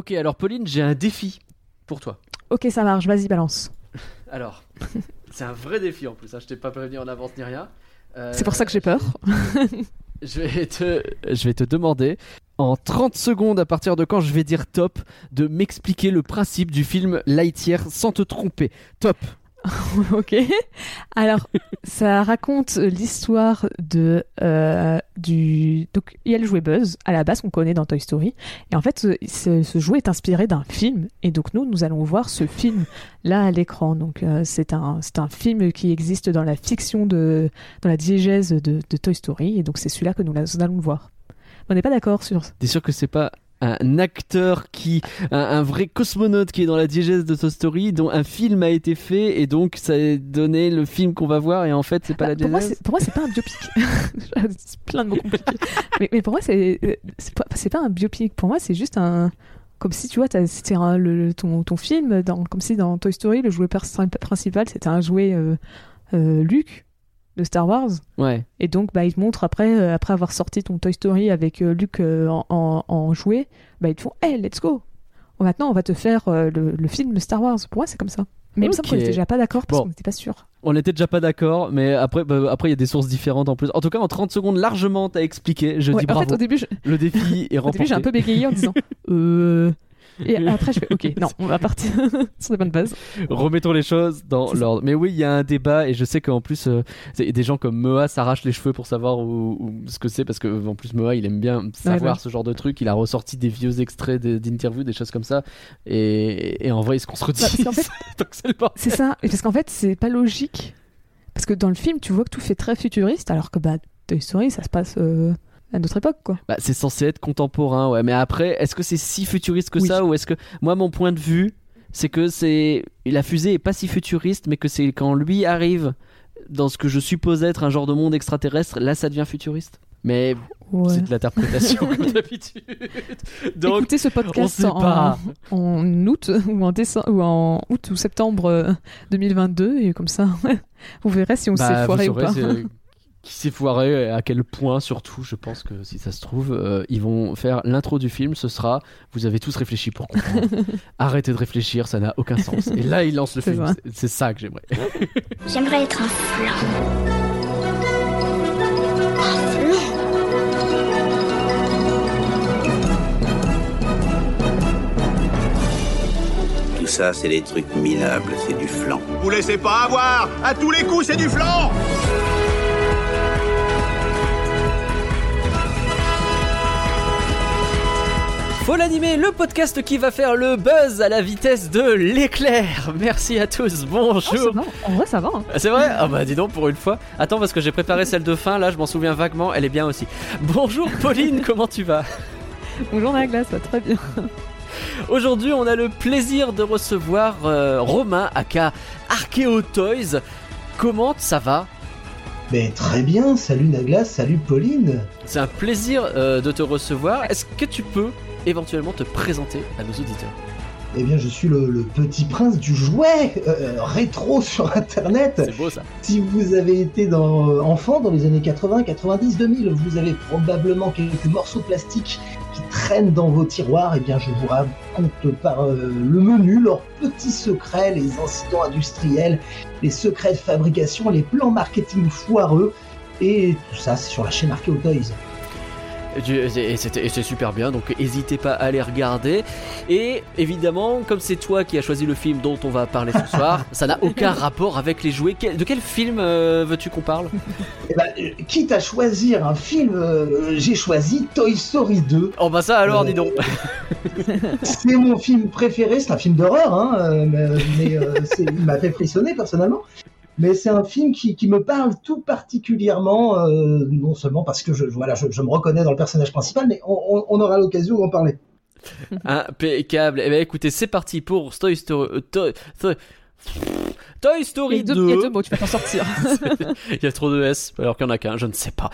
Ok, alors Pauline, j'ai un défi pour toi. Ok, ça marche, vas-y, balance. Alors, c'est un vrai défi en plus, hein, je t'ai pas prévenu en avance ni rien. Euh, C'est pour ça que j'ai peur. je vais, te, je vais te demander, en 30 secondes à partir de quand je vais dire top, de m'expliquer le principe du film Lightyear sans te tromper. Top ok. Alors, ça raconte l'histoire de euh, du. Donc, il y a le jouet Buzz à la base qu'on connaît dans Toy Story, et en fait, ce, jouet est inspiré d'un film, et donc nous, nous allons voir ce film là à l'écran. Donc, euh, c'est un c'est un film qui existe dans la fiction de dans la diégèse de, de Toy Story, et donc c'est celui-là que nous, nous allons voir. On n'est pas d'accord sur. T'es sûr que c'est pas un acteur qui, un, un, vrai cosmonaute qui est dans la diégèse de Toy Story, dont un film a été fait et donc ça a donné le film qu'on va voir et en fait c'est pas Bah, la pour, moi, diégèse. pour moi, c'est pas un biopic. c'est plein de mots compliqués. mais, mais pour moi, c'est euh, pas, pas un biopic. Pour moi, c'est juste un. Comme si tu vois, c'était ton, ton film, dans, comme si dans Toy Story, le jouet principal, c'était un jouet euh, euh, Luke de Star Wars. Ouais. Et donc, bah, ils te montrent après, euh, après avoir sorti ton Toy Story avec euh, Luke euh, en, en, en jouet, bah, ils te font Hey, let's go Maintenant, on va te faire euh, le, le film Star Wars. Pour moi, c'est comme ça. Mais il me semble qu'on Ok. était déjà pas d'accord parce Bon. qu'on n'était pas sûr. On était déjà pas d'accord, mais après, bah, après il y a des sources différentes en plus. En tout cas, en 30 secondes, largement, t'as expliqué. Je Ouais, dis en bravo. fait, au début, je, Le défi est Au remporté. début, j'ai un peu bégayé en disant euh... Et après, je fais ok, non, on va partir sur des bonnes bases. Remettons les choses dans l'ordre. Mais oui, il y a un débat et je sais qu'en plus, euh, des gens comme Moa s'arrachent les cheveux pour savoir où, où- ce que c'est parce que en plus Moa, il aime bien savoir ouais. ce genre de truc. Il a ressorti des vieux extraits d'interviews, des choses comme ça. Et, et en vrai, ils se contredisent. Bah, fait- Donc c'est ça, et parce qu'en fait, c'est pas logique. Parce que dans le film, tu vois que tout fait très futuriste, alors que bah, Toy Story, ça se passe euh, à notre époque, quoi. Bah, c'est censé être contemporain, ouais. Mais après, est-ce que c'est si futuriste que Oui. ça ou est-ce que moi, mon point de vue, c'est que c'est la fusée est pas si futuriste, mais que c'est quand lui arrive dans ce que je suppose être un genre de monde extraterrestre, là, ça devient futuriste. Mais Ouais. c'est de l'interprétation comme d'habitude. Donc, Écoutez ce podcast en, en août ou en décembre ou en août ou septembre euh, 2022 et comme ça vous verrez si on bah, s'est foiré ou pas. Qui s'est foiré, à quel point surtout, je pense que si ça se trouve, euh, ils vont faire l'intro du film, ce sera, vous avez tous réfléchi pour comprendre. Arrêtez de réfléchir, ça n'a aucun sens. Et là, ils lancent le film. ça. C'est- ça que j'aimerais. J'aimerais être un flan. Un flan Tout ça, c'est des trucs minables, c'est du flan. Vous laissez pas avoir À tous les coups, c'est du flanc Faut l'animer, le podcast qui va faire le buzz à la vitesse de l'éclair. Merci à tous, Oh, bonjour. va. En vrai, ça va. hein. C'est vrai? Ah bah dis donc pour une fois. Attends parce que j'ai préparé celle de fin, là je m'en souviens vaguement, elle est bien aussi. Bonjour Pauline, comment tu vas? Bonjour la glace, ça va très bien. Aujourd'hui on a le plaisir de recevoir euh, Romain aka Archeo Toys. Comment ça va? Mais très bien, salut Naglas, salut Pauline. C'est un plaisir euh, de te recevoir. Est-ce que tu peux éventuellement te présenter à nos auditeurs Eh bien, je suis le, le petit prince du jouet euh, rétro sur Internet. C'est beau ça. Si vous avez été dans, euh, enfant dans les années 80, 90, 2000, vous avez probablement quelques morceaux de plastique qui traînent dans vos tiroirs. Eh bien, je vous raconte par euh, le menu leurs petits secrets, les incidents industriels, les secrets de fabrication, les plans marketing foireux. Et tout ça, c'est sur la chaîne Archeo Toys. Et c'est super bien, donc n'hésitez pas à les regarder. Et évidemment, comme c'est toi qui as choisi le film dont on va parler ce soir, ça n'a aucun rapport avec les jouets. De quel film euh, veux-tu qu'on parle? Eh ben, euh, quitte à choisir un film, euh, j'ai choisi Toy Story 2. Oh bah ça alors, Euh, dis donc. C'est mon film préféré, c'est un film d'horreur, hein, mais, mais, il m'a fait frissonner personnellement. Mais c'est un film qui, qui me parle tout particulièrement, euh, non seulement parce que je, voilà, je, je me reconnais dans le personnage principal, mais on, on- on aura l'occasion d'en parler. Impeccable. Eh ben écoutez, c'est parti pour Toy Story. euh, Toy, Story deux, 2. il y a deux mots, tu vas t'en sortir. Il y a trop de S alors qu'il y en a qu'un, je ne sais pas.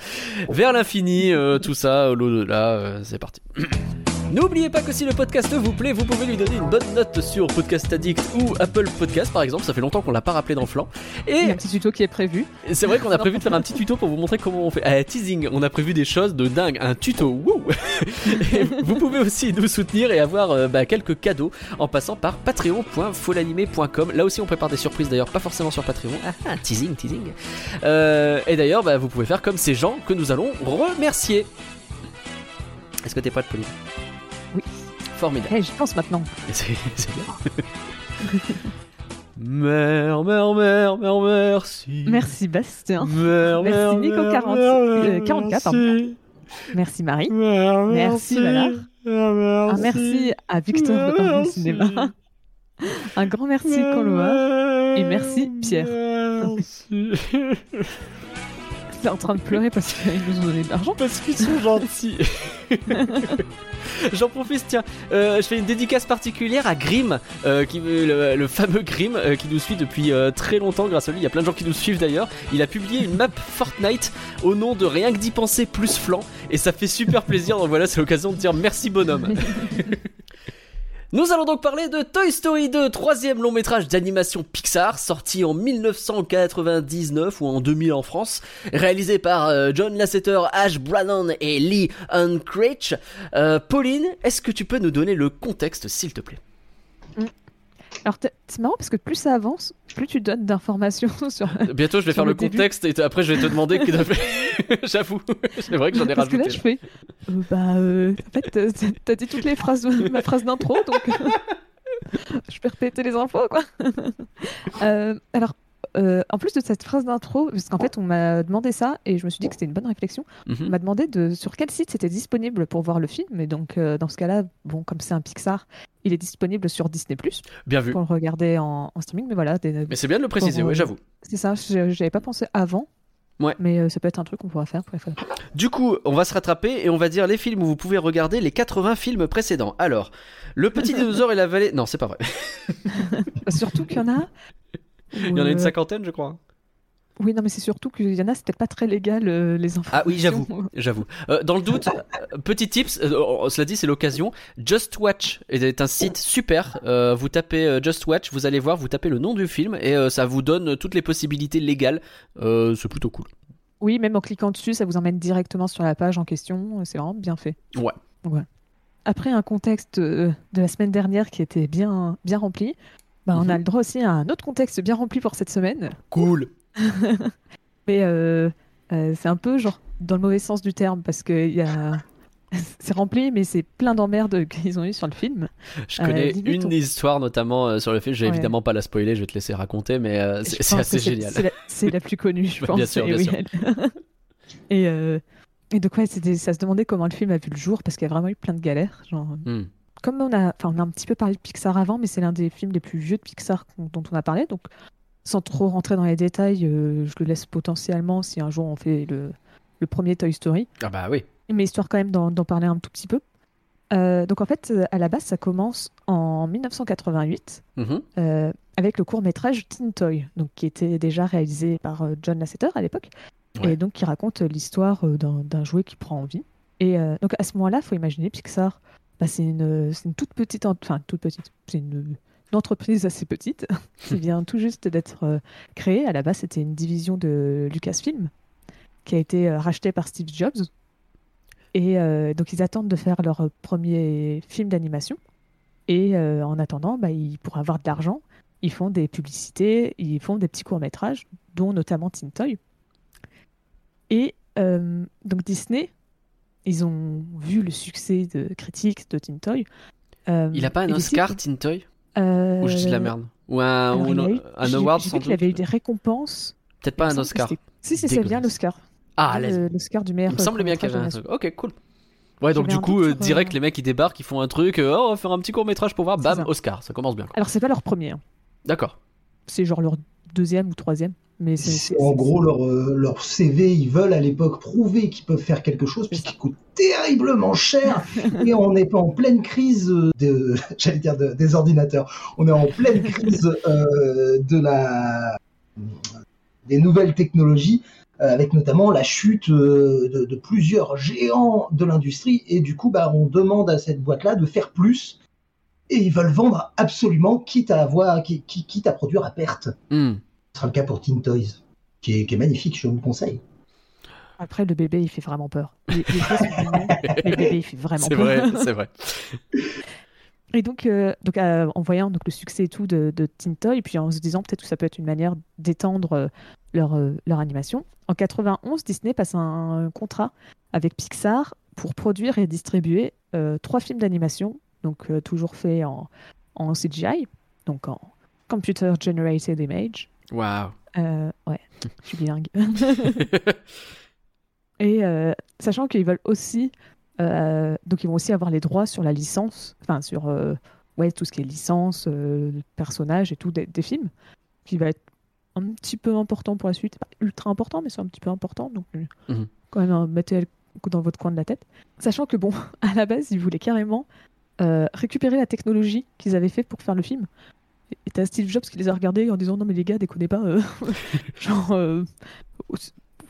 Vers l'infini, euh, tout ça, l'au-delà, euh, c'est parti. N'oubliez pas que si le podcast vous plaît, vous pouvez lui donner une bonne note sur Podcast Addict ou Apple Podcast par exemple. Ça fait longtemps qu'on l'a pas rappelé dans Flan. Il y a Et un petit tuto qui est prévu. c'est vrai qu'on a prévu de faire un petit tuto pour vous montrer comment on fait. Ah, teasing, on a prévu des choses de dingue, un tuto. Wouh Et vous pouvez aussi nous soutenir et avoir euh, bah, quelques cadeaux en passant par patreon.folanimé.com. Là aussi, on prépare des surprises d'ailleurs, pas forcément sur Patreon. Ah, ah, teasing, teasing. Euh, et d'ailleurs, bah, vous pouvez faire comme ces gens que nous allons remercier. Est-ce que t'es pas de Pauline? Formidable. Eh, j'y pense maintenant. C'est bien. Mère, mère, mère, mère, merci. Merci Bastien. Mère, Merci, Nico, mère, 40, mère, euh, 44, pardon. merci. Merci Marie. Mère, Merci, Valar. Mère, Un merci à Victor de du Cinéma. Un grand merci Conloa. Et merci, Pierre. Merci. T'es en train de pleurer parce qu'ils nous ont donné de l'argent. Parce qu'ils sont gentils. J'en profite, tiens, euh, je fais une dédicace particulière à Grim, euh, qui, le, le fameux Grim euh, qui nous suit depuis euh, très longtemps grâce à lui. Il y a plein de gens qui nous suivent d'ailleurs. Il a publié une map Fortnite au nom de Rien que d'y penser plus flan et ça fait super plaisir. Donc voilà, c'est l'occasion de dire merci bonhomme. Nous allons donc parler de Toy Story 2, troisième long métrage d'animation Pixar, sorti en 1999 ou en 2000 en France, réalisé par euh, John Lasseter, Ash Brannon et Lee Unkrich. Euh, Pauline, est-ce que tu peux nous donner le contexte, s'il te plaît? Alors c'est marrant parce que plus ça avance, plus tu donnes d'informations sur. Bientôt, je vais faire le, début. contexte et après, je vais te demander. que- J'avoue, c'est vrai que j'en ai Parce que rajouté. là je fais. euh, bah euh, en fait euh, t'as dit toutes les phrases, ma phrase d'intro donc. je peux répéter les infos quoi. Euh, alors. Euh, en plus de cette phrase d'intro, parce qu'en fait on m'a demandé ça et je me suis dit que c'était une bonne réflexion. On Mhm. m'a demandé de sur quel site c'était disponible pour voir le film et donc euh, dans ce cas-là, bon comme c'est un Pixar, il est disponible sur Disney Bien vu. pour le regarder en, en streaming. Mais voilà, des- Mais c'est bien de le préciser, euh, j'avoue. c'est ça. je- J'avais pas pensé avant. Ouais. Mais euh, ça peut être un truc qu'on pourra faire. pour les fois. Du coup, on va se rattraper et on va dire les films où vous pouvez regarder les 80 films précédents. Alors, Le Petit Dinosaure et la Vallée. Non, c'est pas vrai. Surtout qu'il y en a. Il y en a une cinquantaine, je crois. Oui, non, mais c'est surtout qu'il y en a, c'était pas très légal euh, les infos. Ah oui, j'avoue. J'avoue. Euh, dans le doute, euh, petit tips, euh, oh, cela dit, c'est l'occasion. Just Watch est un site super. Euh, vous tapez euh, Just Watch, vous allez voir, vous tapez le nom du film et euh, ça vous donne toutes les possibilités légales. Euh, c'est plutôt cool. Oui, même en cliquant dessus, ça vous emmène directement sur la page en question. C'est vraiment bien fait. Ouais. Ouais. Après un contexte euh, de la semaine dernière qui était bien, bien rempli, bah, on Mhm. a le droit aussi à un autre contexte bien rempli pour cette semaine. Cool. Mais euh, euh, c'est un peu genre dans le mauvais sens du terme parce que il y a... c'est rempli, mais c'est plein d'emmerdes qu'ils ont eu sur le film. Je Euh, connais limite, une on- histoire notamment euh, sur le film. Je vais Ouais. évidemment pas la spoiler, je vais te laisser raconter, mais euh, c'est assez génial. C'est la, plus connue, je Bah, pense. bien sûr, et, bien oui, sûr. elle- et, euh, et donc, ouais, ça se demandait comment le film a vu le jour parce qu'il y a vraiment eu plein de galères. Genre, Hmm. Comme on a, enfin, on a un petit peu parlé de Pixar avant, mais c'est l'un des films les plus vieux de Pixar dont on a parlé. Donc, sans trop rentrer dans les détails, euh, je le laisse potentiellement si un jour on fait le, le premier Toy Story. Ah bah oui. Mais histoire quand même d'en parler un tout petit peu. Euh, donc en fait, euh, à la base, ça commence en 1988 Mhm. euh, avec le court métrage Teen Toy, donc qui était déjà réalisé par John Lasseter à l'époque, Ouais. et donc qui raconte l'histoire d'un jouet qui prend vie. Et euh, donc à ce moment-là, faut imaginer Pixar, bah, c'est une, c'est une toute petite, en- enfin toute petite, c'est une, entreprise assez petite qui vient tout juste d'être euh, créée. À la base, c'était une division de Lucasfilm qui a été euh, rachetée par Steve Jobs. Et euh, donc ils attendent de faire leur premier film d'animation. Et euh, en attendant, bah, ils, pour avoir de l'argent, ils font des publicités, ils font des petits courts-métrages, dont notamment Teen Toy. Et euh, donc Disney, ils ont vu le succès de critique de Teen Toy. Euh, Il a pas un Oscar, Tintoy Euh, Ou je dis de la merde Ou un, alors, ou il a eu- un award sans vu qu'il avait eu doute des récompenses. Peut-être pas Il un semble Oscar. Si, si, c'est bien l'Oscar. Ah, laisse- L'Oscar du meilleur. il me semblait bien qu'il y avait un truc. Ok, cool. Ouais, donc du un coup, doute euh, direct, euh, les mecs ils débarquent, ils font un truc, euh, oh, on va faire un petit court métrage pour voir, bam, ça. Oscar, ça commence bien. Alors, c'est pas leur premier. hein. D'accord. C'est genre leur deuxième ou troisième. Mais en gros leur, euh, leur CV, ils veulent à l'époque prouver qu'ils peuvent faire quelque chose, C'est puisqu'il coûte terriblement cher, et on n'est pas en pleine crise euh, de, j'allais dire de- des ordinateurs, on est en pleine crise euh, de la des nouvelles technologies, avec notamment la chute de, de plusieurs géants de l'industrie. Et du coup, bah, on demande à cette boîte-là de faire plus. Et ils veulent vendre absolument, quitte à avoir, qui- qui- quitte à produire à perte. Hmm. Ce sera le cas pour Teen Toys, qui est, qui est magnifique, je vous le conseille. Après, le bébé, il fait vraiment peur. Les, les le bébé, il fait vraiment C'est peur. vrai, c'est vrai. Et donc, euh, donc euh, en voyant donc, le succès et tout de, de Teen Toy, puis en se disant peut-être que ça peut être une manière d'étendre euh, leur, euh, leur animation, en 91, Disney passe un, contrat avec Pixar pour produire et distribuer euh, trois films d'animation, donc euh, toujours faits en, en CGI, donc en Computer Generated Image. Waouh. Euh, ouais, je suis bilingue. Et euh, sachant qu'ils veulent aussi, donc ils vont aussi avoir les droits sur la licence, enfin sur ouais, tout ce qui est licence, euh, personnage et tout des, des films, qui va être un petit peu important pour la suite. Pas ultra important, mais c'est un petit peu important. Donc Mhm. quand même, euh, mettez le coup dans votre coin de la tête. Sachant que bon, à la base, ils voulaient carrément euh, récupérer la technologie qu'ils avaient fait pour faire le film. Et t'as Steve Jobs qui les a regardés en disant non mais les gars déconnez pas euh, genre euh,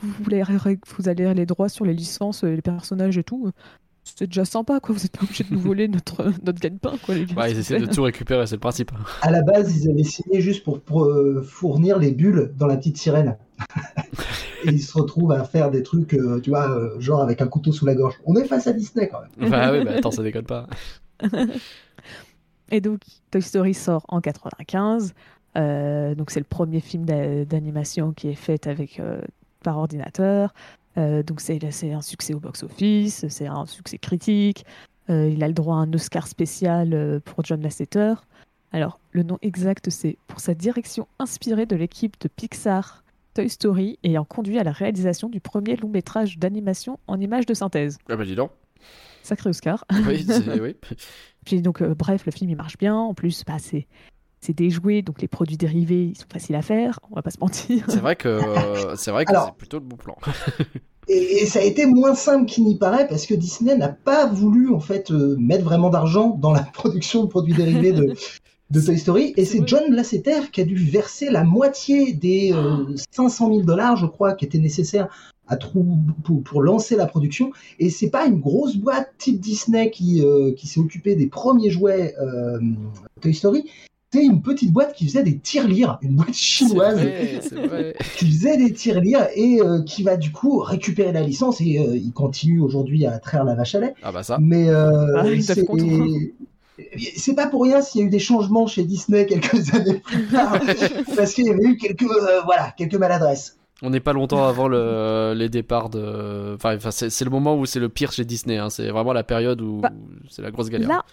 vous voulez vous allez les droits sur les licences les personnages et tout c'est déjà sympa quoi vous êtes pas obligés de nous voler notre notre gagne-pain quoi les gars Ouais, ils essaient de tout récupérer, c'est le principe. À la base, ils avaient signé juste pour, pour, euh, fournir les bulles dans la petite sirène. Et ils se retrouvent à faire des trucs, euh, tu vois, euh, genre avec un couteau sous la gorge. On est face à Disney quand même. Bah oui, bah attends, ça déconne pas. Et donc, Toy Story sort en 95. Euh, donc, c'est le premier film d'a- d'animation qui est fait avec, euh, par ordinateur. Euh, donc, c'est un succès au box-office, c'est un succès critique. Il a le droit à un Oscar spécial pour John Lasseter. Alors, le nom exact, c'est pour sa direction inspirée de l'équipe de Pixar Toy Story ayant conduit à la réalisation du premier long métrage d'animation en images de synthèse. Ah bah dis donc. Sacré Oscar. Oui. Puis donc, euh, bref, le film il marche bien. En plus, bah, c'est c'est des jouets, donc les produits dérivés ils sont faciles à faire. On va pas se mentir. C'est vrai que euh, c'est vrai que Alors- c'est plutôt le bon plan. Et, et ça a été moins simple qu'il n'y paraît parce que Disney n'a pas voulu en fait euh, mettre vraiment d'argent dans la production de produits dérivés de, de Toy Story. Et C'est. John Lasseter qui a dû verser la moitié des euh, 500 000 dollars, je crois, qui étaient nécessaires à trou- pour, pour lancer la production. Et c'est pas une grosse boîte type Disney qui, euh, qui s'est occupée des premiers jouets euh, Toy Story. C'est une petite boîte qui faisait des tirelires, une boîte chinoise vrai, c'est vrai. qui faisait des tirelires et euh, qui va du coup récupérer la licence et euh, il continue aujourd'hui à traire la vache à lait. Ah bah ça. Mais euh, Ah, c'est pas pour rien s'il y a eu des changements chez Disney quelques années plus tard parce qu'il y avait eu quelques euh, voilà quelques maladresses. On n'est pas longtemps avant le, les départs de. Enfin, c'est le moment où c'est le pire chez Disney. hein. C'est vraiment la période où Bah, c'est la grosse galère. Là,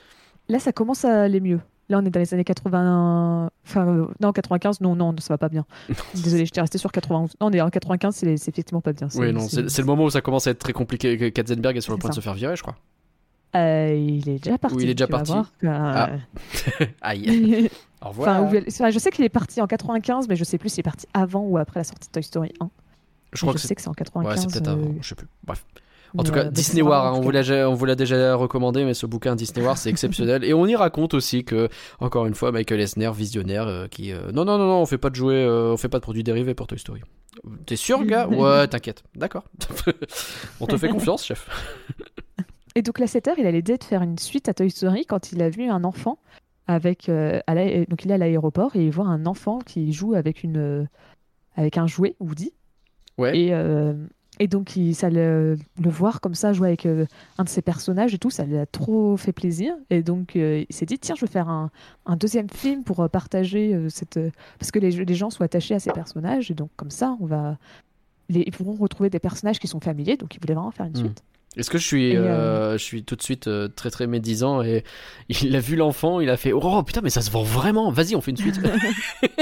là, ça commence à aller mieux. Là, on est dans les années 80. Enfin, euh, non, 95, non, non, ça va pas bien. Désolé, j'étais resté sur 91. Non, on est en 95, c'est effectivement pas bien. oui, non, c'est le moment où ça commence à être très compliqué. que Katzenberg est sur le point de se faire virer, je crois. Euh, il est déjà parti. Oui, il est déjà parti. Ah, euh, Aïe. Au revoir. Enfin, où elle- enfin, je sais qu'il est parti en 95, mais je sais plus s'il est parti avant ou après la sortie de Toy Story 1. je crois je que sais que c'est en 95. Ouais, c'est peut-être euh, avant. Je sais plus. Bref. En tout cas, euh, Disney War, hein, on, vous l'a déjà- on vous l'a déjà recommandé, mais ce bouquin Disney War, c'est exceptionnel. Et on y raconte aussi que, encore une fois, Michael Esner, visionnaire, euh, qui. euh, non, non, non, non, on fait pas de jouets, euh, on fait pas de produits dérivés pour Toy Story. T'es sûr, gars? Ouais, t'inquiète. D'accord. on te fait confiance, chef. Et donc Lasseter, il a l'idée de faire une suite à Toy Story quand il a vu un enfant avec euh, à la- donc il est à l'aéroport et il voit un enfant qui joue avec une euh, avec un jouet Woody Ouais. et euh, et donc il, ça le, le voir comme ça jouer avec euh, un de ses personnages et tout ça lui a trop fait plaisir et donc euh, il s'est dit tiens je vais faire un, un deuxième film pour euh, partager euh, cette euh, parce que les, les gens sont attachés à ces personnages et donc comme ça on va les, ils pourront retrouver des personnages qui sont familiers donc il voulait vraiment faire une Hmm. suite Est-ce que je suis, Et, euh, je suis tout de suite euh, très très médisant et il a vu l'enfant, il a fait oh putain mais ça se vend vraiment, vas-y on fait une suite.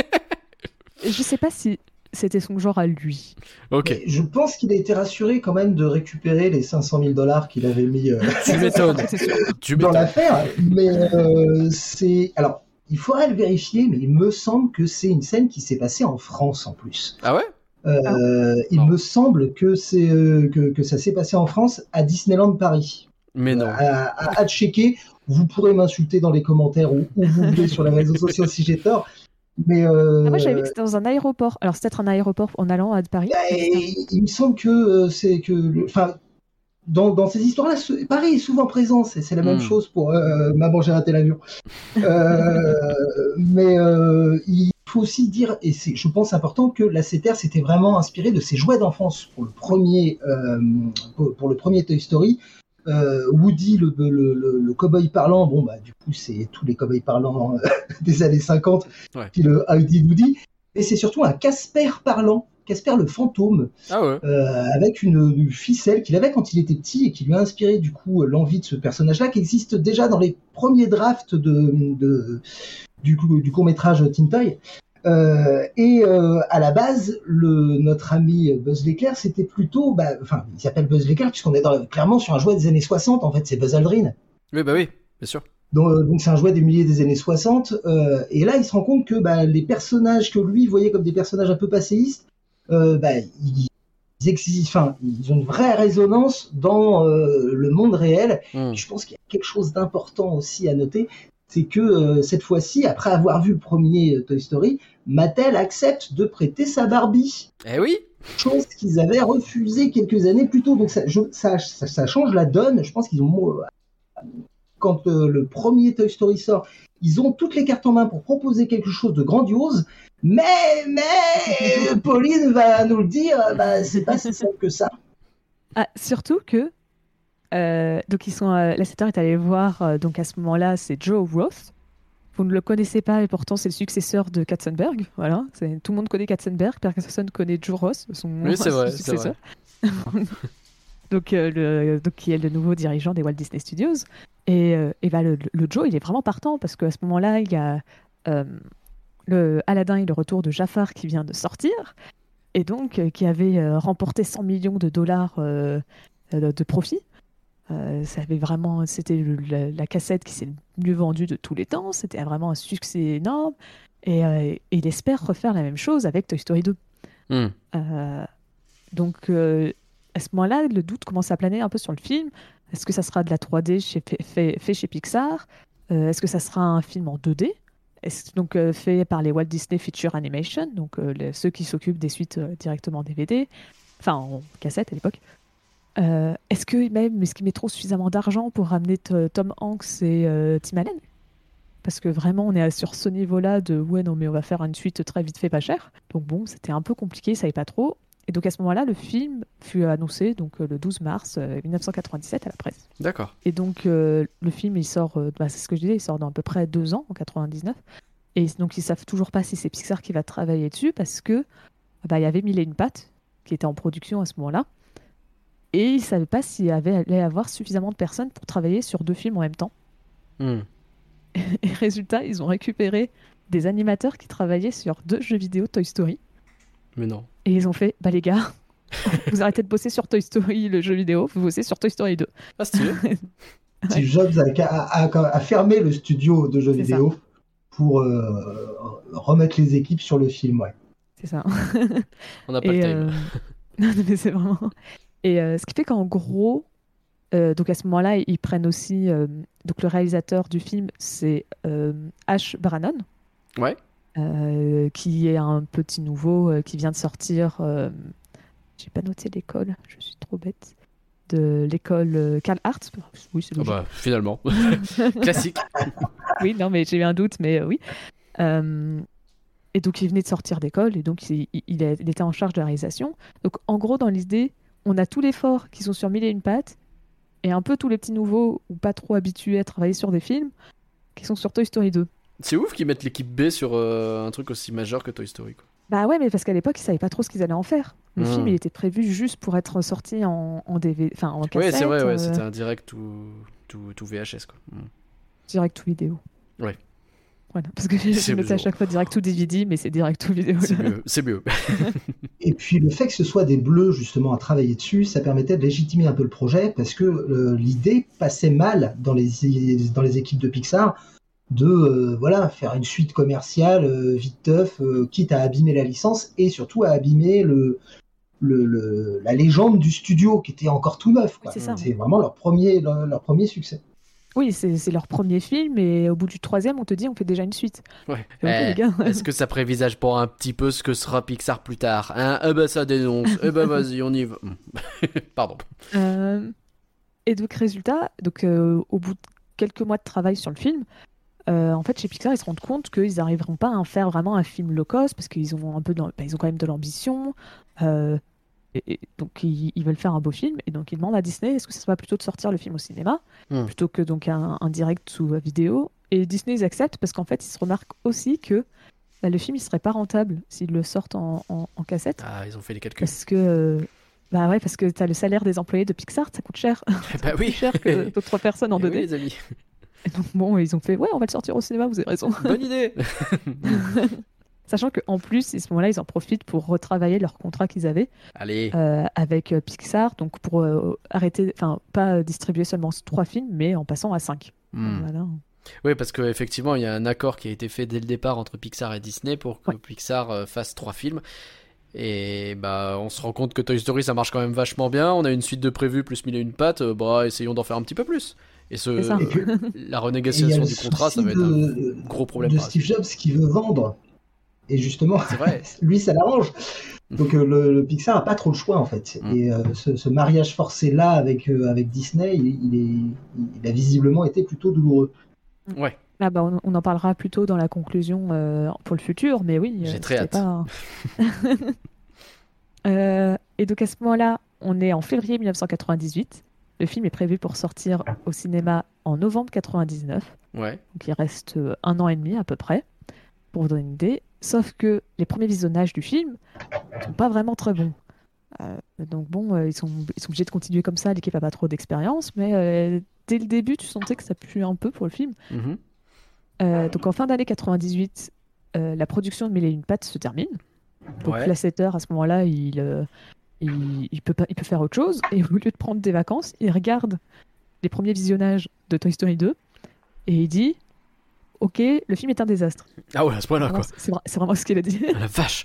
Je sais pas si c'était son genre à lui. ok, Mais je pense qu'il a été rassuré quand même de récupérer les 500 000 dollars qu'il avait mis euh, tu m'étonnes, tu dans l'affaire. Mais euh, c'est alors il faudrait le vérifier, mais il me semble que c'est une scène qui s'est passée en France en plus. Ah ouais? Euh, il Non. me semble que c'est euh, que, que ça s'est passé en France à Disneyland Paris. Mais non. À, à- à checker. Vous pourrez m'insulter dans les commentaires ou où vous voulez sur les réseaux sociaux si j'ai tort. Mais euh, Ah, moi, j'avais vu que c'était dans un aéroport. Alors, c'est peut-être un aéroport en allant à Paris. et il me semble que euh, c'est que, le- enfin, dans, dans ces histoires-là, ce- Paris est souvent présent. C'est c'est la même Mm. chose pour euh, Maman, j'ai raté l'avion. Euh, mais euh, il faut aussi dire, et c'est, je pense, important que la CTR s'était vraiment inspiré de ses jouets d'enfance pour le premier, euh, pour, pour le premier Toy Story. Euh, Woody, le, le, le, le cow-boy parlant, bon, bah, du coup, c'est tous les cow-boys parlants euh, des années 50, Ouais. puis le Heidi Woody. Et c'est surtout un Casper parlant, Casper le fantôme, Ah ouais. avec une, une ficelle qu'il avait quand il était petit et qui lui a inspiré du coup l'envie de ce personnage-là, qui existe déjà dans les premiers drafts de, de- du, du court métrage Teen Toy. Euh, et euh, à la base, le, notre ami Buzz l'éclair, c'était plutôt, bah, enfin, il s'appelle Buzz l'éclair puisqu'on est dans- clairement sur un jouet des années 60. En fait, c'est Buzz Aldrin. Oui, bah oui, bien sûr. Donc, euh, c'est un jouet des milliers des années 60. euh, et là, il se rend compte que bah, les personnages que lui voyait comme des personnages un peu passéistes, bah, ils, ils existent, enfin, ils ont une vraie résonance dans le monde réel. Hmm. Et je pense qu'il y a quelque chose d'important aussi à noter, c'est que euh, cette fois-ci, après avoir vu le premier euh, Toy Story, Mattel accepte de prêter sa Barbie Eh oui. chose qu'ils avaient refusé quelques années plus tôt. Donc ça, je- ça, ça- ça change la donne. Je pense qu'ils ont euh, quand euh, le premier Toy Story sort, ils ont toutes les cartes en main pour proposer quelque chose de grandiose. Mais mais Pauline va nous le dire, bah, c'est pas si simple que ça. Ah, surtout que. Euh, donc, ils sont. euh, la est allé voir. euh, donc, à ce moment-là, c'est Joe Roth. Vous ne le connaissez pas, et pourtant, c'est le successeur de Katzenberg. Voilà. Tout le monde connaît Katzenberg. Personne connaît Joe Roth, son, Oui, c'est vrai, c'est successeur. donc, le, donc, qui est le nouveau dirigeant des Walt Disney Studios. Et, et bah, le, le Joe, il est vraiment partant parce qu'à ce moment-là, il y a le Aladdin et le retour de Jafar qui vient de sortir. Et donc, qui avait remporté 100 millions de dollars de profit. Euh, ça avait vraiment, c'était la, la cassette qui s'est le mieux vendue de tous les temps. C'était vraiment un succès énorme. Et, euh, et il espère refaire la même chose avec Toy Story 2. Hmm. Euh, donc, à ce moment-là, le doute commence à planer un peu sur le film. Est-ce que ça sera de la 3D chez- fait, chez Pixar? Est-ce que ça sera un film en 2D Est-ce donc fait par les Walt Disney Feature Animation, donc les- ceux qui s'occupent des suites directement en DVD, enfin en cassette à l'époque. Euh, est-ce que même est-ce qu'ils mettront suffisamment d'argent pour ramener Tom Hanks et euh, Tim Allen? Parce que vraiment on est sur ce niveau-là de ouais non mais on va faire une suite très vite fait pas cher. Donc bon c'était un peu compliqué, ça savait pas trop. Et donc à ce moment-là le film fut annoncé donc euh, le 12 mars euh, 1997 à la presse. D'accord. Et donc, euh, le film, il sort, bah, c'est ce que je disais, il sort dans à peu près deux ans, en 99. Et donc, ils savent toujours pas si c'est Pixar qui va travailler dessus parce que bah, il y avait Mille et une pattes qui était en production à ce moment-là. Et ils savaient pas s'il allait y avoir suffisamment de personnes pour travailler sur deux films en même temps. Hmm. Et résultat, ils ont récupéré des animateurs qui travaillaient sur deux jeux vidéo Toy Story. Mais non. Et ils ont fait, bah les gars, vous arrêtez de bosser sur Toy Story, le jeu vidéo, vous bossez sur Toy Story 2. Ah, stylé. Steve Jobs a, a- a- a fermé le studio de jeux vidéo pour euh, remettre les équipes sur le film. Ouais. C'est ça. On n'a pas le Et, time. euh, non, mais c'est vraiment. Et euh, ce qui fait qu'en gros, euh, donc à ce moment-là, ils prennent aussi. euh, donc le réalisateur du film, c'est Ash Brannon, Ouais. qui est un petit nouveau qui vient de sortir. J'ai pas noté l'école, je suis trop bête. De l'école Karl Hart. Oui, c'est logique. bah, finalement. Classique. oui, non, mais j'ai eu un doute, mais oui. Et donc, il venait de sortir d'école, et donc, il était en charge de la réalisation. Donc, en gros, dans l'idée, on a tous les forts qui sont sur Mille et une pattes, et un peu tous les petits nouveaux, ou pas trop habitués à travailler sur des films, qui sont sur Toy Story 2. C'est ouf qu'ils mettent l'équipe B sur euh, un truc aussi majeur que Toy Story. Quoi. Bah ouais, mais parce qu'à l'époque, ils savaient pas trop ce qu'ils allaient en faire. Le Hmm. film, il était prévu juste pour être sorti en, en DVD, enfin en Ouais, cassette, c'est vrai, ouais, euh, c'était un direct ou tout, tout VHS. Quoi. Hmm. direct ou vidéo. Ouais. Voilà, parce que j'ai noté à chaque fois direct ou DVD, mais c'est direct ou vidéo. C'est mieux. C'est mieux. Et puis le fait que ce soit des bleus justement à travailler dessus, ça permettait de légitimer un peu le projet parce que euh, l'idée passait mal dans les, dans les équipes de Pixar de euh, voilà faire une suite commerciale euh, vite teuf, euh, quitte à abîmer la licence et surtout à abîmer le, le, le- la légende du studio qui était encore tout neuf. c'est ça. C'est vraiment leur premier, leur, leur premier succès. Oui, c'est leur premier film et au bout du troisième, on te dit on fait déjà une suite. Ouais. Eh, Est-ce que ça prévisage pour un petit peu ce que sera Pixar plus tard hein? Eh ben ça dénonce. eh ben vas-y, on y va. Pardon. Euh, et donc, résultat, donc, euh, au bout de quelques mois de travail sur le film, euh, en fait, chez Pixar, ils se rendent compte qu'ils n'arriveront pas à en faire vraiment un film low cost parce qu'ils ont un peu, dans- bah, ils ont quand même de l'ambition. Et, et donc, ils, ils veulent faire un beau film. Et donc, ils demandent à Disney est-ce que ça serait pas plutôt de sortir le film au cinéma Hmm. plutôt que donc un, un direct sous vidéo? Et Disney, ils acceptent parce qu'en fait, ils se remarquent aussi que bah, le film, il serait pas rentable s'ils le sortent en, en- en cassette. Ah, ils ont fait les calculs. Parce que. euh, Bah ouais, parce que t'as le salaire des employés de Pixar, ça coûte cher. bah oui. plus cher que d'autres personnes en Eh oui, 2D. les amis. Et donc bon, ils ont fait ouais, on va le sortir au cinéma, vous avez raison. Bonne idée. Sachant qu'en plus, à ce moment-là, ils en profitent pour retravailler leur contrat qu'ils avaient Allez. euh, avec euh, Pixar, donc pour euh, arrêter, enfin pas distribuer seulement trois films, mais en passant à cinq. Hmm. Voilà. Oui, parce qu'effectivement, il y a un accord qui a été fait dès le départ entre Pixar et Disney pour que Ouais. Pixar euh, fasse trois films. Et bah, on se rend compte que Toy Story ça marche quand même vachement bien. On a une suite de prévus plus mille et une pattes. Bah, essayons d'en faire un petit peu plus. Et ce. Et la renégociation du contrat, ça va être un gros problème. de Steve Jobs qui veut vendre. Et justement, vrai. lui, ça l'arrange. Donc euh, le, le Pixar a pas trop le choix en fait. Mm. Et euh, ce, ce mariage forcé là avec, euh, avec Disney, il, il est, il a visiblement été plutôt douloureux. Ouais. Ah bah, on, on en parlera plus tôt dans la conclusion euh, pour le futur, mais oui. J'ai très c'était Pas... Euh, et donc à ce moment-là, on est en février 1998. Le film est prévu pour sortir au cinéma en novembre 99. Ouais. Donc il reste un an et demi à peu près, pour vous donner une idée. Sauf que les premiers visionnages du film sont pas vraiment très bons. Euh, donc bon, euh, ils, sont, ils sont obligés de continuer comme ça, l'équipe a pas trop d'expérience, mais euh, dès le début, tu sentais que ça pue un peu pour le film. Mhm. Donc en fin d'année 98, euh, la production de Mille et une pattes se termine. Donc Ouais. l'assetteur, à ce moment-là, il, il, il peut pas, il peut faire autre chose. Et au lieu de prendre des vacances, il regarde les premiers visionnages de Toy Story 2 et il dit Ok, le film est un désastre. Ah ouais, à ce point-là, quoi. C'est vra- c'est vraiment ce qu'il a dit. Ah, la vache.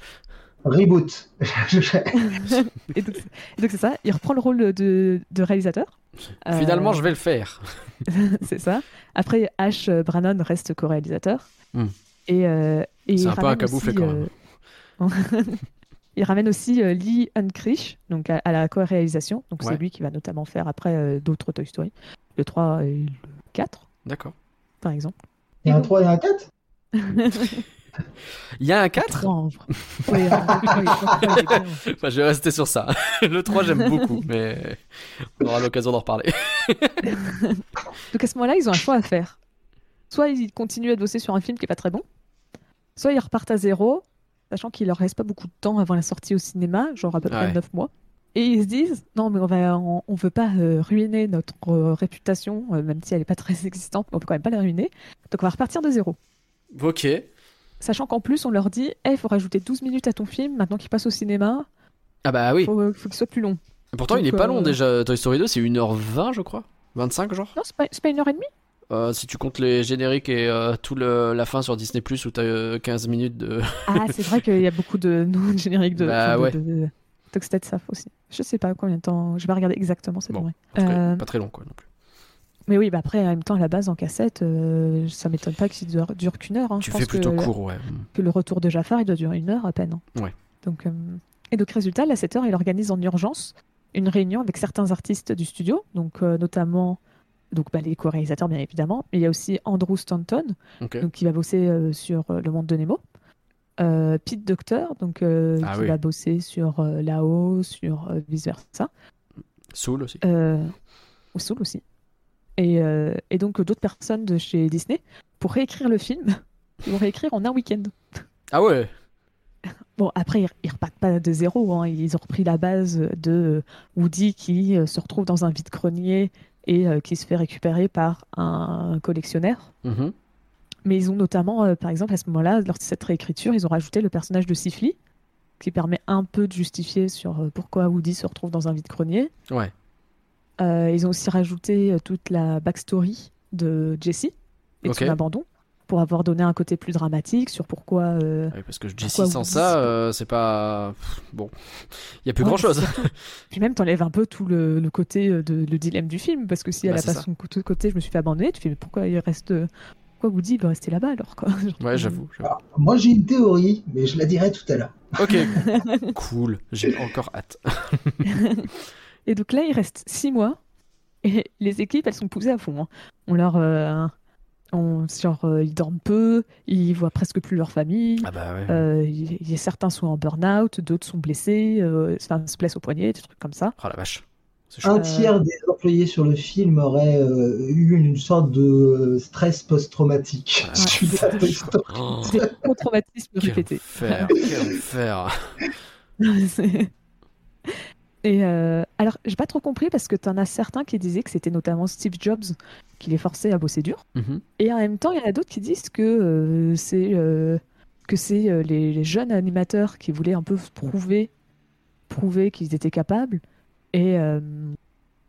Reboot. et donc, et donc c'est ça, il reprend le rôle de, de réalisateur. Euh, Finalement, je vais le faire. c'est ça. Après, Ash euh, Brannon reste co-réalisateur. Hmm. Et, euh, et C'est un peu un cabouflet, quand même. euh, il ramène aussi euh, Lee Unkrich donc à, à la co-réalisation. Donc Ouais. c'est lui qui va notamment faire après euh, d'autres Toy Story. Le 3 et le 4, D'accord. par exemple. Il y a un donc- 3 et un 4 Il y a un 4 3 en vrai. Oui, en vrai, oui, le trois, il est bien. Enfin, je vais rester sur ça. Le 3, j'aime beaucoup, mais on aura l'occasion d'en reparler. Donc à ce moment-là, ils ont un choix à faire. Soit ils continuent à bosser sur un film qui est pas très bon, soit ils repartent à zéro, sachant qu'il leur reste pas beaucoup de temps avant la sortie au cinéma, genre à peu près Ouais. 9 mois. Et ils se disent non mais on va on, on veut pas euh, ruiner notre euh, réputation, euh, même si elle est pas très existante, mais on peut quand même pas la ruiner. Donc on va repartir de zéro. Ok. Sachant qu'en plus on leur dit Eh, il faut rajouter 12 minutes à ton film maintenant qu'il passe au cinéma, Ah bah oui. faut, faut qu'il soit plus long. Pourtant, il Donc, est pas long déjà. Toy Story 2, c'est 1h20, je crois. 25, genre. Non, c'est pas, c'est pas une heure et demie Euh, si tu comptes les génériques et euh, tout le, la fin sur Disney Plus où t'as euh, 15 minutes de. Ah, c'est vrai qu'il y a beaucoup de de génériques de, Bah de- ouais. de, de Toxted Saf aussi. Je sais pas combien de temps, je vais regarder exactement, c'est Bon, Euh, pas très long, quoi, non plus. Mais oui, bah après, en même temps, à la base, en cassette, euh, ça m'étonne pas qu'il dure, dure qu'une heure. hein. Tu Je fais pense plutôt que, court, ouais. Mm. que le retour de Jafar, il doit durer une heure à peine. hein. Ouais. Donc, euh, Et donc, résultat, la 7 heures, il organise en urgence une réunion avec certains artistes du studio, donc euh, notamment donc, bah, les co-réalisateurs, bien évidemment, mais il y a aussi Andrew Stanton, donc, qui va bosser sur Le Monde de Nemo. Euh, Pete Docter, donc, euh, Ah qui oui. va bosser sur euh, Lao, sur euh, vice versa. Soul aussi. Ou Soul aussi. Et, et donc d'autres personnes de chez Disney pour réécrire le film. Ils vont réécrire en un week-end. Ah ouais Bon, après, ils, ils repartent pas de zéro. hein. Ils ont repris la base de Woody qui se retrouve dans un vide-grenier et qui se fait récupérer par un collectionneur. Mhm. Mais ils ont notamment, euh, par exemple, à ce moment-là, lors de cette réécriture, ils ont rajouté le personnage de Sifli, qui permet un peu de justifier sur euh, pourquoi Woody se retrouve dans un vide-grenier. Ouais. Euh, ils ont aussi rajouté toute la backstory de Jessie et de Ok. son abandon. pour avoir donné un côté plus dramatique sur pourquoi. euh, Ouais, parce que Jessie Pourquoi sans ça, euh, c'est pas. Bon. Il y a plus Ouais, grand chose. Puis même, t'enlèves un peu tout le, le côté de le dilemme du film, parce que si elle Bah, a c'est pas ça. son côté, côté, je me suis fait abandonner, tu fais mais pourquoi il reste. Euh, Pourquoi Woody il doit rester là-bas alors quoi Ouais, j'avoue. j'avoue. Alors, moi j'ai une théorie, mais je la dirai tout à l'heure. Ok. cool. J'ai encore hâte. Et donc là, il reste six mois, et les équipes, elles sont poussées à fond. hein. On leur. euh, on, genre, euh, ils dorment peu, ils voient presque plus leur famille. Ah bah ouais. Euh, y a certains sont en burn-out, d'autres sont blessés, euh, enfin, se blessent au poignet, des trucs comme ça. Oh la vache. Un tiers des employés sur le film auraient euh, eu une sorte de euh, stress post-traumatique Ah. Oh, C'est un traumatisme quel répété. enfer. Quel enfer. Et euh, alors, j'ai pas trop compris parce que t'en as certains qui disaient que c'était notamment Steve Jobs qui les forçait à bosser dur. Mhm. Et en même temps, il y en a d'autres qui disent que euh, c'est euh, que c'est euh, les, les jeunes animateurs qui voulaient un peu prouver prouver qu'ils étaient capables et euh,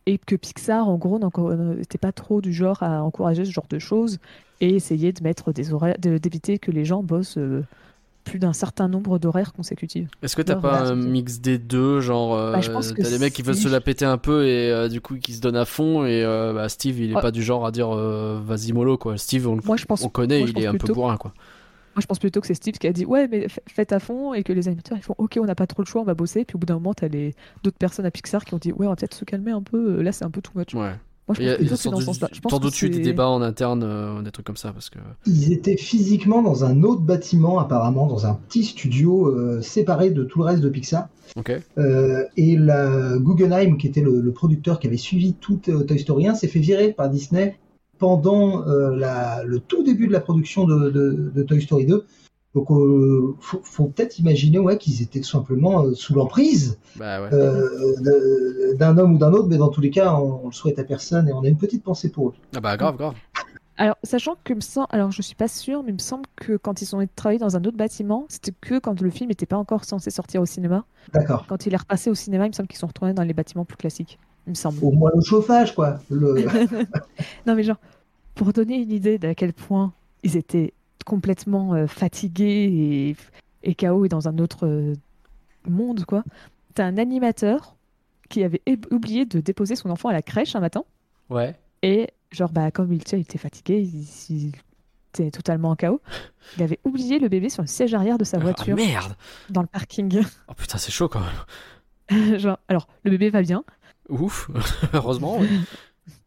et que Pixar en gros n'était pas trop du genre à encourager ce genre de choses et essayer de mettre des horaires d'éviter que les gens bossent euh, plus d'un certain nombre d'horaires consécutifs. Est-ce que t'as pas un mix des deux Genre, euh, Bah, t'as des mecs qui veulent se la péter un peu et euh, du coup qui se donnent à fond. Et euh, bah, Steve, il est Ouais. pas du genre à dire euh, vas-y mollo quoi. Steve, on, le- Moi, je pense on connaît, moi, je il est un peu bourrin quoi. Moi, je pense plutôt que c'est Steve qui a dit ouais, mais fa- faites à fond et que les animateurs ils font ok, on n'a pas trop le choix, on va bosser. Puis au bout d'un moment, t'as les d'autres personnes à Pixar qui ont dit ouais, on va peut-être se calmer un peu. Là, c'est un peu too much. Ouais. Moi, je pense il y a plutôt que c'est sans dans ce sens-là. Des débats en interne, euh, des trucs comme ça parce que. Ils étaient physiquement dans un autre bâtiment, apparemment, dans un petit studio euh, séparé de tout le reste de Pixar. Ok. Euh, et la Guggenheim, qui était le, le producteur qui avait suivi tout euh, Toy Story 1, s'est fait virer par Disney pendant euh, la- le tout début de la production de, de- de Toy Story 2. Donc, euh, faut, faut peut-être imaginer ouais, qu'ils étaient tout simplement euh, sous l'emprise Bah ouais. euh, d'un homme ou d'un autre, mais dans tous les cas, on, on le souhaite à personne et on a une petite pensée pour eux. Ah bah grave, grave. Alors, sachant que me semble, alors je suis pas sûre, mais il me semble que quand ils ont travaillé dans un autre bâtiment, c'était que quand le film n'était pas encore censé sortir au cinéma. D'accord. Quand il est repassé au cinéma, il me semble qu'ils sont retournés dans les bâtiments plus classiques. Il me semble. Au moins le chauffage, quoi. Le... Non, mais genre, pour donner une idée d'à quel point ils étaient complètement euh, fatigués et, et KO et dans un autre euh, monde, quoi. T'as un animateur qui avait oublié de déposer son enfant à la crèche un matin. Ouais. Et genre, bah, comme il, il était fatigué, il, il était totalement en chaos. Il avait oublié le bébé sur le siège arrière de sa Ah voiture merde. dans le parking. Oh putain, c'est chaud quand même. genre, alors, le bébé va bien, Ouf. Heureusement. ouais.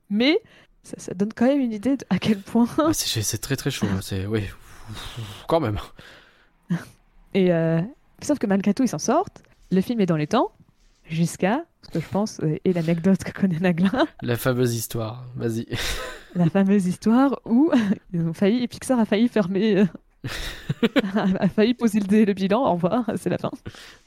mais ça, ça donne quand même une idée de à quel point. Ah, c'est très très chaud. C'est oui. Quand même. Et euh, sauf que malgré tout, ils s'en sortent. Le film est dans les temps, jusqu'à ce que je pense, euh, et l'anecdote que connaît Nagla, La fameuse histoire. Vas-y. la fameuse histoire où ils ont failli, Pixar a failli fermer, euh, a failli poser le, dé- le bilan. Au revoir, c'est la fin.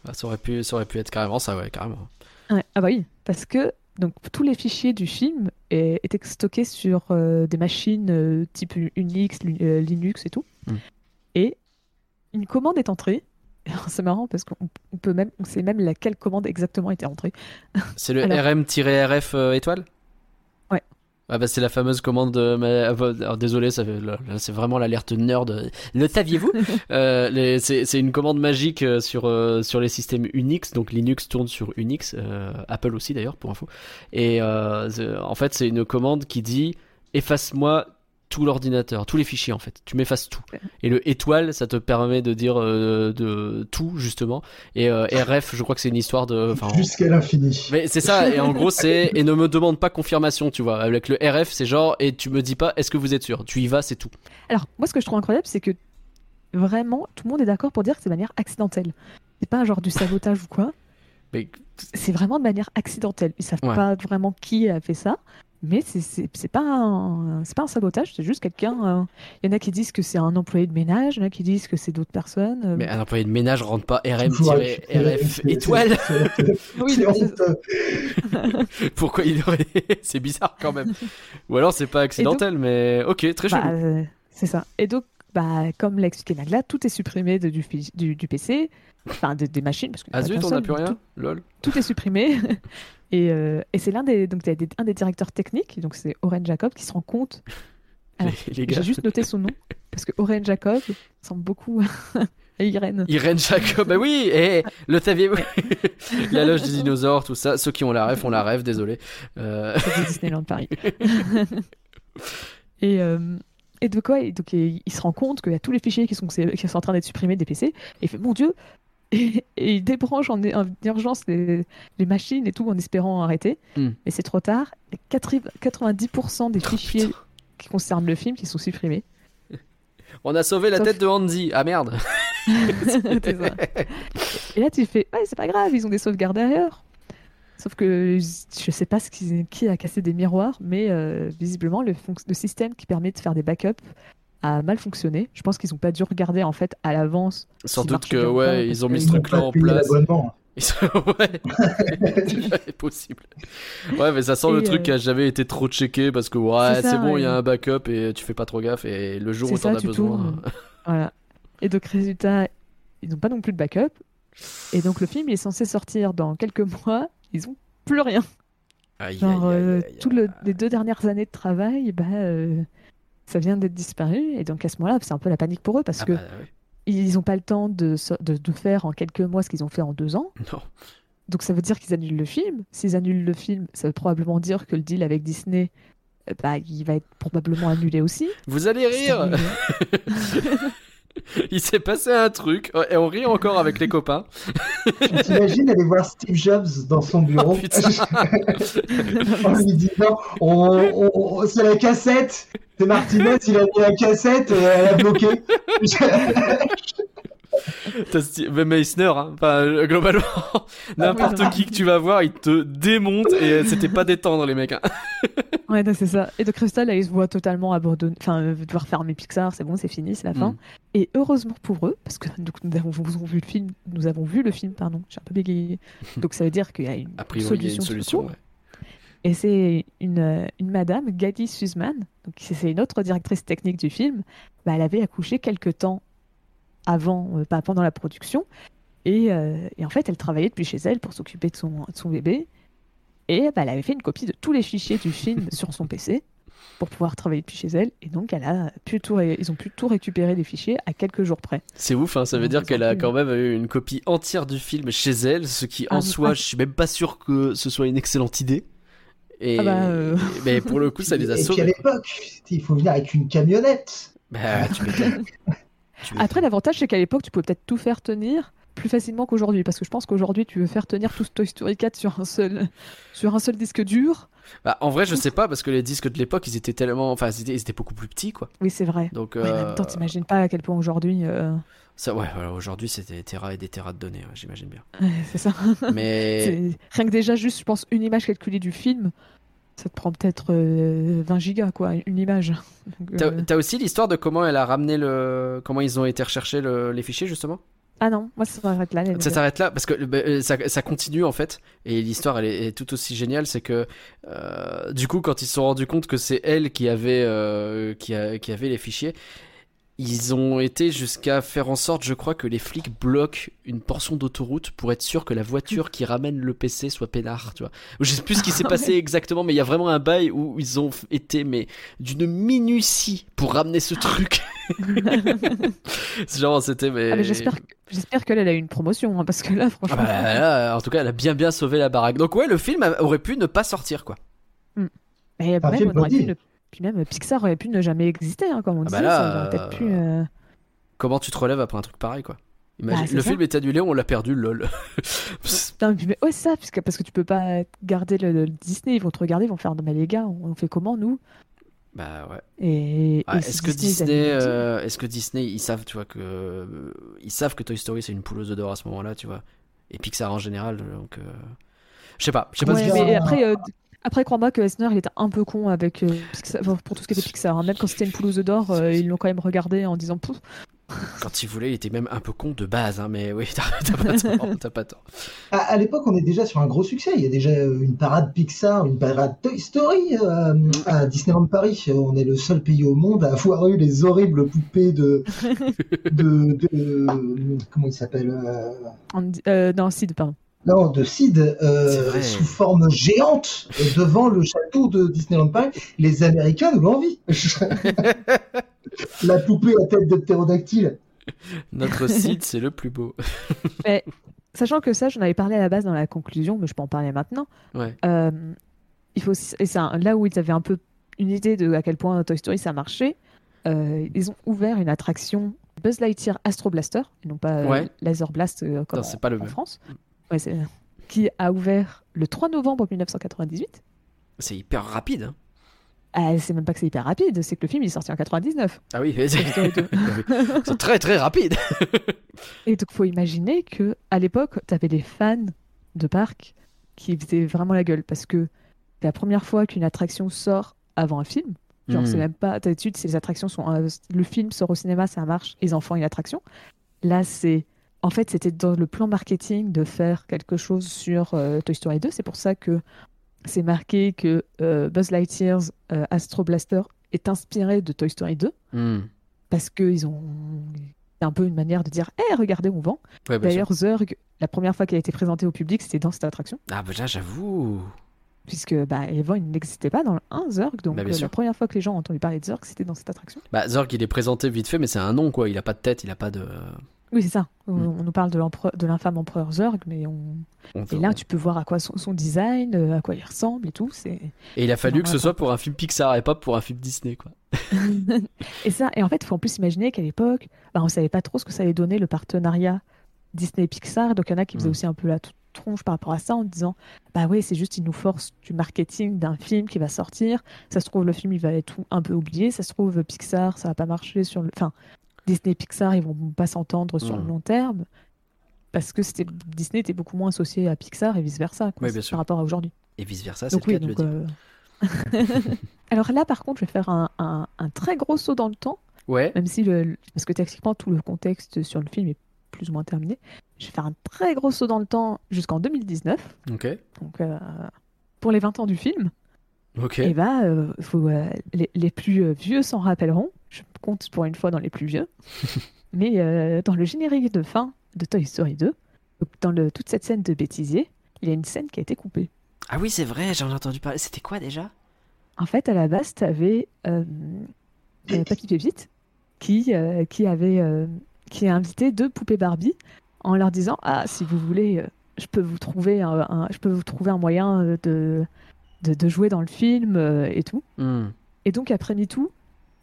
Ah, ça aurait pu, ça aurait pu être carrément ça, ouais, carrément. Ouais, Ah bah oui, parce que donc tous les fichiers du film est- étaient stockés sur euh, des machines euh, type Unix, euh, Linux et tout. Mm. Et une commande est entrée. C'est marrant parce qu'on on peut même, on sait même laquelle commande exactement était entrée. C'est le Alors- RM-RF euh, étoile? Ouais. Ah bah c'est la fameuse commande. euh, mais, euh, alors, désolé, ça fait- c'est vraiment l'alerte nerd. Le saviez-vous Euh, C'est une commande magique euh, sur euh, sur les systèmes Unix. Donc Linux tourne sur Unix, euh, Apple aussi d'ailleurs pour info. Et euh, en fait c'est une commande qui dit efface-moi tout l'ordinateur, tous les fichiers en fait. Tu m'effaces tout. Et le étoile, ça te permet de dire euh, de tout justement. Et euh, RF, je crois que c'est une histoire de. Jusqu'à l'infini. mais c'est ça, et en gros c'est et ne me demande pas confirmation, tu vois. Avec le RF, c'est genre et tu me dis pas est-ce que vous êtes sûr? Tu y vas, c'est tout. Alors, moi, ce que je trouve incroyable, c'est que vraiment, tout le monde est d'accord pour dire que c'est de manière accidentelle. C'est pas un genre du sabotage ou quoi. Mais C'est vraiment de manière accidentelle. Ils savent Ouais. pas vraiment qui a fait ça. Mais c'est- pas, un- c'est pas un sabotage, c'est juste quelqu'un. euh, Il y en a qui disent que c'est un employé de ménage, il y en a qui disent que c'est d'autres personnes. euh, mais un employé de ménage rentre pas RM-RF étoile. Oui. Pourquoi il aurait C'est bizarre quand même. Ou alors c'est pas accidentel, mais ok, très Bah, chelou. euh, c'est ça. Et donc, bah, comme l'a expliqué Nagla, tout est supprimé de- du, du, du PC, enfin de- des machines. Parce que Ah zut, on n'a plus rien. Lol. Tout est supprimé. Et euh, et c'est l'un des, donc, des- un des directeurs techniques, donc c'est Oren Jacob, qui se rend compte. J'ai juste noté son nom. parce que Oren Jacob ressemble beaucoup à Irène. Irène Jacob, bah oui, et le tavier, la loge des dinosaures, tout ça. Ceux qui ont la rêve, ont la rêve, désolé. Euh, Disneyland Paris. et, euh, et de quoi et donc, il, il se rend compte qu'il y a tous les fichiers qui sont, qui sont en train d'être supprimés des PC. Et il fait Mon Dieu et, et il débranche en, en urgence les, les machines et tout en espérant arrêter. Hmm. Mais c'est trop tard. Et 80 90% des Oh, fichiers putain. qui concernent le film qui sont supprimés. On a sauvé la Sauf- tête de Andy. Ah merde. Et là, tu fais, ouais, c'est pas grave, ils ont des sauvegardes derrière. Sauf que je sais pas ce qui, qui a cassé des miroirs, mais euh, visiblement, le système qui permet de faire des backups a mal fonctionné. Je pense qu'ils ont pas dû regarder en fait à l'avance. Sans doute que, pas, ouais, ils ont mis ce n'ont truc-là pas en place. ouais. c'est possible. Ouais, mais ça sent le truc euh, qui a jamais été trop checké parce que ouais, C'est bon, il y a ouais. un backup et tu fais pas trop gaffe et le jour C'est où t'en ça, as besoin. tournes. Voilà. Et donc, résultat, ils n'ont pas non plus de backup. Et donc, le film il est censé sortir dans quelques mois. Ils ont plus rien. Aïe, Genre, aïe, aïe, euh, aïe, tout aïe. le- les deux dernières années de travail, bah, euh, ça vient d'être disparu. Et donc, à ce moment-là, c'est un peu la panique pour eux parce Ah que bah, ils n'ont pas le temps de, de faire en quelques mois ce qu'ils ont fait en deux ans. Non. Donc, ça veut dire qu'ils annulent le film. S'ils annulent le film, ça veut probablement dire que le deal avec Disney, euh, bah, il va être probablement annulé aussi. Vous allez rire. Il s'est passé un truc et on rit encore avec les copains. T'imagines aller voir Steve Jobs dans son bureau? Oh, en lui disant on, on- on- c'est la cassette. C'est Martinez il a mis la cassette et elle a bloqué même Meissner, hein. enfin, euh, globalement, n'importe oui, qui que tu vas voir, il te démonte et euh, c'était pas détendre les mecs. hein. Ouais, c'est ça. Et donc Crystal, là, ils se voient totalement abandonnés, enfin, euh, devoir fermer Pixar, c'est bon, c'est fini, c'est la fin. Mm. Et heureusement pour eux, parce que donc, nous avons, vu le film, nous avons vu le film, pardon, j'ai un peu bégayé. Donc ça veut dire qu'il y a une A priori, il y a une solution. ouais. Et c'est une, euh, une madame, Gadi Suzman, c'est une autre directrice technique du film. Bah, elle avait accouché quelques temps avant, euh, pas pendant la production. Et, euh, et en fait, elle travaillait depuis chez elle pour s'occuper de son, de son bébé. Et bah, elle avait fait une copie de tous les fichiers du film sur son PC pour pouvoir travailler depuis chez elle. Et donc, elle a pu tout ré- ils ont pu tout récupérer les fichiers à quelques jours près. C'est ouf, hein, ça veut dire qu'elle a quand même eu une copie entière du film chez elle, ce qui en Ah, soi, ah. je suis même pas sûr que ce soit une excellente idée. Et Ah bah, euh. mais pour le coup, ça les a et puis à sauvés. l'époque il faut venir avec une camionnette Bah, tu m'étonnes. Après, l'avantage, c'est qu'à l'époque, tu pouvais peut-être tout faire tenir plus facilement qu'aujourd'hui. Parce que je pense qu'aujourd'hui, tu veux faire tenir tout ce Toy Story 4 sur un seul, sur un seul disque dur. Bah, en vrai, je sais pas parce que les disques de l'époque, ils étaient tellement, enfin, ils étaient, ils étaient beaucoup plus petits, quoi. Oui, c'est vrai. Donc, en euh, même temps, t'imagines pas à quel point aujourd'hui. euh, ça, ouais, voilà, aujourd'hui, c'était des terras et des terras de données, ouais, j'imagine bien. ouais, c'est ça. Mais Rien que déjà, juste, je pense, une image calculée du film, ça te prend peut-être euh, 20 gigas, quoi, une image. T'as euh, t'as aussi l'histoire de comment elle a ramené le, comment ils ont été rechercher le- les fichiers justement? Ah non, moi, ça s'arrête là. Ça s'arrête là parce que bah, euh, ça, ça continue en fait et l'histoire elle est, est tout aussi géniale c'est que euh, du coup quand ils se sont rendus compte que c'est elle qui avait euh, qui, a- qui avait les fichiers ils ont été jusqu'à faire en sorte je crois que les flics bloquent une portion d'autoroute pour être sûr que la voiture qui ramène le PC soit peinard tu vois je sais plus ce qui s'est passé exactement mais il y a vraiment un bail où ils ont été mais d'une minutie pour ramener ce truc genre c'était mais, Ah, mais j'espère, j'espère qu'elle elle a eu une promotion, hein, parce que là, ah franchement. bah, là, en tout cas, elle a bien bien sauvé la baraque. Donc ouais, le film aurait pu ne pas sortir quoi. Mais même, film on aurait pu ne- Puis même Pixar aurait pu ne jamais exister, hein, comme on Ah bah là, ça peut-être pu. euh, euh, Comment tu te relèves après un truc pareil quoi? Imagine, Bah, le ça. film est annulé, on l'a perdu, lol. Non, mais mais- ouais, c'est ça, puisque, parce que tu peux pas garder le, le Disney, ils vont te regarder, ils vont faire, mais les gars, on, on fait comment nous? Bah ouais. Et, Ah, et est-ce que Disney, euh, est-ce que Disney, ils savent, tu vois que euh, ils savent que Toy Story c'est une poule aux œufs d'or à ce moment-là, tu vois? Et Pixar en général, donc euh, je sais pas, je sais pas Ouais, ce mais font. après, euh, après crois-moi que Eisner, il était un peu con avec euh, Pixar- pour tout ce qui était Pixar. hein. Même quand c'était une œufs d'or, euh, ils l'ont quand même regardé en disant Pouf, Quand il voulait, il était même un peu con de base, hein, mais oui, t'as pas tort, t'as pas tort. À, à l'époque, on est déjà sur un gros succès. Il y a déjà euh, une parade Pixar, une parade Toy Story euh, à Disneyland Paris. On est le seul pays au monde à avoir eu les horribles poupées de. de, de- comment il s'appelle euh, euh, non, Sid, pardon. Non, de Sid euh, sous forme géante euh, devant le château de Disneyland Paris. Les Américains nous l'envient. La poupée à tête de ptérodactyle. Notre site, c'est le plus beau. Sachant que ça, j'en avais parlé à la base dans la conclusion, mais je peux en parler maintenant. Ouais. Euh, il faut et un- là où ils avaient un peu une idée de à quel point Toy Story ça marchait. euh, ils ont ouvert une attraction Buzz Lightyear Astro Blaster, et non pas euh, Ouais. Laser Blast euh, comme Non, en, c'est pas le en même. France, Ouais, c'est- qui a ouvert le 3 novembre 1998. C'est hyper rapide. hein. Ah, c'est même pas que c'est hyper rapide, c'est que le film il est sorti en 99. Ah oui, Toy Story 2. c'est très très rapide. Et donc, faut imaginer que à l'époque, tu avais des fans de parc qui faisaient vraiment la gueule parce que c'est la première fois qu'une attraction sort avant un film. Genre, Hmm. c'est même pas. D'habitude, c'est les attractions sont. euh, le film sort au cinéma, ça marche, les enfants, une attraction. Là, c'est. En fait, c'était dans le plan marketing de faire quelque chose sur euh, Toy Story 2. C'est pour ça que c'est marqué que euh, Buzz Lightyear's euh, Astro Blaster est inspiré de Toy Story 2 Hmm. parce qu'ils ont. Un peu une manière de dire Hé, regardez, on vend. Ouais. D'ailleurs, Zurg, la première fois qu'elle a été présentée au public, c'était dans cette attraction. Ah bah là, j'avoue. Puisque bah, avant, il n'existait pas dans le 1 Zurg. Donc, Bah, euh, la première fois que les gens ont entendu parler de Zurg, c'était dans cette attraction. Bah Zorg, il est présenté vite fait, mais c'est un nom quoi. Il a pas de tête, il a pas de. Oui, c'est ça. On- Mm. On nous parle de l'infâme empereur Zurg, mais on... on- Et là, tu peux voir à quoi son, son design, euh, à quoi il ressemble et tout. Et il a fallu que ce soit pour un film Pixar et pas pour un film Disney quoi. et ça, et en fait, il faut en plus imaginer qu'à l'époque, bah, on savait pas trop ce que ça allait donner le partenariat Disney-Pixar. Donc, il y en a qui faisaient Mm. aussi un peu la tronche par rapport à ça en disant Bah oui, c'est juste, ils nous forcent du marketing d'un film qui va sortir. Ça se trouve, le film, il va être un peu oublié. Ça se trouve, Pixar, ça va pas marcher sur le. Enfin, Disney-Pixar, ils vont pas s'entendre sur Mm. le long terme. Parce que c'était Disney était beaucoup moins associé à Pixar et vice-versa quoi, Oui, par rapport à aujourd'hui. Et vice versa, c'est le oui, cas de le dire. euh, Alors là, par contre, je vais faire un, un- un très gros saut dans le temps, Ouais. même si le, parce que techniquement tout le contexte sur le film est plus ou moins terminé. Je vais faire un très gros saut dans le temps jusqu'en 2019, Ok. donc euh, pour les 20 ans du film. Ok. Et bah, euh, faut, euh, les, les plus vieux s'en rappelleront. Je compte pour une fois dans les plus vieux. Mais euh, dans le générique de fin de Toy Story 2, donc dans le, toute cette scène de bêtisier, il y a une scène qui a été coupée. Ah oui, c'est vrai, j'en ai entendu parler. C'était quoi déjà? En fait, à la base, tu avais euh, euh, Papy Pépite qui, euh, qui avait euh, qui a invité deux poupées Barbie en leur disant Ah, si vous voulez, euh, je peux vous trouver un, un- je peux vous trouver un moyen de, de, de jouer dans le film et tout. Hmm. Et donc, après MeToo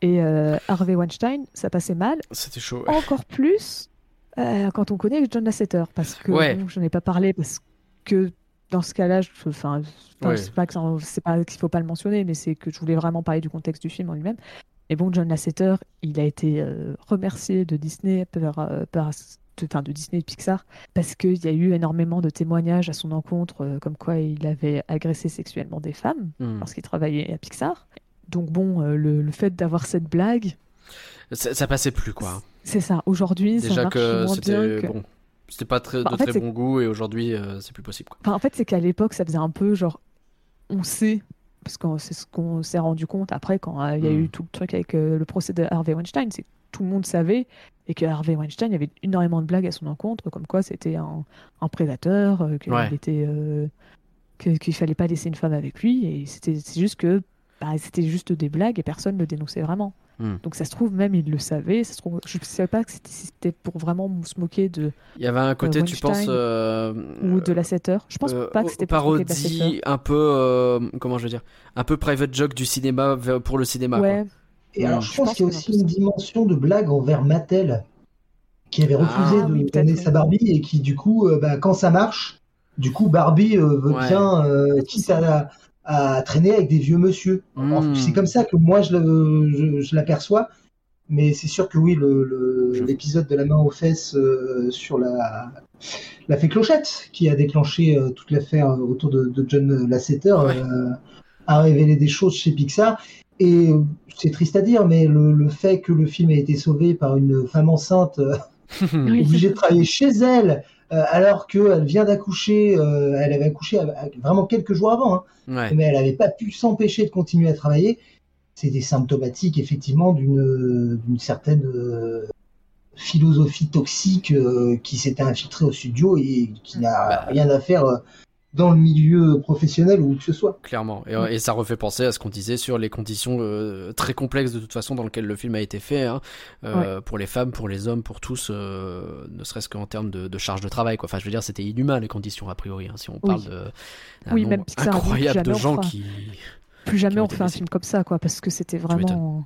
et euh, Harvey Weinstein, ça passait mal. C'était chaud. Encore plus euh, quand on connaît John Lasseter. Parce que Ouais. bon, je n'en ai pas parlé parce que dans ce cas-là, je enfin, Ouais. c'est pas qu'il faut pas le mentionner, mais c'est que je voulais vraiment parler du contexte du film en lui-même. Et bon, John Lasseter, il a été euh, remercié de Disney par, par- de, enfin, de Disney et Pixar parce qu'il y a eu énormément de témoignages à son encontre, euh, comme quoi il avait agressé sexuellement des femmes Hmm. lorsqu'il travaillait à Pixar. Donc bon, euh, le, le fait d'avoir cette blague, Ça, ça passait plus quoi. c'est ça. Aujourd'hui, ça marche que moins bien c'était que... bon. C'était pas très, Bah, de en fait, très bon goût et aujourd'hui euh, c'est plus possible quoi. Enfin, en fait, c'est qu'à l'époque, ça faisait un peu genre, on sait, parce que c'est ce qu'on s'est rendu compte après quand euh, il y a Mm. eu tout le truc avec euh, le procès de Harvey Weinstein, c'est que tout le monde savait et que Harvey Weinstein, il y avait énormément de blagues à son encontre, comme quoi c'était un, un prédateur, qu'il Ouais. était, que- qu'il fallait pas laisser une femme avec lui, et c'était c'est juste que bah, c'était juste des blagues et personne ne le dénonçait vraiment. Mm. Donc ça se trouve même il le savait, ça se trouve, je ne savais pas que c'était si c'était pour vraiment se moquer de Il y avait un côté, tu Weinstein penses, euh, ou de la Je pense euh, pas que c'était parodie, un peu, euh, comment je veux dire, un peu private joke du cinéma pour le cinéma. quoi. Ouais, Et alors, Je je pense pense qu'il y a aussi une dimension de blague envers Mattel, qui avait refusé Ah, de oui, donner sa Barbie et qui, du coup, euh, bah, quand ça marche, du coup, Barbie euh, veut Ouais. bien, euh, quitte à, à traîner avec des vieux monsieur. Alors, Mm. C'est comme ça que moi, je le- je- je l'aperçois. Mais c'est sûr que oui, l'épisode de la main aux fesses euh, sur la, la fée Clochette, qui a déclenché euh, toute l'affaire autour de, de John Lasseter, Ouais. euh, a révélé des choses chez Pixar. Et euh, c'est triste à dire, mais le, le fait que le film ait été sauvé par une femme enceinte euh, obligée de travailler chez elle, euh, alors qu'elle vient d'accoucher, euh, elle avait accouché vraiment quelques jours avant, hein, Ouais. mais elle n'avait pas pu s'empêcher de continuer à travailler. C'était symptomatique effectivement d'une d'une certaine euh, philosophie toxique euh, qui s'était infiltrée au studio et qui n'a Bah. rien à faire euh, dans le milieu professionnel ou où que ce soit. Clairement. Et, et ça refait penser à ce qu'on disait sur les conditions euh, très complexes de toute façon dans lesquelles le film a été fait, hein, euh, pour les femmes, pour les hommes, pour tous, euh, ne serait-ce qu'en termes de, de charge de travail. Quoi. Enfin, je veux dire, c'était inhumain les conditions a priori. hein, si on parle Oui. de d'un Oui, nombre même incroyable de gens qui. Plus jamais on fait un film comme ça, quoi, parce que c'était vraiment.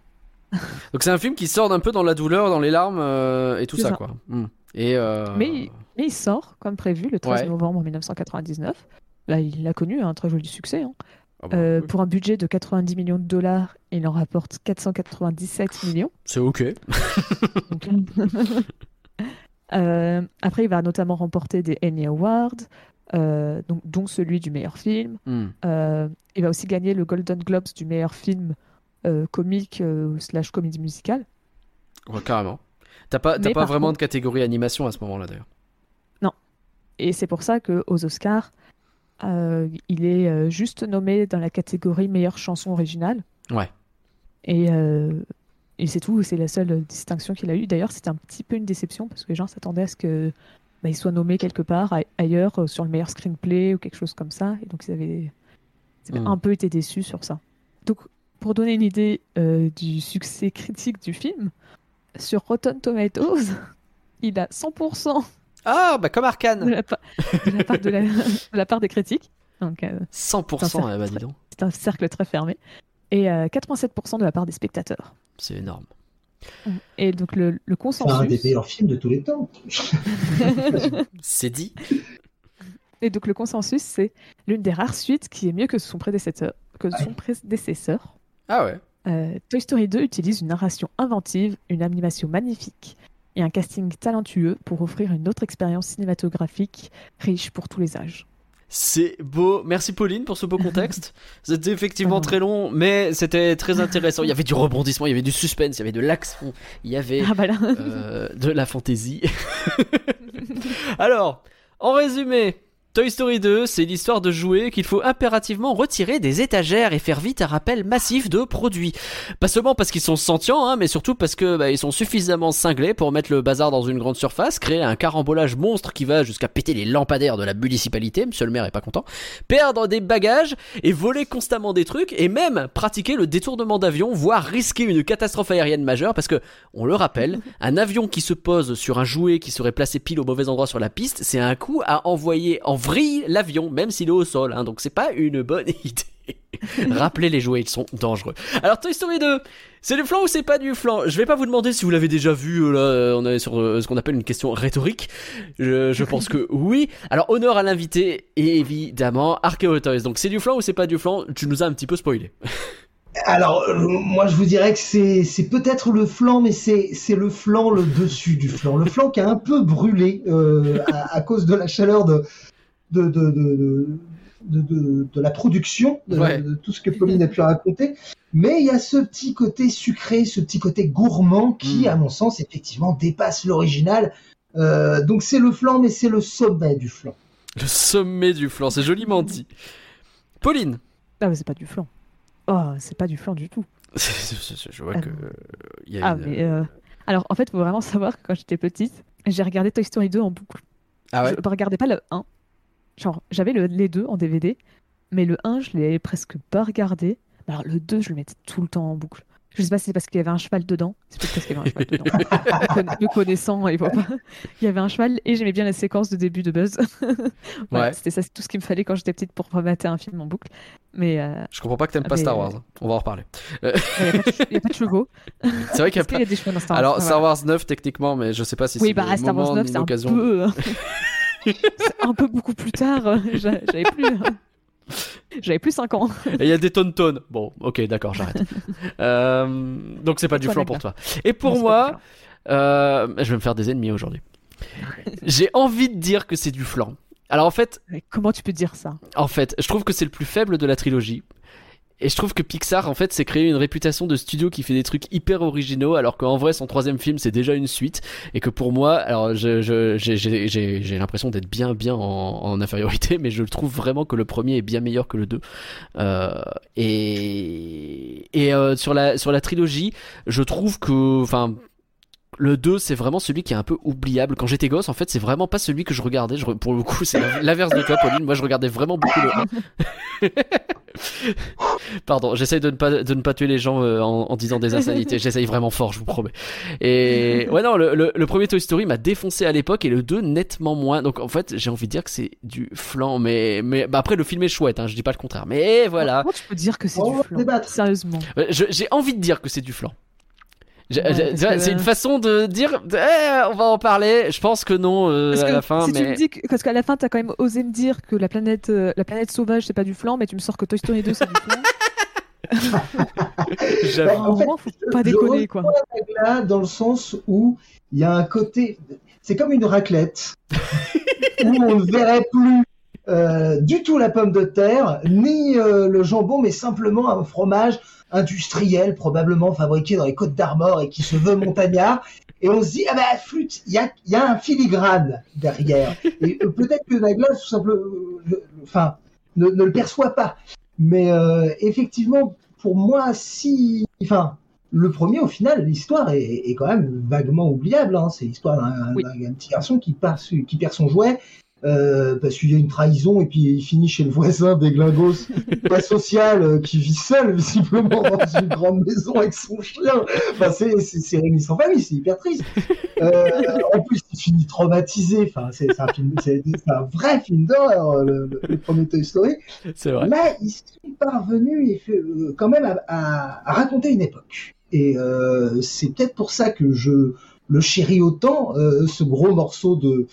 Donc c'est un film qui sort un peu dans la douleur, dans les larmes euh, et tout ça, ça. quoi. Hmm. Et euh, Mais, mais il sort, comme prévu, le 13 Ouais. novembre 1999. Là, il a connu un très joli succès. hein. ah bah, Euh, oui. Pour un budget de 90 millions de dollars, il en rapporte 497 millions. c'est ok. Donc, euh, après, il va notamment remporter des Emmy Awards, euh, donc, dont celui du meilleur film. Hmm. Euh, il va aussi gagner le Golden Globes du meilleur film euh, comique euh, slash comédie musicale. Ouais, carrément. T'as pas, pas vraiment contre- de catégorie animation à ce moment-là d'ailleurs. Et c'est pour ça qu'aux Oscars, euh, il est euh, juste nommé dans la catégorie meilleure chanson originale. Ouais. Et, euh, et c'est tout, c'est la seule distinction qu'il a eue. D'ailleurs, c'était un petit peu une déception parce que les gens s'attendaient à ce que bah, il soit nommé quelque part ailleurs sur le meilleur screenplay ou quelque chose comme ça. Et donc, ils avaient, ils avaient Mm. un peu été déçus sur ça. Donc, pour donner une idée euh, du succès critique du film, sur Rotten Tomatoes, il a 100% Ah, bah comme de Arkane. la, pa- de la part, de la- de la part des critiques. Donc, euh, 100%, Sincère. eh bah dis donc. c'est un cercle très fermé. Et euh, 87% de la part des spectateurs. C'est énorme. Et donc, le, le C'est un des consensus. meilleurs films de tous les temps. C'est dit. Et donc le consensus, c'est l'une des rares suites qui est mieux que son prédécesseur. Que son prédécesseur. Ah ouais. Euh, Toy Story 2 utilise une narration inventive, une animation magnifique et un casting talentueux pour offrir une autre expérience cinématographique riche pour tous les âges. C'est beau. Merci Pauline pour ce beau contexte. C'était effectivement très long, mais c'était très intéressant. Il y avait du rebondissement, il y avait du suspense, il y avait de l'action, il y avait Ah bah euh, de la fantaisie. Alors, en résumé, Toy Story 2, c'est l'histoire de jouets qu'il faut impérativement retirer des étagères et faire vite un rappel massif de produits. Pas seulement parce qu'ils sont sentients, hein, mais surtout parce que bah, ils sont suffisamment cinglés pour mettre le bazar dans une grande surface, créer un carambolage monstre qui va jusqu'à péter les lampadaires de la municipalité, monsieur le maire est pas content, perdre des bagages et voler constamment des trucs et même pratiquer le détournement d'avion, voire risquer une catastrophe aérienne majeure parce que, on le rappelle, un avion qui se pose sur un jouet qui serait placé pile au mauvais endroit sur la piste, c'est un coup à envoyer en vrille l'avion, même s'il est au sol, hein, donc c'est pas une bonne idée. Rappelez les jouets, ils sont dangereux. Alors Toy Story 2, c'est du flan ou c'est pas du flan? Je vais pas vous demander si vous l'avez déjà vu, euh, là, euh, on est sur euh, ce qu'on appelle une question rhétorique. Je, je pense que oui. Alors honneur à l'invité, évidemment, Archeo Toys. Donc c'est du flan ou c'est pas du flan? Tu nous as un petit peu spoilé. Alors, euh, moi, je vous dirais que c'est c'est peut-être le flanc, mais c'est c'est le flanc, le dessus du flanc. Le flanc qui a un peu brûlé euh, à, à cause de la chaleur de, de, de, de, de, de- de- de la production, de, Ouais. de tout ce que Pauline a pu raconter. Mais il y a ce petit côté sucré, ce petit côté gourmand qui, Mm. à mon sens, effectivement, dépasse l'original. Euh, donc c'est le flanc, mais c'est le sommet du flanc. Le sommet du flan, c'est joliment dit. Pauline ah, mais c'est pas du flan. Oh, c'est pas du flan du tout. Je vois Ah que euh, il y a Ah, une- mais euh, alors en fait, faut vraiment savoir que quand j'étais petite, j'ai regardé Toy Story 2 en boucle. Ah ouais? Je regardais pas le 1. Genre, j'avais le- les deux en DVD, mais le 1, je l'ai presque pas regardé. Alors le 2, je le mettais tout le temps en boucle. Je sais pas si c'est parce qu'il y avait un cheval dedans. C'est peut-être parce qu'il y avait un cheval dedans. Me connaissant, il voit pas. Il y avait un cheval et j'aimais bien la séquence de début de Buzz. Voilà, Ouais. C'était ça, c'est tout ce qu'il me fallait quand j'étais petite pour remater un film en boucle. Mais euh, Je comprends pas que t'aimes pas Mais, Star euh, Wars. hein. On va en reparler. il n'y a, pas de pas chevaux. C'est vrai qu'il y a pas. y a des chevaux dans Star Wars Alors. Star Wars 9 techniquement, mais je sais pas si Oui, c'est bah le Star Wars moment 9, ni c'est un l'occasion. Un peu beaucoup plus tard. euh, j'a- J'avais plus. euh, J'avais plus 5 ans. Et il y a des tonnes tonnes. Bon, ok, d'accord, j'arrête. Euh, donc c'est pas du flan la pour toi. Et pour Non, moi, euh, je vais me faire des ennemis aujourd'hui. J'ai envie de dire que c'est du flan. Alors en fait, comment tu peux dire ça? en fait, je trouve que c'est le plus faible de la trilogie. Et je trouve que Pixar, en fait, s'est créé une réputation de studio qui fait des trucs hyper originaux, alors qu'en vrai, son troisième film, c'est déjà une suite. Et que pour moi, alors, je, je- j'ai, j'ai, j'ai l'impression d'être bien, bien en, en infériorité, mais je trouve vraiment que le premier est bien meilleur que le 2. Euh, et et euh, sur, la, sur la trilogie, je trouve que, enfin, le 2, c'est vraiment celui qui est un peu oubliable. Quand j'étais gosse, en fait, c'est vraiment pas celui que je regardais. Je, pour le coup, c'est l'inverse de toi, Pauline. Moi, je regardais vraiment beaucoup le 1. Pardon, j'essaye de ne pas de ne pas tuer les gens euh, en, en disant des insanités. J'essaye vraiment fort, je vous promets. Et ouais, non, le, le, le premier Toy Story m'a défoncé à l'époque et le 2 nettement moins. Donc en fait, j'ai envie de dire que c'est du flan. Mais mais bah, après, le film est chouette. Hein, je dis pas le contraire. Mais voilà. Comment tu peux dire que c'est On du flan débattre. Sérieusement. Je- J'ai envie de dire que c'est du flan. Ouais, C'est une façon de dire eh, on va en parler. Je pense que non euh, Parce à que la fin, si tu me dis que, parce qu'à la fin, t'as quand même osé me dire que la planète, euh, la planète sauvage, c'est pas du flan, mais tu me sors que Toy Story 2, c'est du flan. j'avoue. Bah, en fait, faut pas déconner, quoi. là dans le sens où il y a un côté. C'est comme une raclette où on ne verrait plus euh, du tout la pomme de terre ni euh, le jambon, mais simplement un fromage industriel, probablement fabriqué dans les Côtes d'Armor et qui se veut montagnard. Et on se dit, ah ben, flûte, il y a, il y a un filigrane derrière. Et euh, peut-être que Nagla, tout simplement, euh, enfin, ne, ne le perçoit pas. Mais euh, effectivement, pour moi, si, enfin, le premier, au final, l'histoire est, est quand même vaguement oubliable. Hein. C'est l'histoire d'un Oui. d'un- d'un petit garçon qui, part, qui perd son jouet euh, parce qu'il y a une trahison et puis il finit chez le voisin des glingos pas social euh, qui vit seul visiblement dans une grande maison avec son chien. Enfin, c'est c'est- c'est Rémi sans famille, c'est hyper triste. Euh, en plus, il finit traumatisé. Enfin, c'est c'est un, film- c'est- un vrai film d'horreur, le, le- premier Toy Story. C'est vrai. Là, ils sont parvenus et fait, euh, quand même à, à- à raconter une époque. Et euh, c'est peut-être pour ça que je le chéris autant, euh, ce gros morceau de,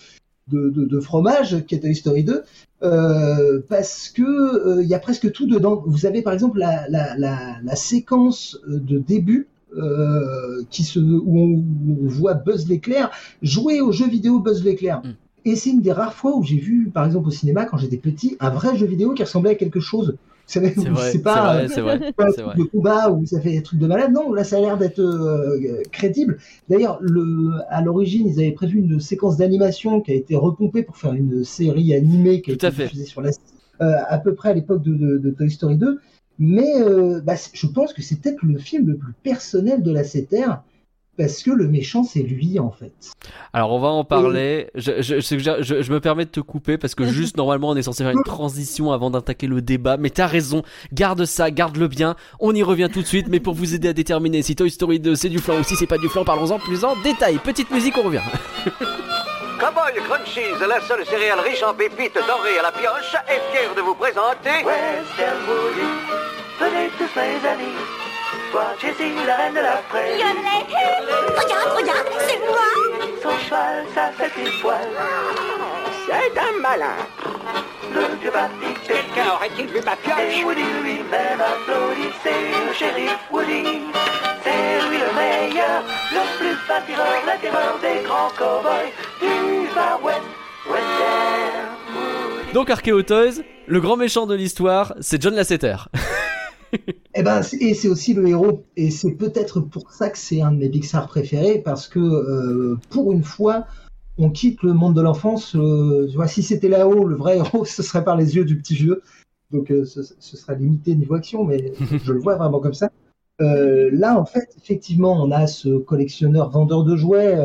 de, de, de fromage qui est Toy Story 2, euh, parce que euh, il y a presque tout dedans. Vous avez par exemple la, la, la, la séquence de début. euh, qui se, où, on, où on voit Buzz l'éclair jouer au jeu vidéo Buzz l'éclair. Mm. Et c'est une des rares fois où j'ai vu, par exemple au cinéma, quand j'étais petit, un vrai jeu vidéo qui ressemblait à quelque chose. C'est pas vrai. Pas un truc de combat où ça fait des trucs de malade. Non, là, ça a l'air d'être euh, crédible. D'ailleurs, le, à l'origine, ils avaient prévu une séquence d'animation qui a été repompée pour faire une série animée qui a Tout été diffusée sur la euh, à peu près à l'époque de, de- de Toy Story 2. Mais euh, bah, je pense que c'est peut-être le film le plus personnel de la CTR parce que le méchant, c'est lui, en fait. Alors on va en parler. Je, je, je, je- je me permets de te couper parce que juste normalement on est censé faire une transition avant d'attaquer le débat. Mais t'as raison, garde ça, garde-le bien. On y revient tout de suite. Mais pour vous aider à déterminer si Toy Story 2 c'est du flan ou si c'est pas du flan, parlons-en plus en détail. Petite musique, on revient. Cowboy Crunchies, la seule céréale riche en pépites dorées à la pioche, est fière de vous présenter Western Woody. Venez tous mes amis, voir Jessie, la reine de la fraise. Regarde, regarde, c'est moi Son cheval, ça fait une poil. C'est un malin. Le vieux papy, quelqu'un aurait-il vu ma pioche? Et Woody lui-même applaudit, c'est le shérif Woody. C'est lui le meilleur, le plus fin tireur, la terreur des grands cowboys du Far West. Western. Donc Archeo Toys, le grand méchant de l'histoire, c'est John Lasseter. Eh ben, et c'est aussi le héros. Et c'est peut-être pour ça que c'est un de mes Pixar préférés, parce que euh, pour une fois, on quitte le monde de l'enfance. euh, tu vois, si c'était là-haut, le vrai héros, ce serait par les yeux du petit vieux. Donc, euh, ce, ce serait limité niveau action, mais je le vois vraiment comme ça. Euh, là, en fait, effectivement, on a ce collectionneur vendeur de jouets.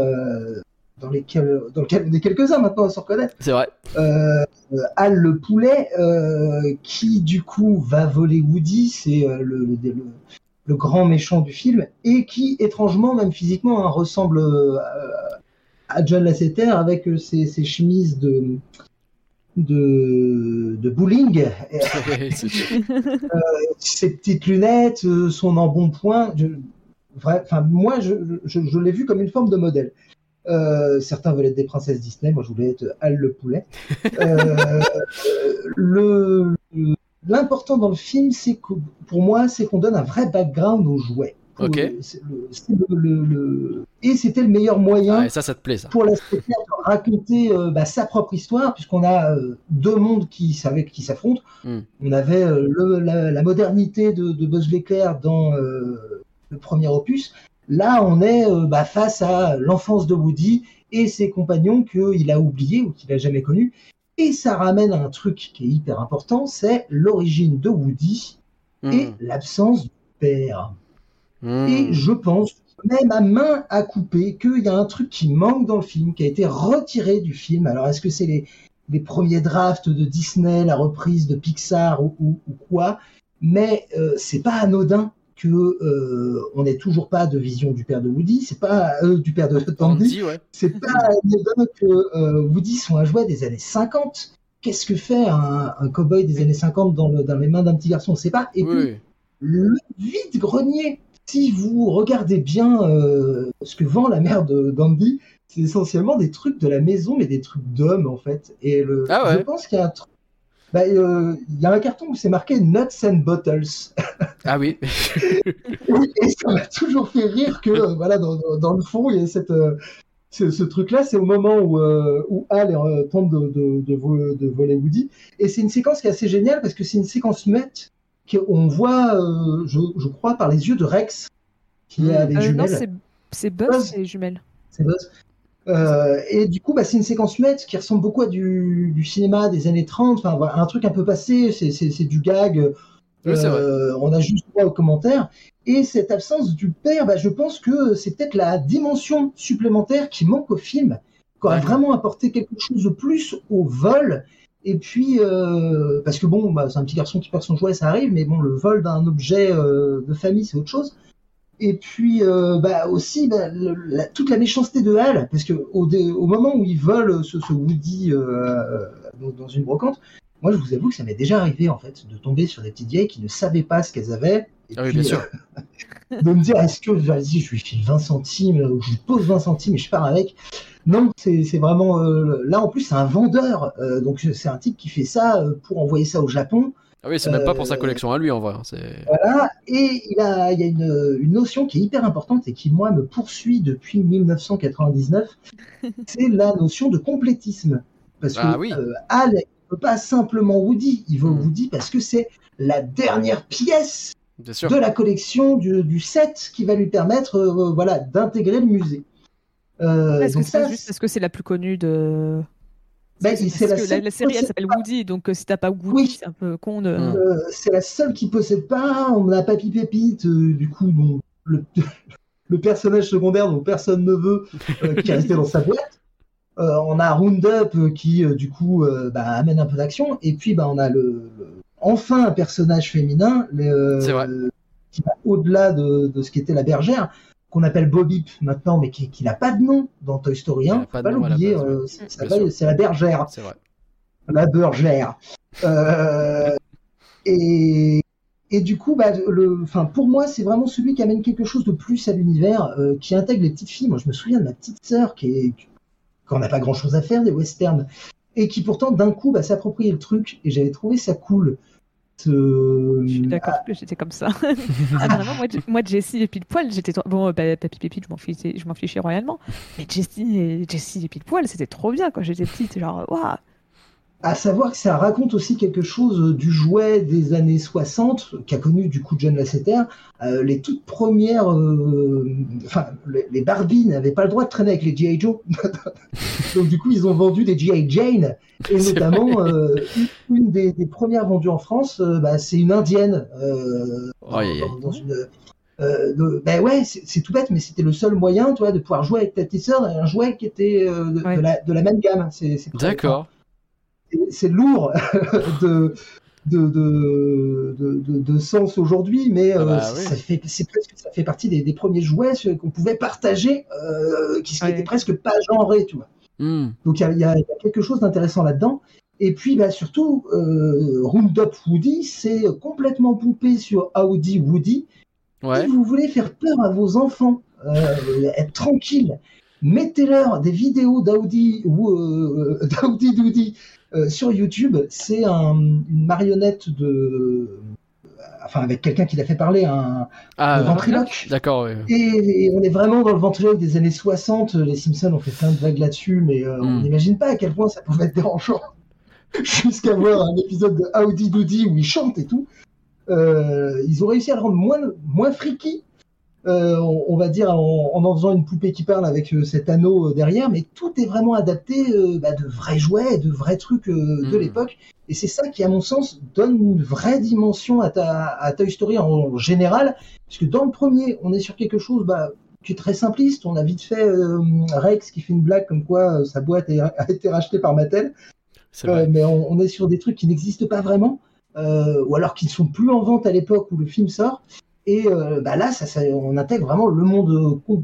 Euh, dans, lesquels, dans lequel on est quelques-uns maintenant à se reconnaître C'est vrai. euh, euh, Al le poulet, euh, qui du coup va voler Woody, c'est euh, le, le, le- le grand méchant du film, et qui étrangement, même physiquement, hein, ressemble euh, à John Lasseter avec euh, ses, ses chemises de de, de bowling, C'est- ses petites lunettes, euh, son embonpoint. Je, vrai, enfin, moi, je, je, je l'ai vu comme une forme de modèle. Euh, certains veulent être des princesses Disney, moi je voulais être Al le poulet. Euh, le l'important dans le film, c'est que pour moi, c'est qu'on donne un vrai background aux jouets. Le- le- le- Et c'était le meilleur moyen Ouais, ça, ça te plaît ça. pour la de raconter euh, bah, sa propre histoire, puisqu'on a euh, deux mondes qui, qui s'affrontent. Mm. On avait euh, la, la modernité de, de Buzz l'éclair dans le premier opus. Là, on est euh, bah, face à l'enfance de Woody et ses compagnons qu'il a oubliés ou qu'il a jamais connus. Et ça ramène à un truc qui est hyper important, c'est l'origine de Woody et Hmm. l'absence du père. Hmm. Et je pense même à main à couper qu'il y a un truc qui manque dans le film, qui a été retiré du film. Alors est-ce que c'est les, les premiers drafts de Disney, la reprise de Pixar ou, ou- ou quoi? Mais euh, c'est pas anodin que euh, on n'ait toujours pas de vision du père de Woody, c'est pas euh, du père de Andy, Andy, ouais. c'est pas que euh, Woody soit un jouet des années 50. Qu'est-ce que fait un, un cow-boy des années 50 dans, le- dans les mains d'un petit garçon? On sait pas. Et puis le vide-grenier. Si vous regardez bien ce que vend la mère de d'Andy, c'est essentiellement des trucs de la maison, mais des trucs d'hommes en fait. Et le, Ah ouais. je pense qu'il y a un truc. Bah, euh, il y a un carton où c'est marqué Nuts and Bottles. Ah oui. Et ça m'a toujours fait rire que, euh, voilà, dans, le fond, il y a cette, euh, ce, ce truc-là, c'est au moment où, euh, où Hal euh, tente de, de, de, vo- de voler Woody. Et c'est une séquence qui est assez géniale parce que c'est une séquence muette qu'on voit, euh, je, je crois, par les yeux de Rex, qui a des Euh, non, jumelles. c'est c'est Buzz. Buzz et jumelles. C'est Buzz. Euh, et du coup, bah, c'est une séquence muette qui ressemble beaucoup à du, du cinéma des années 30, enfin, voilà, un truc un peu passé, c'est, du gag. Oui. Euh, on a juste droit aux commentaires. Et cette absence du père, bah, je pense que c'est peut-être la dimension supplémentaire qui manque au film, qui aurait Ouais. vraiment apporté quelque chose de plus au vol. Et puis, euh, parce que bon, bah, c'est un petit garçon qui perd son jouet, ça arrive, mais bon, le vol d'un objet euh, de famille, c'est autre chose. Et puis euh, bah aussi bah, le- la- toute la méchanceté de Hal, parce que au, dé- au moment où il vole ce, ce Woody euh, dans, dans une brocante, moi je vous avoue que ça m'est déjà arrivé en fait de tomber sur des petites vieilles qui ne savaient pas ce qu'elles avaient. Et Ah oui, puis, bien sûr. euh, de me dire est-ce que vas-y je lui file 20 centimes ou je lui pose 20 centimes et je pars avec. Non, c'est vraiment euh, là en plus c'est un vendeur, euh, donc c'est un type qui fait ça euh, pour envoyer ça au Japon. Ah oui, c'est même pas pour sa Euh, collection à lui en vrai. hein. Voilà, et il, a, il y a une, une notion qui est hyper importante et qui, moi, me poursuit depuis 1999, c'est la notion de complétisme. Parce que Ah oui. euh, Hal ne veut pas simplement Woody, il veut Hmm. Woody parce que c'est la dernière pièce de la collection du, du set qui va lui permettre euh, voilà, d'intégrer le musée. Euh, Est-ce que donc c'est pas ça, juste parce que c'est la plus connue de. Bah, Parce que- c'est parce la la, série elle s'appelle Woody, donc euh, si t'as pas Woody, Oui. c'est un peu con de. Euh, c'est la seule qui possède pas. On a Papy Pépite, euh, du coup, le, le personnage secondaire dont personne ne veut, euh, qui est resté dans sa boîte. Euh, on a Roundup euh, qui, euh, du coup, euh, bah, amène un peu d'action. Et puis, bah, on a le, le- enfin un personnage féminin le- qui va au-delà de, de ce qu'était la bergère, qu'on appelle Bobip maintenant, mais qui, qui n'a pas de nom dans Toy Story Il 1. a Faut pas l'oublier, euh, c'est- sûr. c'est la bergère C'est vrai. la bergère. Euh, et, et du coup, bah, le, pour moi, c'est vraiment celui qui amène quelque chose de plus à l'univers, euh, qui intègre les petites filles. Moi, je me souviens de ma petite sœur qui est, quand on n'a pas grand chose à faire, des westerns, et qui pourtant, d'un coup, bah, s'appropriait le truc, et j'avais trouvé ça cool. Ce- Je suis d'accord que j'étais comme ça. ah, vraiment, moi, Jessie et Pile Poil, j'étais. trop- Bon, euh, bah, Papy Pépite, je m'en fichais, je m'en fichais royalement. Mais Jessie et, Jessie et Pile Poil, c'était trop bien quand j'étais petite. Genre, waouh! À savoir que ça raconte aussi quelque chose du jouet des années 60, qu'a connu du coup John Lasseter. Euh, les toutes premières, euh, enfin, les, les Barbie n'avaient pas le droit de traîner avec les G.I. Joe. Donc du coup, ils ont vendu des G.I. Jane. Et notamment, euh, une des, des premières vendues en France, bah, c'est une indienne. Dans, dans une, euh, de- ben ouais, c'est tout bête, mais c'était le seul moyen, toi, de pouvoir jouer avec ta petite sœur, un jouet qui était euh, de, Ouais. de la, de la même gamme. D'accord. C'est- lourd de, de, de, de, de- de sens aujourd'hui, mais Ah euh, bah oui. ça, fait, c'est presque, ça fait partie des, des premiers jouets qu'on pouvait partager, euh, qui, qui Ouais. étaient presque pas genrés, tu vois. Hmm. Donc il y a, y y quelque chose d'intéressant là-dedans. Et puis bah, surtout, euh, Roundup Woody, c'est complètement pompé sur Audi Woody. Ouais. Si vous voulez faire peur à vos enfants, euh, être tranquille, mettez-leur des vidéos d'Audi ou euh, sur YouTube. C'est un- une marionnette de, enfin avec quelqu'un qui l'a fait parler, un, Ah, ventriloque. d'accord. ouais. Et, et on est vraiment dans le ventriloque des années 60. Les Simpsons ont fait plein de vagues là-dessus, mais euh, on Mm. n'imagine pas à quel point ça pouvait être dérangeant. Jusqu'à voir un épisode de Audi Doody où ils chantent et tout. Euh, ils ont réussi à le rendre moins, moins freaky, euh, on, on va dire, en, en en faisant une poupée qui parle avec euh, cet anneau euh, derrière, mais tout est vraiment adapté euh, bah, de vrais jouets, de vrais trucs euh, de Mm. l'époque. Et c'est ça qui, à mon sens, donne une vraie dimension à, ta, à Toy Story en général. Parce que dans le premier, on est sur quelque chose bah, qui est très simpliste. On a vite fait euh, Rex qui fait une blague comme quoi euh, sa boîte a, a été rachetée par Mattel. Euh, mais on, on est sur des trucs qui n'existent pas vraiment, euh, ou alors qui ne sont plus en vente à l'époque où le film sort. Et euh, bah là, ça, ça- on intègre vraiment le monde, euh,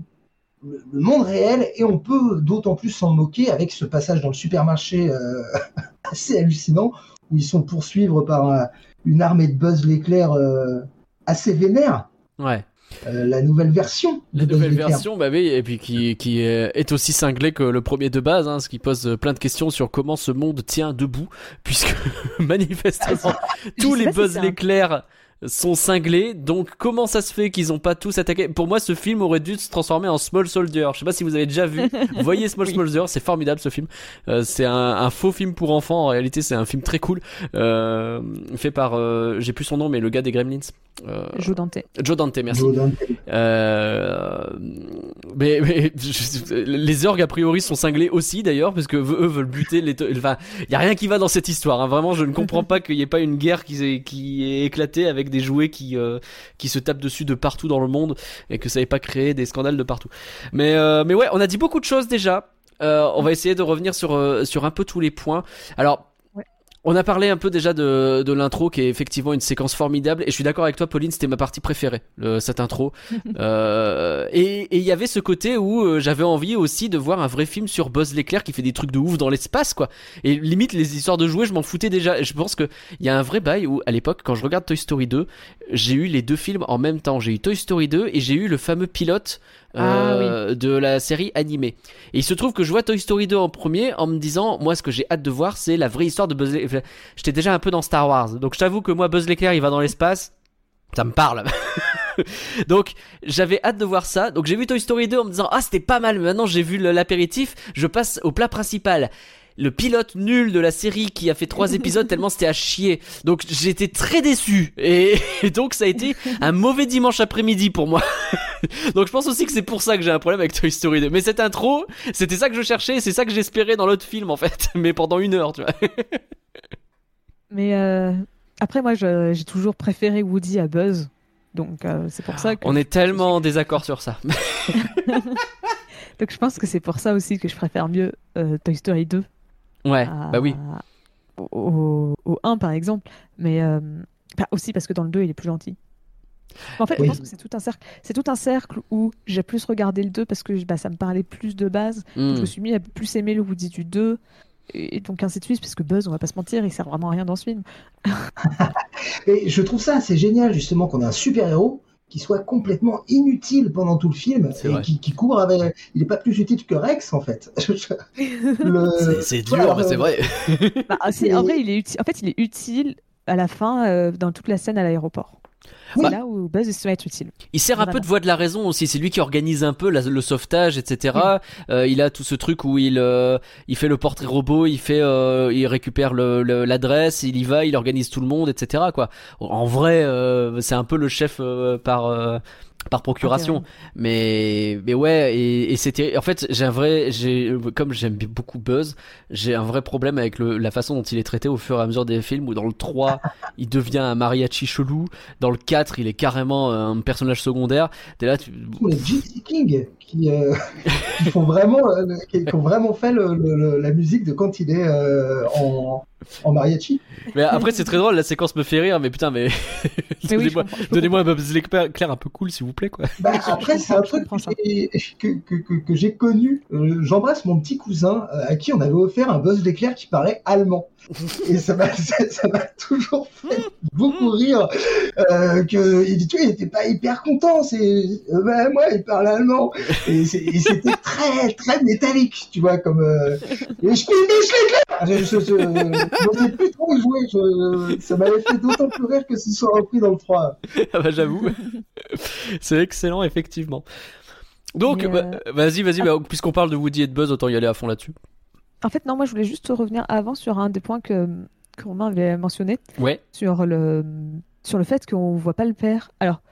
le, monde réel, et on peut d'autant plus s'en moquer avec ce passage dans le supermarché euh, assez hallucinant, où ils sont poursuivre par euh, une armée de Buzz l'éclair euh, assez vénère. Ouais. Euh, la nouvelle version. de La Buzz nouvelle version, bah oui, et puis qui, qui est aussi cinglé que le premier de base, hein, ce qui pose plein de questions sur comment ce monde tient debout, puisque manifestement tous sais les si Buzz un- l'éclair sont cinglés, donc comment ça se fait qu'ils ont pas tous attaqué? Pour moi, ce film aurait dû se transformer en Small Soldier. Je sais pas si vous avez déjà vu. Voyez Small Soldier, c'est formidable ce film. Euh, c'est un, un faux film pour enfants. En réalité, c'est un film très cool, euh, fait par, euh, j'ai plus son nom, mais le gars des Gremlins. Euh, Joe Dante. Joe Dante, merci. Joe Dante. Euh, mais, mais je- les orgues a priori sont cinglés aussi d'ailleurs parce que eux veulent buter les. Enfin, il y a rien qui va dans cette histoire. hein. Vraiment, je ne comprends pas qu'il n'y ait pas une guerre qui est, qui est éclatée avec des jouets qui euh, qui se tapent dessus de partout dans le monde et que ça n'ait pas créé des scandales de partout. Mais euh, mais ouais, on a dit beaucoup de choses déjà. Euh, on va essayer de revenir sur sur un peu tous les points. Alors. On a parlé un peu déjà de, de l'intro qui est effectivement une séquence formidable et je suis d'accord avec toi Pauline c'était ma partie préférée le- cette intro. Euh, et il y avait ce côté où euh, j'avais envie aussi de voir un vrai film sur Buzz l'éclair qui fait des trucs de ouf dans l'espace quoi. Et limite les histoires de jouets je m'en foutais déjà. Et je pense que il y a un vrai bail où à l'époque quand je regarde Toy Story 2 j'ai eu les deux films en même temps. J'ai eu Toy Story 2 et j'ai eu le fameux pilote euh, de la série animée. Et il se trouve que je vois Toy Story 2 en premier en me disant moi ce que j'ai hâte de voir c'est la vraie histoire de Buzz l'éclair j'étais déjà un peu dans Star Wars donc je t'avoue que moi Buzz l'éclair il va dans l'espace ça me parle donc j'avais hâte de voir ça. Donc j'ai vu Toy Story 2 en me disant ah c'était pas mal. Mais maintenant j'ai vu l'apéritif, je passe au plat principal. Le pilote nul de la série qui a fait trois épisodes tellement c'était à chier. Donc j'étais très déçu et, et donc ça a été un mauvais dimanche après-midi pour moi. donc je pense aussi que c'est pour ça que j'ai un problème avec Toy Story 2. Mais cette intro, c'était ça que je cherchais, c'est ça que j'espérais dans l'autre film en fait. Mais pendant une heure, tu vois. Mais euh, après, moi, j'ai toujours préféré Woody à Buzz. Donc, euh, c'est pour ça que. On est tellement en désaccord sur ça. Donc, je pense que c'est pour ça aussi que je préfère mieux euh, Toy Story 2 Ouais, à- bah oui. au, au- au 1, par exemple. Mais euh, bah, aussi parce que dans le 2, il est plus gentil. En fait, Oui. je pense que c'est tout un cercle. C'est tout un cercle où j'ai plus regardé le 2 parce que bah, ça me parlait plus de base. Hmm. Je me suis mis à plus aimer le Woody du 2. Et donc ainsi de suite, parce que Buzz, on va pas se mentir, il sert vraiment à rien dans ce film. Et je trouve ça assez génial, justement, qu'on a un super-héros qui soit complètement inutile pendant tout le film et qui, qui court avec. Il est pas plus utile que Rex, en fait. Le- C'est- dur, voilà, mais c'est euh, vrai. Bah, c'est- en vrai, il est utile. En fait, il est utile à la fin euh, dans toute la scène à l'aéroport. C'est là où Buzz se être utile. Il sert un peu de voix de la raison aussi. C'est lui qui organise un peu la- le sauvetage, etc. Euh, il a tout ce truc où il euh, il fait le portrait robot, il fait, euh, il récupère le- le- l'adresse, il y va, il organise tout le monde, etc. Quoi. En vrai, c'est un peu le chef par par procuration. Mais mais ouais, et, et c'était en fait j'ai un vrai j'ai comme j'aime beaucoup Buzz, j'ai un vrai problème avec le, la façon dont il est traité au fur et à mesure des films. Où dans le 3 il devient un mariachi chelou, dans le 4 il est carrément un personnage secondaire. T'es là, tu... Les Gypsy King qui, euh, qui font vraiment, euh, qui, ont vraiment fait la musique de quand il est euh, en, en mariachi. Mais après c'est très drôle, la séquence me fait rire, mais putain mais Mais oui, je donnez-moi je un Buzz l'éclair un peu cool s'il vous plaît quoi. Bah, je après, c'est un je truc que j'ai- que, que, j'ai connu. Euh, J'embrasse mon petit cousin euh, à qui on avait offert un Buzz l'éclair qui parlait allemand. Et ça m'a ça ça m'a toujours fait beaucoup rire. Euh, que, il dit, tu vois, il était pas hyper content. C'est, euh, bah, moi, il parle allemand. Et c'était très, très métallique, tu vois, comme, euh, et je fais Buzz l'éclair! Je, je, n'osais plus trop y jouer. Je, ça m'avait fait d'autant plus rire que ce soit repris dans le 3. Ah bah j'avoue, c'est excellent effectivement. Donc bah, vas-y vas-y, bah, puisqu'on parle de Woody et de Buzz, autant y aller à fond là-dessus. En fait, non, moi, je voulais juste revenir avant sur un des points que, que Romain avait mentionné, Ouais, sur le, sur le fait qu'on voit pas le père. Alors,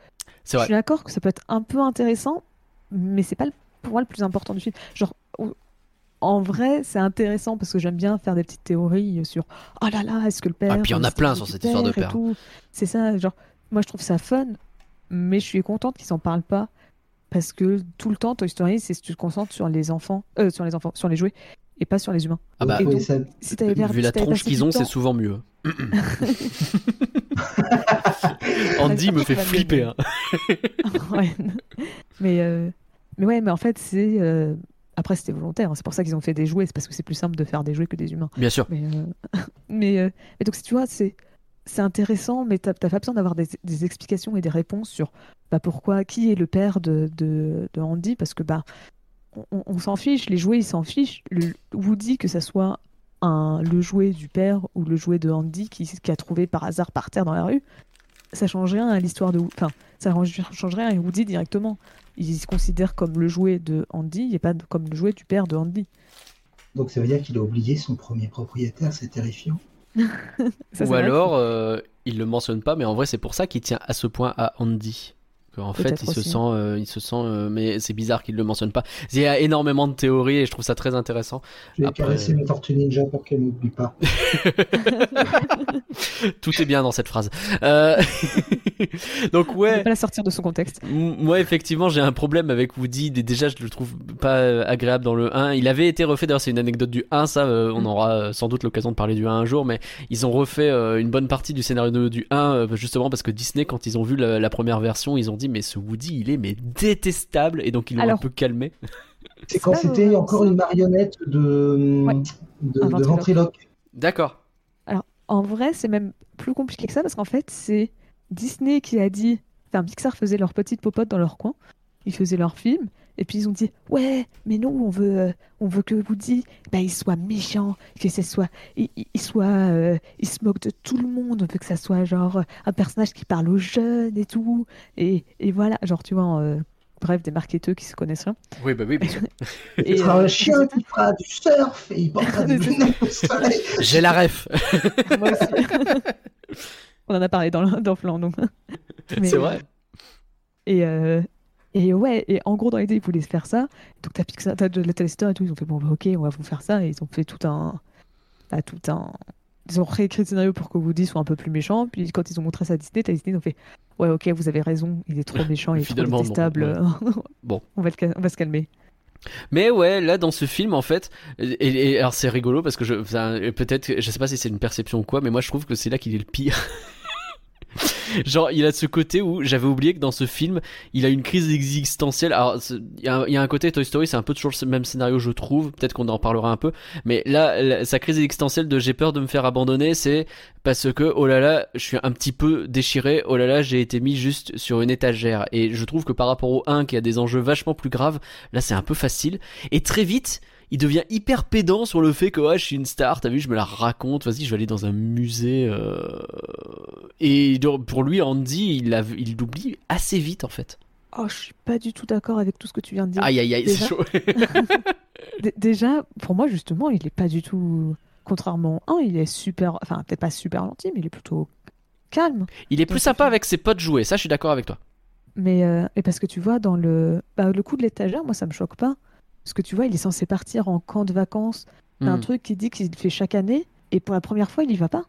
je suis d'accord que ça peut être un peu intéressant, mais c'est pas le- pour moi le plus important du film. Genre, en vrai, c'est intéressant parce que j'aime bien faire des petites théories sur oh là là, est-ce que le père. Ah, puis il y en a plein le sur cette histoire de père. C'est ça, genre, moi je trouve ça fun, mais je suis contente qu'ils s'en parlent pas parce que tout le temps Toy Story, c'est tu te concentres sur les enfants, euh, sur les enfants, sur les jouets et pas sur les humains. Ah bah, Et Oui, donc, ça- Si t'avais per- vu si la tronche qu'ils ont, temps- c'est souvent mieux. Andy me fait flipper. hein. Ouais. mais, euh, mais ouais, mais en fait, c'est. euh, Après, c'était volontaire. hein. C'est pour ça qu'ils ont fait des jouets. C'est parce que c'est plus simple de faire des jouets que des humains. Bien sûr. Mais, euh, mais, euh, mais donc, tu vois, c'est. C'est intéressant, mais t'as pas besoin d'avoir des, des explications et des réponses sur bah, pourquoi, qui est le père de, de, de Andy, parce que bah, on, on s'en fiche, les jouets ils s'en fichent. Le, Woody, que ça soit un, le jouet du père ou le jouet de Andy qui, qui a trouvé par hasard par terre dans la rue, ça change rien à l'histoire de. Enfin, ça change rien à Woody directement. Il se considère comme le jouet de Andy et pas comme le jouet du père de Andy. Donc ça veut dire qu'il a oublié son premier propriétaire, c'est terrifiant. Ça, Ou alors, euh, il le mentionne pas, mais en vrai, c'est pour ça qu'il tient à ce point à Andy. En fait, Peut-être il se sent, euh, il se sent, euh, mais c'est bizarre qu'il le mentionne pas. Il y a énormément de théories et je trouve ça très intéressant. Je vais Après- caresser mes tortues ninja pour qu'elle m'oublie pas. Tout est bien dans cette phrase. Euh, Donc On ouais. peut pas la sortir de son contexte. Moi, effectivement, j'ai un problème avec Woody. Dé- Déjà, je le trouve pas euh, agréable dans le 1. Il avait été refait, d'ailleurs, c'est une anecdote du 1, ça, euh, on Mm. aura euh, sans doute l'occasion de parler du 1 un jour, mais ils ont refait euh, une bonne partie du scénario du 1, euh, justement parce que Disney, quand ils ont vu la, la première version, ils ont dit, mais ce Woody, il est mais détestable, et donc ils l'ont un Alors- peu calmé. C'est quand c'était encore une marionnette de, Ouais. de, Un de ventriloque. D'accord. En vrai, c'est même plus compliqué que ça parce qu'en fait, c'est Disney qui a dit. Enfin, Pixar faisait leur petite popote dans leur coin. Ils faisaient leur film. Et puis ils ont dit Ouais, mais nous, on veut, euh, on veut que Woody bah, il soit méchant, que ce soit. Il, il- soit euh, il se moque de tout le monde. On veut que ça soit genre euh, un personnage qui parle aux jeunes et tout. Et, et voilà, genre, tu vois, euh, bref, des marketeurs qui se connaissent rien. Oui, bah oui, bien sûr. Et, sera euh, un chien qui fera du surf et il portera des lunettes au soleil. J'ai la ref. Moi aussi. On en a parlé dans, le- dans Flan, donc. C'est vrai. Et, euh, et ouais, et en gros, dans l'idée, ils voulaient faire ça. Donc, t'as Pixar, t'as de la Telestar et tout. Ils ont fait, bon, bah, ok, on va vous faire ça. Et ils ont fait tout un. bah, tout un. Ils ont réécrit le scénario pour que Woody soit un peu plus méchant. Puis, quand ils ont montré ça à Disney, t'as Disney, ils ont fait, ouais, ok, vous avez raison, il est trop méchant, il est trop détestable. Bon. on, va le ca- on va se calmer. Mais ouais, là dans ce film en fait, et, et- alors c'est rigolo parce que je, peut-être, je sais pas si c'est une perception ou quoi, mais moi je trouve que c'est là qu'il est le pire. Genre, il a ce côté où j'avais oublié que dans ce film, il a une crise existentielle. Alors, il y, a un- côté Toy Story, c'est un peu toujours le même scénario, je trouve. Peut-être qu'on en parlera un peu. Mais là, sa crise existentielle de j'ai peur de me faire abandonner, c'est parce que, oh là là, je suis un petit peu déchiré. Oh là là, j'ai été mis juste sur une étagère. Et je trouve que par rapport au 1 qui a des enjeux vachement plus graves, là c'est un peu facile. Et très vite, il devient hyper pédant sur le fait que ouais, je suis une star, t'as vu, je me la raconte, vas-y, je vais aller dans un musée. euh, Et pour lui, Andy, il l'oublie assez vite en fait. Oh, je suis pas du tout d'accord avec tout ce que tu viens de dire. Aïe aïe aïe, c'est Déjà chaud. Déjà, pour moi, justement, il est pas du tout. Contrairement 1, il est super. Enfin, peut-être pas super gentil, mais il est plutôt calme. Il est plus sympa avec ses potes joués, ça je suis d'accord avec toi. Mais euh, et parce que tu vois, dans le, bah, le coup de l'étagère, moi, ça me choque pas. Parce que tu vois, il est censé partir en camp de vacances. C'est un Hmm. truc qui dit qu'il fait chaque année. Et pour la première fois, il y va pas.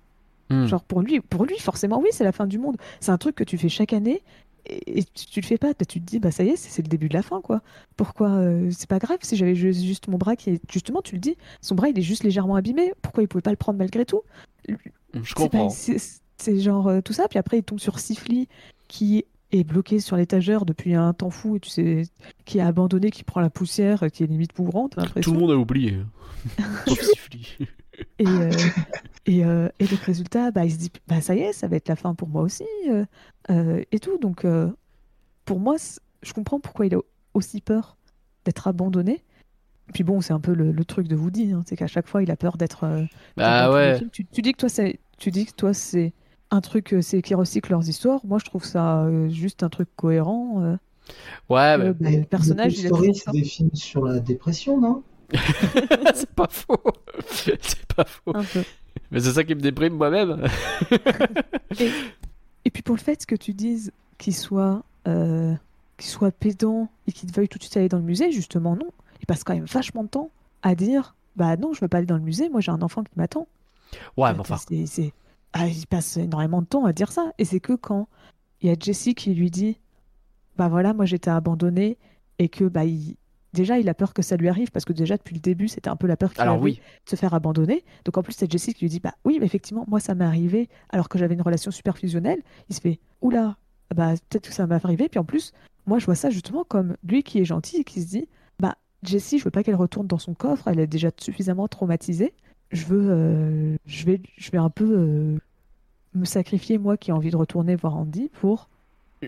Hmm. Genre, pour lui, pour lui, forcément, oui, c'est la fin du monde. C'est un truc que tu fais chaque année. Et, et tu, tu le fais pas. Tu te dis, bah ça y est, c'est le début de la fin, quoi. Pourquoi euh, C'est pas grave si j'avais ju- juste mon bras qui est. Justement, tu le dis, son bras, il est juste légèrement abîmé. Pourquoi il pouvait pas le prendre malgré tout? Je comprends. c'est genre euh, tout ça, puis après il tombe sur Sifli qui est bloqué sur l'étagère depuis un temps fou et tu sais qui est abandonné, qui prend la poussière, euh, qui est limite mourante, t'as Tout le monde a oublié. Sifli. Et, euh, et, euh, et donc résultat, bah, il se dit bah ça y est, ça va être la fin pour moi aussi euh, euh, et tout. Donc euh, pour moi, je comprends pourquoi il a aussi peur d'être abandonné. Puis bon, c'est un peu le, le truc de Woody, hein, c'est qu'à chaque fois il a peur d'être euh, Bah ouais. Tu, tu dis que toi, c'est, tu dis que toi, c'est un truc, euh, c'est qui recycle leurs histoires. Moi, je trouve ça euh, juste un truc cohérent. euh, Ouais, que, bah, le personnage, il a des films sur la dépression, non? C'est pas faux. c'est pas faux. Un peu. Mais c'est ça qui me déprime moi-même. Et puis pour le fait que tu dises qu'il soit, euh, qu'il soit pédant et qu'il veuille tout de suite aller dans le musée, justement, non. Il passe quand même vachement de temps à dire, bah non, je veux pas aller dans le musée. Moi, j'ai un enfant qui m'attend. Ouais, mais enfin. C'est- c'est- Ah, il passe énormément de temps à dire ça. Et c'est que quand il y a Jessie qui lui dit Bah voilà, moi j'étais abandonnée et que bah il- déjà il a peur que ça lui arrive parce que déjà depuis le début c'était un peu la peur qu'il avait oui, de se faire abandonner. Donc en plus c'est Jessie qui lui dit bah oui mais effectivement moi ça m'est arrivé alors que j'avais une relation super fusionnelle. Il se fait oula bah peut-être que ça m'est arrivé puis en plus moi je vois ça justement comme lui qui est gentil et qui se dit bah Jessie je veux pas qu'elle retourne dans son coffre elle est déjà suffisamment traumatisée. Je veux euh, je vais je vais un peu euh, me sacrifier moi qui ai envie de retourner voir Andy pour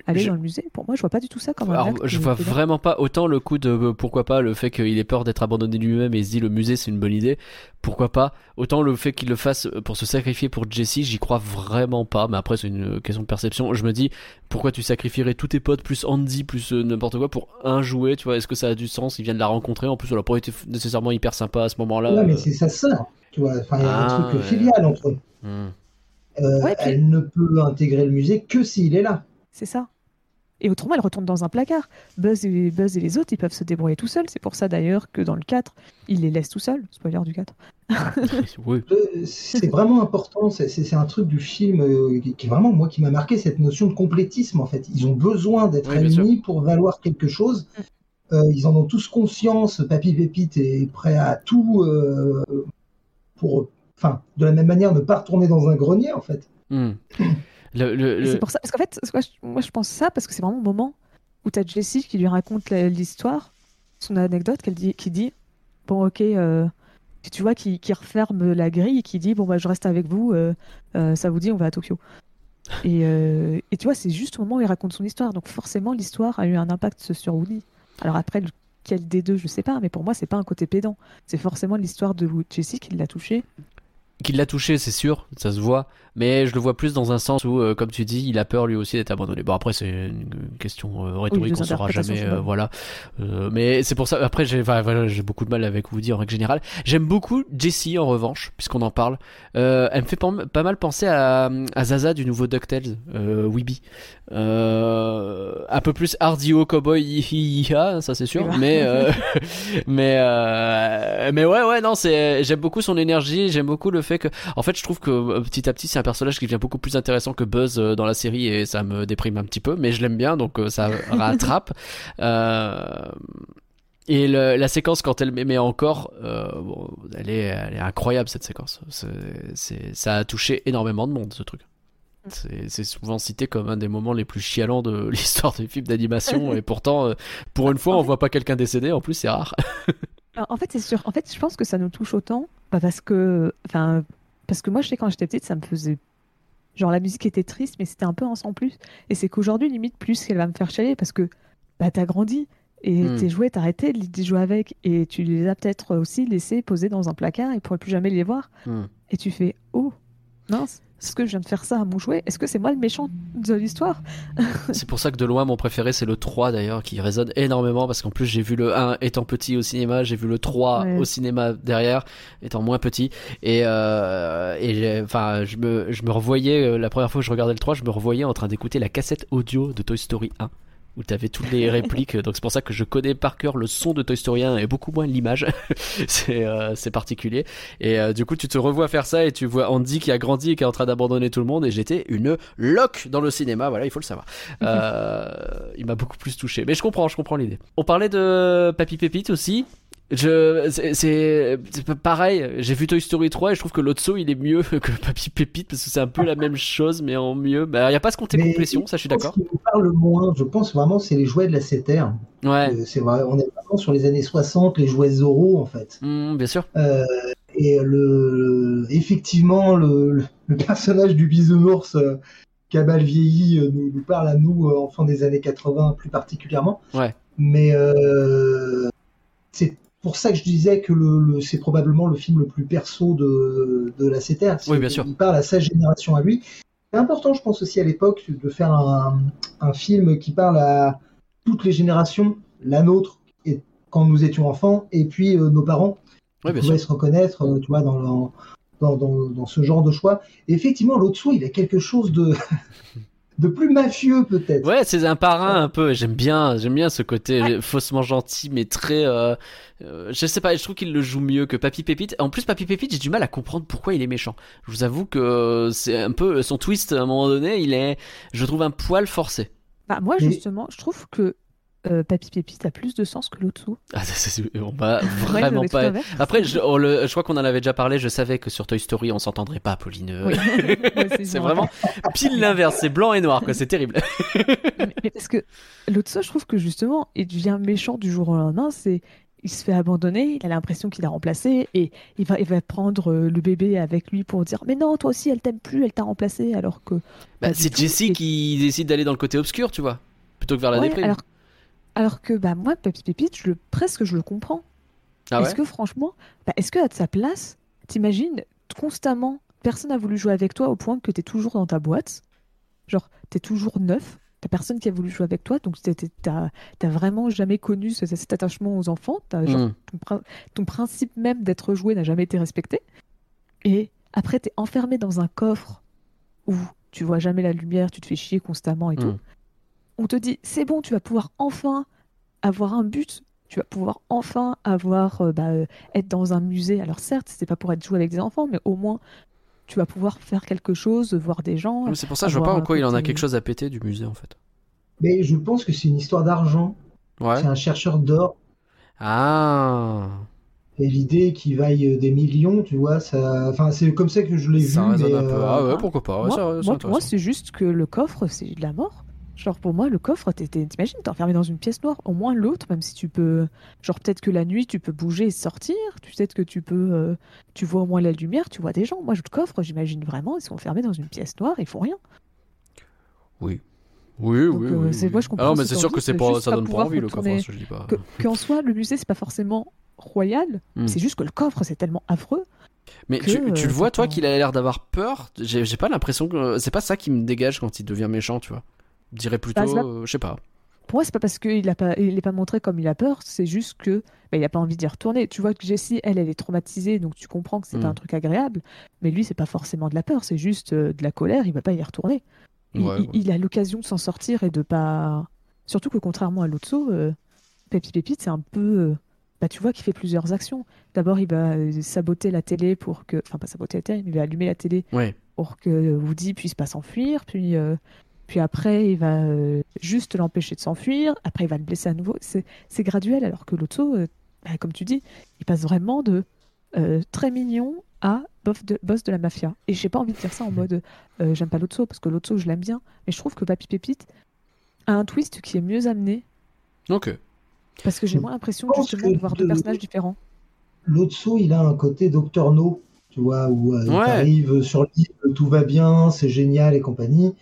aller Je- dans le musée. Pour moi je vois pas du tout ça comme un Alors, acte je vois vraiment pas autant le coup de euh, pourquoi pas le fait qu'il ait peur d'être abandonné lui-même et se dit le musée c'est une bonne idée. Pourquoi pas autant le fait qu'il le fasse pour se sacrifier pour Jessie, j'y crois vraiment pas. Mais après c'est une question de perception. Je me dis pourquoi tu sacrifierais tous tes potes plus Andy plus euh, n'importe quoi pour un jouet. Tu vois? Est-ce que ça a du sens? Il vient de la rencontrer. En plus elle a pas été nécessairement hyper sympa à ce moment-là. Ouais, mais c'est sa sœur. Tu vois, enfin, il y a Ah, un truc ouais. filial entre eux. hmm. Euh, Ouais, puis- Elle ne peut intégrer le musée que s'il est là. C'est ça. Et autrement, elle retourne dans un placard. Buzz et, Buzz et les autres, ils peuvent se débrouiller tout seuls. C'est pour ça d'ailleurs que dans le 4, il les laisse tout seuls. Spoiler du 4. oui. Euh, C'est vraiment important. C'est- un truc du film euh, qui est vraiment, moi, qui m'a marqué cette notion de complétisme, en fait. Ils ont besoin d'être Oui, réunis pour valoir quelque chose. Euh, ils en ont tous conscience. Papy Pépite est prêt à tout pour, enfin, de la même manière, ne pas retourner dans un grenier, en fait. Hmm. Le, le- le- C'est pour ça. Parce qu'en fait, moi je, moi, je pense ça parce que c'est vraiment le moment où tu as Jessie qui lui raconte l'histoire, son anecdote, qu'elle dit, qui dit Bon, ok, euh, tu vois, qui, qui referme la grille et qui dit Bon, bah, je reste avec vous, euh, euh, ça vous dit, on va à Tokyo. Et, euh, et tu vois, c'est juste au moment où il raconte son histoire. Donc forcément, l'histoire a eu un impact sur Woody. Alors après, lequel des deux, je sais pas, mais pour moi, c'est pas un côté pédant. C'est forcément l'histoire de Jessie qui l'a touché. Qu'il l'a touché, c'est sûr, ça se voit, mais je le vois plus dans un sens où, euh, comme tu dis, il a peur lui aussi d'être abandonné. Bon, après, c'est une question euh, rhétorique, les on saura interprétations jamais, euh, voilà. Mais c'est pour ça, après, j'ai enfin, voilà, j'ai beaucoup de mal avec Woody en règle générale. J'aime beaucoup Jessie, en revanche, puisqu'on en parle. Elle me fait pas, pas mal penser à, à Zaza du nouveau DuckTales, euh, Weeby. Un peu plus hardio, cowboy, hi hi hi ça c'est sûr, Oui, mais, mais, mais ouais, ouais, non, j'aime beaucoup son énergie, j'aime beaucoup le fait que, en fait, je trouve que euh, petit à petit, c'est un personnage qui devient beaucoup plus intéressant que Buzz euh, dans la série et ça me déprime un petit peu, mais je l'aime bien, donc euh, ça rattrape. Euh, et le- la séquence quand elle m'aimait encore, euh, bon, elle est, elle est incroyable cette séquence. Ça a touché énormément de monde ce truc. C'est, souvent cité comme un des moments les plus chialants de l'histoire des films d'animation et pourtant, pour une fois, on voit pas quelqu'un décédé. En plus, c'est rare. Alors, en fait, c'est sûr. En fait, je pense que ça nous touche autant bah, parce que, enfin, parce que moi, je sais quand j'étais petite, ça me faisait genre la musique était triste, mais c'était un peu un sans plus. Et c'est qu'aujourd'hui, limite, plus qu'elle va me faire chialer parce que bah t'as grandi et Hmm. tes jouets, t'as arrêté de les jouer avec et tu les as peut-être aussi laissés poser dans un placard et pourrais plus jamais les voir. Hmm. Et tu fais oh mince, est-ce que je viens de faire ça à mon jouet? Est-ce que c'est moi le méchant de l'histoire? C'est pour ça que de loin, mon préféré, c'est le 3 d'ailleurs, qui résonne énormément parce qu'en plus, j'ai vu le 1 étant petit au cinéma, j'ai vu le 3 Ouais. au cinéma derrière, étant moins petit. Et, euh, et enfin, je me, je me revoyais, euh, la première fois que je regardais le 3, je me revoyais en train d'écouter la cassette audio de Toy Story 1 où t'avais toutes les répliques, donc c'est pour ça que je connais par cœur le son de Toy Story 1 et beaucoup moins l'image. c'est euh, particulier. Et euh, du coup, tu te revois faire ça et tu vois Andy qui a grandi et qui est en train d'abandonner tout le monde. Et j'étais une loque dans le cinéma, voilà, il faut le savoir. Euh, il m'a beaucoup plus touché. Mais je comprends, je comprends l'idée. On parlait de Papy Pépite aussi. Je, c'est, pareil. J'ai vu Toy Story 3 et je trouve que l'Otso il est mieux que Papy Pépite parce que c'est un peu la même chose mais en mieux. Bah, y a pas ce Mais complétion, ça je suis d'accord. Ce qui nous parle le moins, je pense vraiment, c'est les jouets de la CTR. Ouais, Euh, C'est vrai, on est vraiment sur les années 60, les jouets Zorro, en fait. Hmm, bien sûr. Euh, et le, effectivement, le, personnage du bisounours euh, qui a mal vieilli euh, nous, nous parle à nous, enfants des années 80 plus particulièrement. Ouais. Mais c'est pour ça que je disais que le, le- c'est probablement le film le plus perso de, de la CTR. Oui, bien sûr. Il parle à sa génération à lui. C'est important, je pense aussi à l'époque, de faire un, un film qui parle à toutes les générations, la nôtre, et quand nous étions enfants, et puis euh, nos parents Oui, bien sûr. se reconnaître, euh, tu vois, dans, dans, dans, dans- dans ce genre de choix. Et effectivement, l'autre il a quelque chose de, de plus mafieux peut-être. Ouais, c'est un parrain un peu. J'aime bien, j'aime bien ce côté faussement gentil, mais très. euh, euh, je sais pas, je trouve qu'il le joue mieux que Papy Pépite. En plus, Papy Pépite, j'ai du mal à comprendre pourquoi il est méchant. Je vous avoue que c'est un peu son twist à un moment donné. Il est, je trouve un poil forcé. Bah, moi, Mais- justement, je trouve que euh, Papy Pépite a plus de sens que Lotso. Ah, c'est- c'est- on va vraiment pas. Après, je, on le- je crois qu'on en avait déjà parlé. Je savais que sur Toy Story, on s'entendrait pas, Pauline. Oui. Ouais, c'est vraiment pile l'inverse. C'est blanc et noir, quoi. C'est terrible. mais, mais parce que l'autre je trouve que justement, il devient méchant du jour au lendemain. C'est, il se fait abandonner, il a l'impression qu'il a remplacé et il va, il va prendre euh, le bébé avec lui pour dire mais non, toi aussi, elle t'aime plus, elle t'a remplacé, alors que. Bah, c'est Jessie qui décide d'aller dans le côté obscur, tu vois, plutôt que vers la Ouais, déprime. alors, alors que bah moi, Papy Pépite, je le, presque je le comprends. Ah ouais est-ce que franchement, bah, est-ce que à sa place, t'imagines constamment, personne n'a voulu jouer avec toi au point que t'es toujours dans ta boîte, genre t'es toujours neuf, t'as personne qui a voulu jouer avec toi, donc t'as vraiment jamais connu ce- cet attachement aux enfants, t'as, genre, Mm. ton, prin- ton principe même d'être joué n'a jamais été respecté, et après t'es enfermé dans un coffre où tu vois jamais la lumière, tu te fais chier constamment et tout. On te dit c'est bon, tu vas pouvoir enfin avoir un but, tu vas pouvoir enfin avoir euh, bah, euh, être dans un musée. Alors certes, c'est pas pour être joué avec des enfants, mais au moins tu vas pouvoir faire quelque chose, voir des gens. Mais C'est pour ça, je vois pas en quoi il en a quelque chose à péter du musée, en fait. Mais je pense que c'est une histoire d'argent. Ouais. C'est un chercheur d'or. Ah. Et l'idée qu'il vaille euh, des millions, tu vois, ça. Enfin, c'est comme ça que je l'ai vu. Mais, un peu. euh, Ah ouais, pourquoi pas. ouais, moi, ça- c'est moi, pour moi, intéressant. c'est juste que le coffre, c'est de la mort. Genre pour moi, le coffre, t'imagines, t'es enfermé dans une pièce noire. Au moins l'autre, même si tu peux, genre peut-être que la nuit, tu peux bouger et sortir. Peut-être que tu peux, euh, tu vois au moins la lumière, tu vois des gens. Moi, le coffre, j'imagine vraiment, ils sont enfermés dans une pièce noire, ils font rien. Oui. Oui, Donc, oui, euh, oui, moi, je comprends Ah non, mais c'est sûr que c'est pas, ça donne pas envie le coffre, hein, je dis pas. Que- Qu'en soi, le musée, c'est pas forcément royal. Hmm. C'est juste que le coffre, c'est tellement affreux. Mais que, tu, euh, le vois, ça toi, qu'il a l'air d'avoir peur? J'ai pas l'impression que. C'est pas ça qui me dégage quand il devient méchant, tu vois. Je dirais plutôt. Bah, euh, je sais pas. Pour moi, c'est pas parce qu'il a pas, il est pas montré comme il a peur, c'est juste que bah, il a pas envie d'y retourner. Tu vois que Jessie, elle, elle est traumatisée, donc tu comprends que c'est pas Hmm. un truc agréable. Mais lui, c'est pas forcément de la peur, c'est juste euh, de la colère. Il va pas y retourner. Il, Ouais, il- ouais. il a l'occasion de s'en sortir et de pas. Surtout que contrairement à l'Otso, euh, Pépi Pépite, c'est un peu. euh, Bah, tu vois qu'il fait plusieurs actions. D'abord, il va saboter la télé pour que. Enfin, pas saboter la télé, mais il va allumer la télé Ouais. pour que Woody puisse pas s'enfuir. Puis, euh, puis après, il va euh, juste l'empêcher de s'enfuir. Après, il va le blesser à nouveau. C'est c'est graduel, alors que l'auto, euh, bah, comme tu dis, il passe vraiment de euh, très mignon à de, boss de la mafia. Et j'ai pas envie de dire ça en mode euh, j'aime pas l'auto, parce que l'auto, je l'aime bien. Mais je trouve que Papy Pépite a un twist qui est mieux amené, Ok. parce que j'ai moins l'impression justement de voir deux de- personnages différents. L'autre saut, il a un côté Docteur No, tu vois, où euh, Ouais. il arrive sur l'île, tout va bien, c'est génial et compagnie.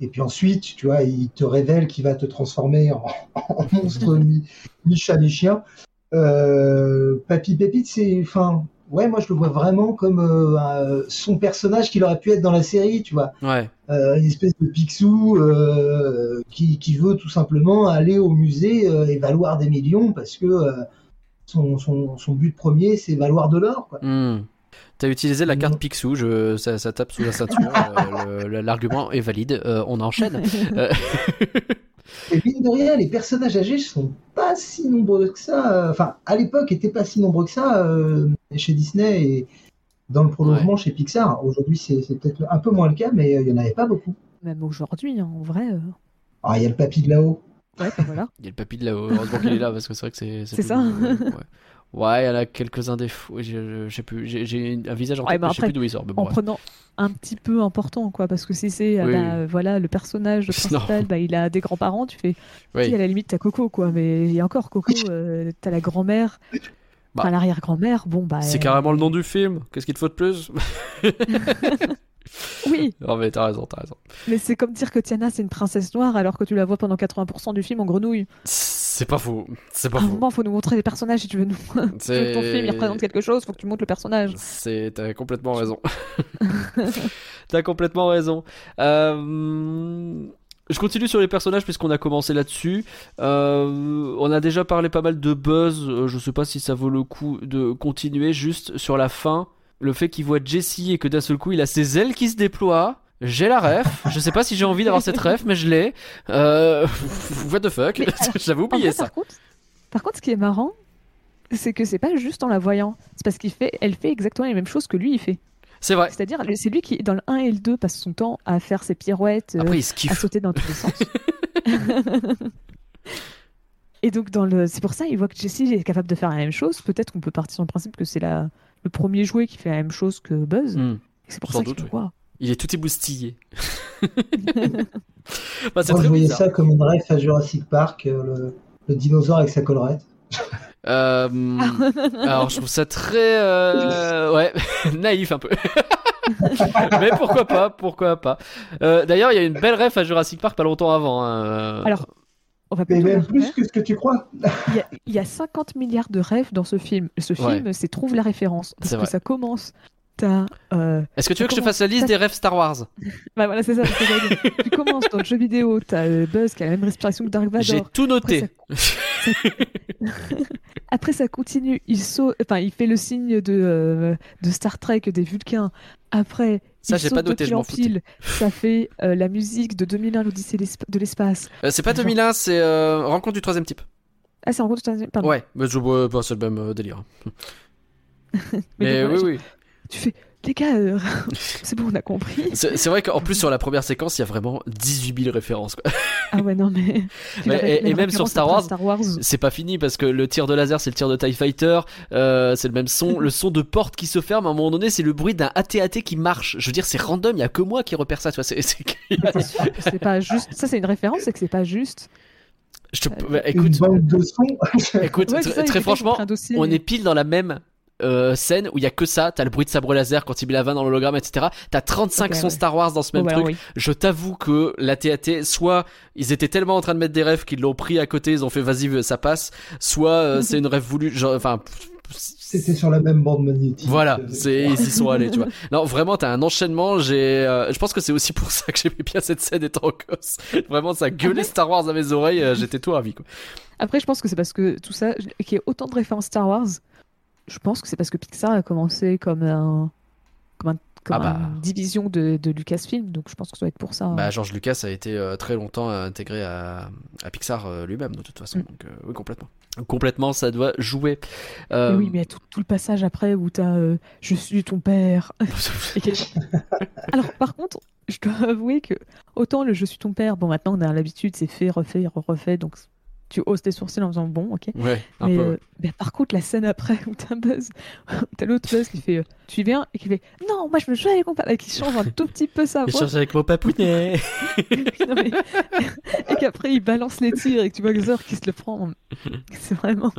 Et puis ensuite, tu vois, il te révèle qu'il va te transformer en, en monstre mi, mi chat mi chien. Euh, Papy Pépite, c'est, enfin, ouais, moi je le vois vraiment comme euh, un- son personnage qu'il aurait pu être dans la série, tu vois, Ouais. Euh, une espèce de Picsou euh, qui, qui veut tout simplement aller au musée euh, et valoir des millions parce que euh, son, son, son but premier, c'est valoir de l'or. quoi. Hmm. T'as utilisé la carte. Picsou, je, ça, ça tape sous la ceinture. euh, L'argument est valide. Euh, on enchaîne. Euh, Et mine de rien, les personnages âgés sont pas si nombreux que ça. Enfin, à l'époque, étaient pas si nombreux que ça euh, chez Disney et dans le prolongement chez Pixar. Aujourd'hui, c'est peut-être un peu moins le cas, mais euh, il y en avait pas beaucoup. Même aujourd'hui, hein, en vrai. euh, Ah, il y a le papy de là-haut. Ouais, bah voilà. Il y a le papy de là-haut. Heureusement qu'il est là parce que c'est vrai que c'est. C'est plus- ça. Ouais. Ouais, il y en a quelques-uns des fous. Plus. J'ai- J'ai un visage en Ouais, tête, mais je sais plus d'où il sort. Mais bon, en prenant un petit peu important, quoi, parce que si c'est Oui. bah, voilà le personnage principal, bah, il a des grands-parents, tu fais, Oui. à la limite t'as Coco, quoi, mais il y a encore Coco, euh, t'as la grand-mère, Bah. enfin l'arrière-grand-mère, bon bah. C'est euh, carrément le nom du film. Qu'est-ce qu'il te faut de plus Oui, Non, mais t'as raison, t'as raison. mais c'est comme dire que Tiana c'est une princesse noire alors que tu la vois pendant 80% du film en grenouille. C'est pas faux. C'est À pas un faux. moment, faut nous montrer les personnages si tu veux nous. que ton film il représente quelque chose, faut que tu montres le personnage. C'est, t'as complètement raison. t'as complètement raison. Euh, Je continue sur les personnages puisqu'on a commencé là-dessus. Euh, on a déjà parlé pas mal de buzz. Euh, Je sais pas si ça vaut le coup de continuer juste sur la fin. Le fait qu'il voit Jessie et que d'un seul coup il a ses ailes qui se déploient. J'ai la ref. Je sais pas si j'ai envie d'avoir cette ref, mais je l'ai. Euh... What the fuck? J'avais En oublié vrai, ça. Par contre, par contre, ce qui est marrant, c'est que c'est pas juste en la voyant, c'est parce qu'il fait, elle fait exactement les mêmes choses que lui il fait. C'est vrai. C'est-à-dire, c'est lui qui, dans le 1 et le 2, passe son temps à faire ses pirouettes, euh, Après à sauter dans tous les sens. Et donc, dans le... c'est pour ça, il voit que Jessie est capable de faire la même chose. Peut-être qu'on peut partir sur le principe que c'est la... le premier jouet qui fait la même chose que Buzz. Hmm. C'est pour Sans ça qu'il oui. voit. Il est tout éboustillé. Bah, c'est Moi, très je voyais bizarre. ça comme une ref à Jurassic Park, euh, le, le dinosaure avec sa collerette. Euh, alors je trouve ça très euh, ouais naïf un peu. Mais pourquoi pas, pourquoi pas. Euh, D'ailleurs, il y a une belle ref à Jurassic Park pas longtemps avant. hein. Alors, on va Mais même plus que ce que tu crois. Il y, a, il y a 50 milliards de rêves dans ce film. Ce Ouais. film, c'est trouve la référence. Parce C'est que vrai. ça commence. Euh, Est-ce que tu veux que je te fasse la liste des refs Star Wars? Bah voilà, c'est ça. que tu commences dans le jeu vidéo, t'as euh, Buzz qui a la même respiration que Dark J'ai Vador. tout noté. Après, ça continue. Il saute, enfin, il fait le signe de, euh, de Star Trek des Vulcains. Après, Ça, il j'ai pas noté, je m'en pile. Ça fait euh, la musique de 2001, l'Odyssée de l'espace. C'est pas Genre- 2001, c'est Rencontre du troisième type. Ah, c'est en gros tout un- pardon. Ouais, mais je pas, c'est le même délire. Mais, oui, oui. Tu fais, les gars, euh, c'est bon, on a compris. C'est vrai qu'en plus sur la première séquence, il y a vraiment 18 000 références. quoi. Ah ouais, non, mais. Mais- et- et même sur Star Wars. C'est pas fini parce que le tir de laser, c'est le tir de Tie Fighter, euh, c'est le même son. Le son de porte qui se ferme, à un moment donné, c'est le bruit d'un AT-AT qui marche. Je veux dire, c'est random, il y a que moi qui repère ça. Tu vois, c'est, c'est- Mais t'es sûr que c'est pas juste. Ça, c'est une référence, c'est que c'est pas juste. Je te... Euh, bah, écoute, de Ouais, ça, très franchement, on est pile dans la même euh, scène où il y a que ça. T'as le bruit de sabre laser quand il met la main dans l'hologramme, etc. T'as 35 Ok, sons ouais. Star Wars dans ce même truc. oui. Je t'avoue que la TAT, soit ils étaient tellement en train de mettre des rêves qu'ils l'ont pris à côté, ils ont fait vas-y, ça passe, soit euh, c'est une rêve voulue, genre, enfin. C'était sur la même bande magnétique. Voilà, c'est ils y sont allés, tu vois. Non, vraiment, t'as un enchaînement. J'ai, euh, je pense que c'est aussi pour ça que j'aimais bien cette scène étant en gosse. Vraiment, ça gueulait Star Wars à mes oreilles. euh, J'étais tout ravi, quoi. Après, je pense que c'est parce que tout ça, qu'il y ait autant de références Star Wars, je pense que c'est parce que Pixar a commencé comme un. comme, un, comme Ah bah. une division de, de Lucasfilm, donc je pense que ça doit être pour ça. hein. Bah, George Lucas a été euh, très longtemps intégré à, à Pixar euh, lui-même, de toute façon. Mm. Donc, euh, oui, complètement. Complètement, ça doit jouer. Mais Euh, oui, mais il y a tout, tout le passage après où t'as euh, Je suis ton père. Alors, par contre, je dois avouer que autant le Je suis ton père, bon, maintenant on a l'habitude, c'est fait, refait, refait, donc tu hausses tes sourcils en faisant bon, ok? ouais, un Mais, peu. euh, mais par contre, la scène après où t'as Buzz, t'as l'autre Buzz qui fait euh, Tu viens et qui fait Non, moi je me joue avec mon papa, et qui change un tout petit peu sa voix. change avec mon papounet. Mais- et qu'après il balance les tirs et que tu vois Xor qui se le prend. C'est vraiment.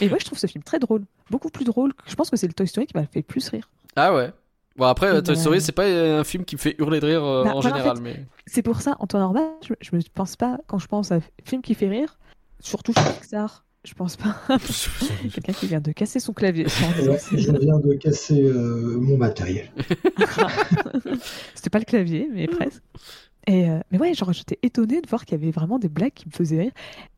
Et moi je trouve ce film très drôle, beaucoup plus drôle. Je pense que c'est le Toy Story qui m'a fait plus rire. ah ouais. Bon, après, euh, Toy Bah. Story, c'est pas euh, un film qui me fait hurler de rire euh, Bah, en général, fait, mais. C'est pour ça, en temps normal, je, je me pense pas, quand je pense à un film qui fait rire, surtout chez Pixar, je pense pas quelqu'un qui vient de casser son clavier. ouais, je viens de casser euh, mon matériel. C'était pas le clavier, mais presque. Et euh, mais ouais, genre j'étais étonnée de voir qu'il y avait vraiment des blagues qui me faisaient rire.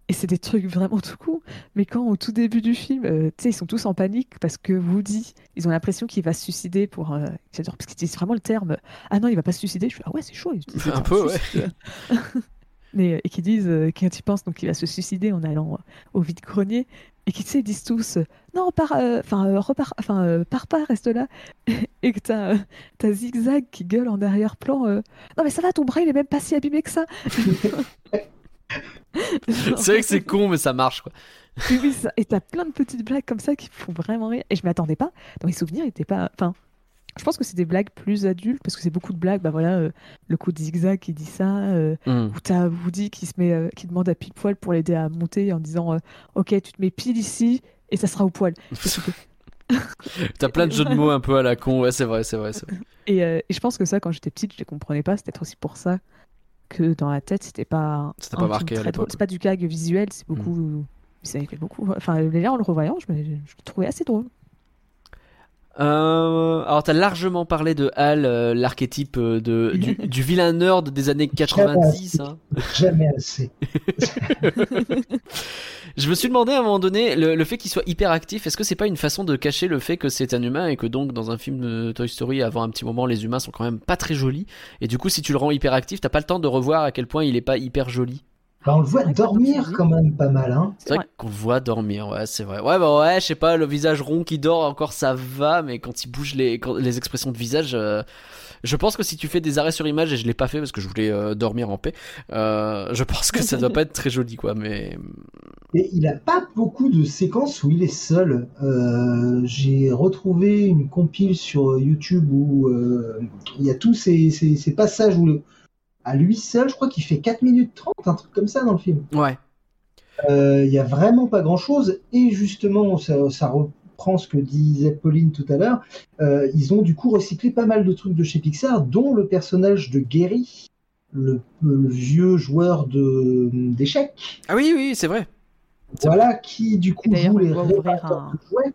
Et c'est des trucs vraiment tout cool. Mais quand au tout début du film, euh, tu sais, ils sont tous en panique parce que Woody, ils ont l'impression qu'il va se suicider pour. euh, J'adore parce qu'ils utilisent vraiment le terme. Ah non, il va pas se suicider. Je suis ah ouais, c'est chaud. utilisent le Un peu, ouais. Euh, et qui disent, euh, quand ils pensent donc qu'il va se suicider en allant euh, au vide-grenier, et qui tu sais, disent tous euh, Non, pars, enfin, repars, enfin, pars pas, reste là. et que t'as, t'as Zigzag qui gueule en arrière-plan euh, Non, mais ça va, ton bras il est même pas si abîmé que ça. C'est vrai que c'est con, mais ça marche, quoi. Oui, oui, ça- et t'as plein de petites blagues comme ça qui font vraiment rire. Et je m'attendais pas. Dans mes souvenirs, il était pas. Enfin, je pense que c'est des blagues plus adultes parce que c'est beaucoup de blagues. Bah voilà, euh, le coup de zigzag qui dit ça. euh, Hmm. où t'as Woody qui se met, euh, qui demande à pile poil pour l'aider à monter en disant, euh, ok, tu te mets pile ici et ça sera au poil. T'as plein de jeux de mots un peu à la con, ouais, c'est vrai, c'est vrai. c'est vrai. Et, euh, et je pense que ça, quand j'étais petite, je les comprenais pas. C'était peut-être aussi pour ça que dans la tête, c'était pas. C'était pas marqué à l'époque. C'est pas du gag visuel, c'est beaucoup. Ça a fait beaucoup. Enfin, là, en le revoyant, je, me... je le trouvais assez drôle. Euh, alors, t'as largement parlé de Hal, euh, l'archétype euh, de, du, du vilain nerd des années 90. hein. Jamais assez. Je me suis demandé à un moment donné, le, le fait qu'il soit hyper actif, est-ce que c'est pas une façon de cacher le fait que c'est un humain et que donc dans un film de Toy Story, avant un petit moment, les humains sont quand même pas très jolis. Et du coup, si tu le rends hyper actif, t'as pas le temps de revoir à quel point il est pas hyper joli. Bah, on le voit dormir quand même pas mal. Hein. C'est vrai qu'on le voit dormir, ouais, c'est vrai. Ouais, bah ouais, je sais pas, le visage rond qui dort encore ça va, mais quand il bouge les, quand- les expressions de visage, euh, je pense que si tu fais des arrêts sur image, et je l'ai pas fait parce que je voulais euh, dormir en paix, euh, je pense que ça doit pas être très joli, quoi, mais. Et il a pas beaucoup de séquences où il est seul. Euh, J'ai retrouvé une compile sur YouTube où euh, il y a tous ces, ces- ces passages où, le- à lui seul, je crois qu'il fait 4 minutes 30, un truc comme ça dans le film. Ouais. Euh, Il y a vraiment pas grand chose. Et justement, ça, ça reprend ce que disait Pauline tout à l'heure. Euh, ils ont du coup recyclé pas mal de trucs de chez Pixar, dont le personnage de Gary, le, le vieux joueur de- d'échecs. Ah oui, oui, c'est vrai. Voilà qui du coup joue les réparateurs un- de jouets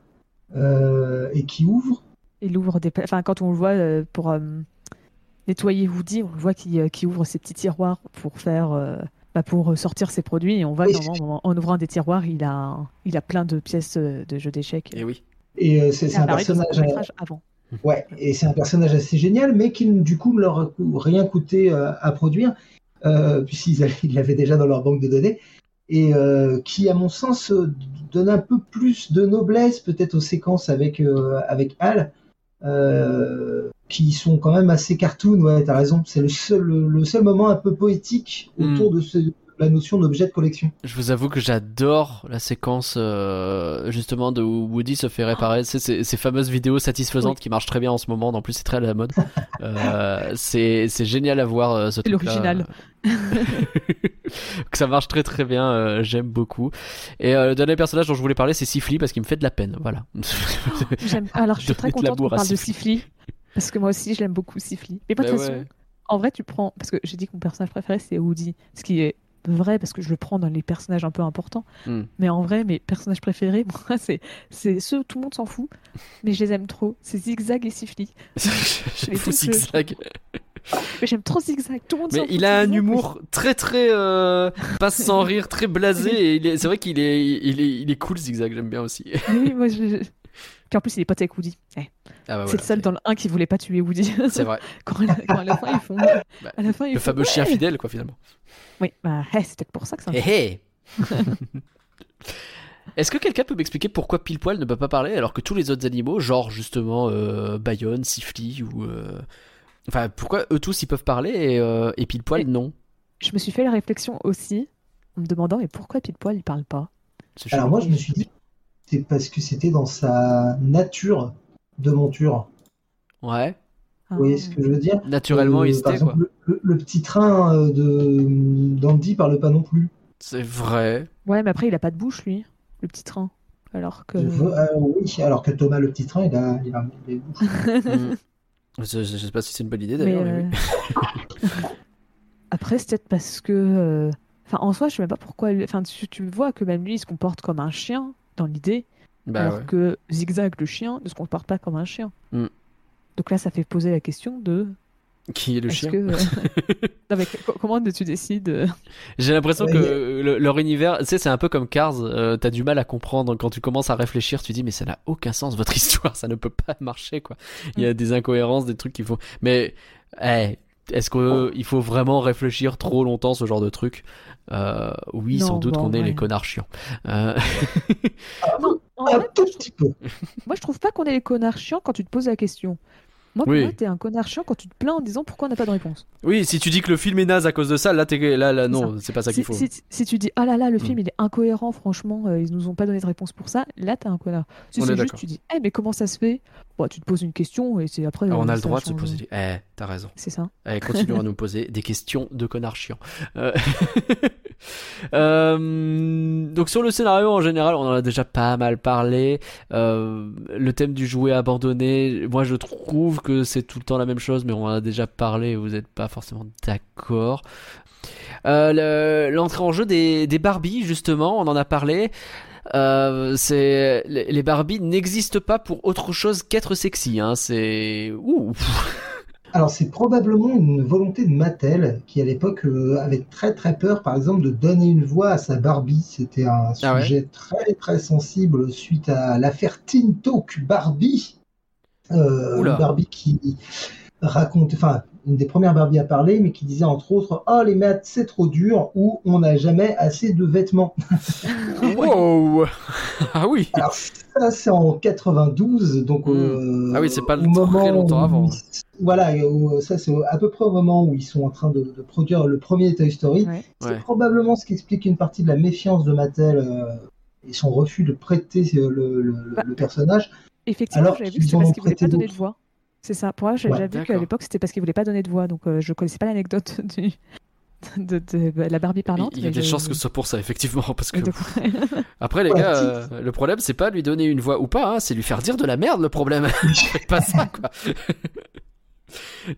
euh, et qui ouvre. Il ouvre des. Enfin, quand on le voit euh, pour euh, nettoyer Woody, on le voit qui, euh, qui ouvre ses petits tiroirs pour faire. euh, bah, pour sortir ses produits. Et on voit Oui, qu'en en, en ouvrant des tiroirs il a il a plein de pièces euh, de jeux d'échecs. Et oui. Et euh, c'est un personnage, euh, court-métrage avant. ouais, et c'est un personnage assez génial, mais qui du coup ne leur a rien coûté euh, à produire, euh, puisqu'ils avaient- ils l'avaient déjà dans leur banque de données, et euh, qui, à mon sens, euh, donne un peu plus de noblesse peut-être aux séquences avec euh, avec Al, euh, qui sont quand même assez cartoon. Ouais, t'as raison. C'est le seul le seul moment un peu poétique autour de ce- la notion d'objet de collection. Je vous avoue que j'adore la séquence euh, justement de où Woody se fait réparer. C'est ces, ces fameuses vidéos satisfaisantes Oui. qui marchent très bien en ce moment. En plus, c'est très à la mode. Euh, c'est c'est génial à voir euh, ce C'est truc. l'original. que ça marche très très bien. euh, J'aime beaucoup. Et euh, le dernier personnage dont je voulais parler, c'est Sifli parce qu'il me fait de la peine. Voilà. J'aime- alors je suis très de contente qu'on parle de Sifli. Parce que moi aussi je l'aime beaucoup Sifli mais pas de Bah toute façon ouais. en vrai tu prends parce que j'ai dit que mon personnage préféré c'est Woody ce qui est vrai parce que je le prends dans les personnages un peu importants Hmm. mais en vrai mes personnages préférés moi c'est c'est ceux où tout le monde s'en fout mais je les aime trop c'est Zigzag et Sifli J'aime je- zigzag. mais j'aime trop Zigzag tout le monde s'en Mais fout il a un humour très très euh, pas sans rire, très blasé. Et il est- c'est vrai qu'il est, il est, il est cool zigzag. J'aime bien aussi. oui moi je... puis en plus il est pote avec Woody. Eh, Ah bah c'est voilà, le seul dans le 1 qui voulait pas tuer Woody. C'est vrai. quand, à la- quand à la fin ils font Bah, à la fin, ils Le font, fameux chien fidèle, quoi, finalement. oui bah eh, c'est peut-être pour ça que ça Hé hé Est-ce que quelqu'un peut m'expliquer pourquoi pile poil ne peut pas parler alors que tous les autres animaux, genre justement euh, Bayonne, Sifli ou. euh, Enfin, pourquoi eux tous ils peuvent parler et, euh, et pile poil non? Je me suis fait la réflexion aussi en me demandant mais pourquoi pile poil il parle pas? Alors moi, je me suis dit, c'est parce que c'était dans sa nature de monture. Ouais, Vous voyez ce que je veux dire? Naturellement Euh, il Par quoi. exemple, le, le- le petit train euh, de d'Andy parle pas non plus. C'est vrai. Ouais, mais après il a pas de bouche lui, le petit train. Alors que Je veux- euh, oui, alors que Thomas le petit train, il a, il a des bouches. Hmm. je, je sais pas si c'est une bonne idée Mais, d'ailleurs. mais oui. euh, après c'est peut-être parce que euh, enfin en soi je sais même pas pourquoi enfin tu, tu vois que même lui il se comporte comme un chien dans l'idée Bah alors ouais. que Zigzag le chien ne se comporte pas comme un chien. Hmm. Donc là ça fait poser la question de Qui est le est-ce chien que euh, non, mais co- comment tu décides euh, J'ai l'impression Ouais, que mais- le- leur univers, tu sais, c'est un peu comme Cars. euh, T'as du mal à comprendre quand tu commences à réfléchir. Tu dis, mais ça n'a aucun sens votre histoire. Ça ne peut pas marcher, quoi. Il y a des incohérences, des trucs qu'il faut. Mais, eh, est-ce qu'il faut vraiment réfléchir trop longtemps ce genre de truc? Euh, Oui, Non, sans doute bon, qu'on est ouais. les connards chiants. Euh, Non, en Un vrai, tout petit peu. Moi, je trouve pas qu'on est les connards chiants quand tu te poses la question. Moi, pour Oui. moi, t'es un connard chiant quand tu te plains en disant pourquoi on n'a pas de réponse. oui, si tu dis que le film est naze à cause de ça, là, t'es, là, là, non, c'est pas ça Si, qu'il faut. si- si tu dis ah là là, le Mm. film il est incohérent, franchement, euh, ils nous ont pas donné de réponse pour ça, là t'es un connard. Si c'est juste tu dis eh mais comment ça se fait? Bon, tu te poses une question et c'est après. On euh, a le ça droit de se poser des... Eh, t'as raison. C'est ça. Allez, continuons à nous poser des questions de connards chiants. Euh, euh, donc sur le scénario en général, on en a déjà pas mal parlé. Euh, le thème du jouet abandonné, moi je trouve que c'est tout le temps la même chose, mais on en a déjà parlé et vous n'êtes pas forcément d'accord. Euh, le- L'entrée en jeu des, des Barbie, justement, on en a parlé. Euh, c'est les Barbie n'existent pas pour autre chose qu'être sexy. Hein. C'est ouh. Alors c'est probablement une volonté de Mattel qui à l'époque euh, avait très très peur par exemple de donner une voix à sa Barbie. C'était un Ah ouais sujet très très sensible suite à l'affaire Teen Talk Barbie. Euh, Barbie qui raconte, enfin une des premières Barbie à parler, mais qui disait entre autres Oh, les maths, c'est trop dur, ou on n'a jamais assez de vêtements. Wow Ah oui Alors, ça, c'est en 92, donc. Hmm. euh, Ah oui, c'est pas très longtemps où- avant. Voilà, ça, c'est à peu près au moment où ils sont en train de, de produire le premier Toy Story. Ouais. C'est Ouais. probablement ce qui explique une partie de la méfiance de Mattel euh, et son refus de prêter euh, le, Bah, le personnage. Effectivement, Alors j'avais vu qu'ils en parce ont qu'il voulait prêté pas donner de voix. C'est ça. Pour moi, j'ai Ouais, déjà vu qu'à l'époque, c'était parce qu'il voulait pas donner de voix. Donc, euh, je connaissais pas l'anecdote du... de, de- de la Barbie parlante. Il y a des je- chances que ce soit pour ça, effectivement. Parce que après, les Ouais, gars, euh, le problème, c'est pas lui donner une voix ou pas, hein, c'est lui faire dire de la merde le problème. Pas ça, quoi.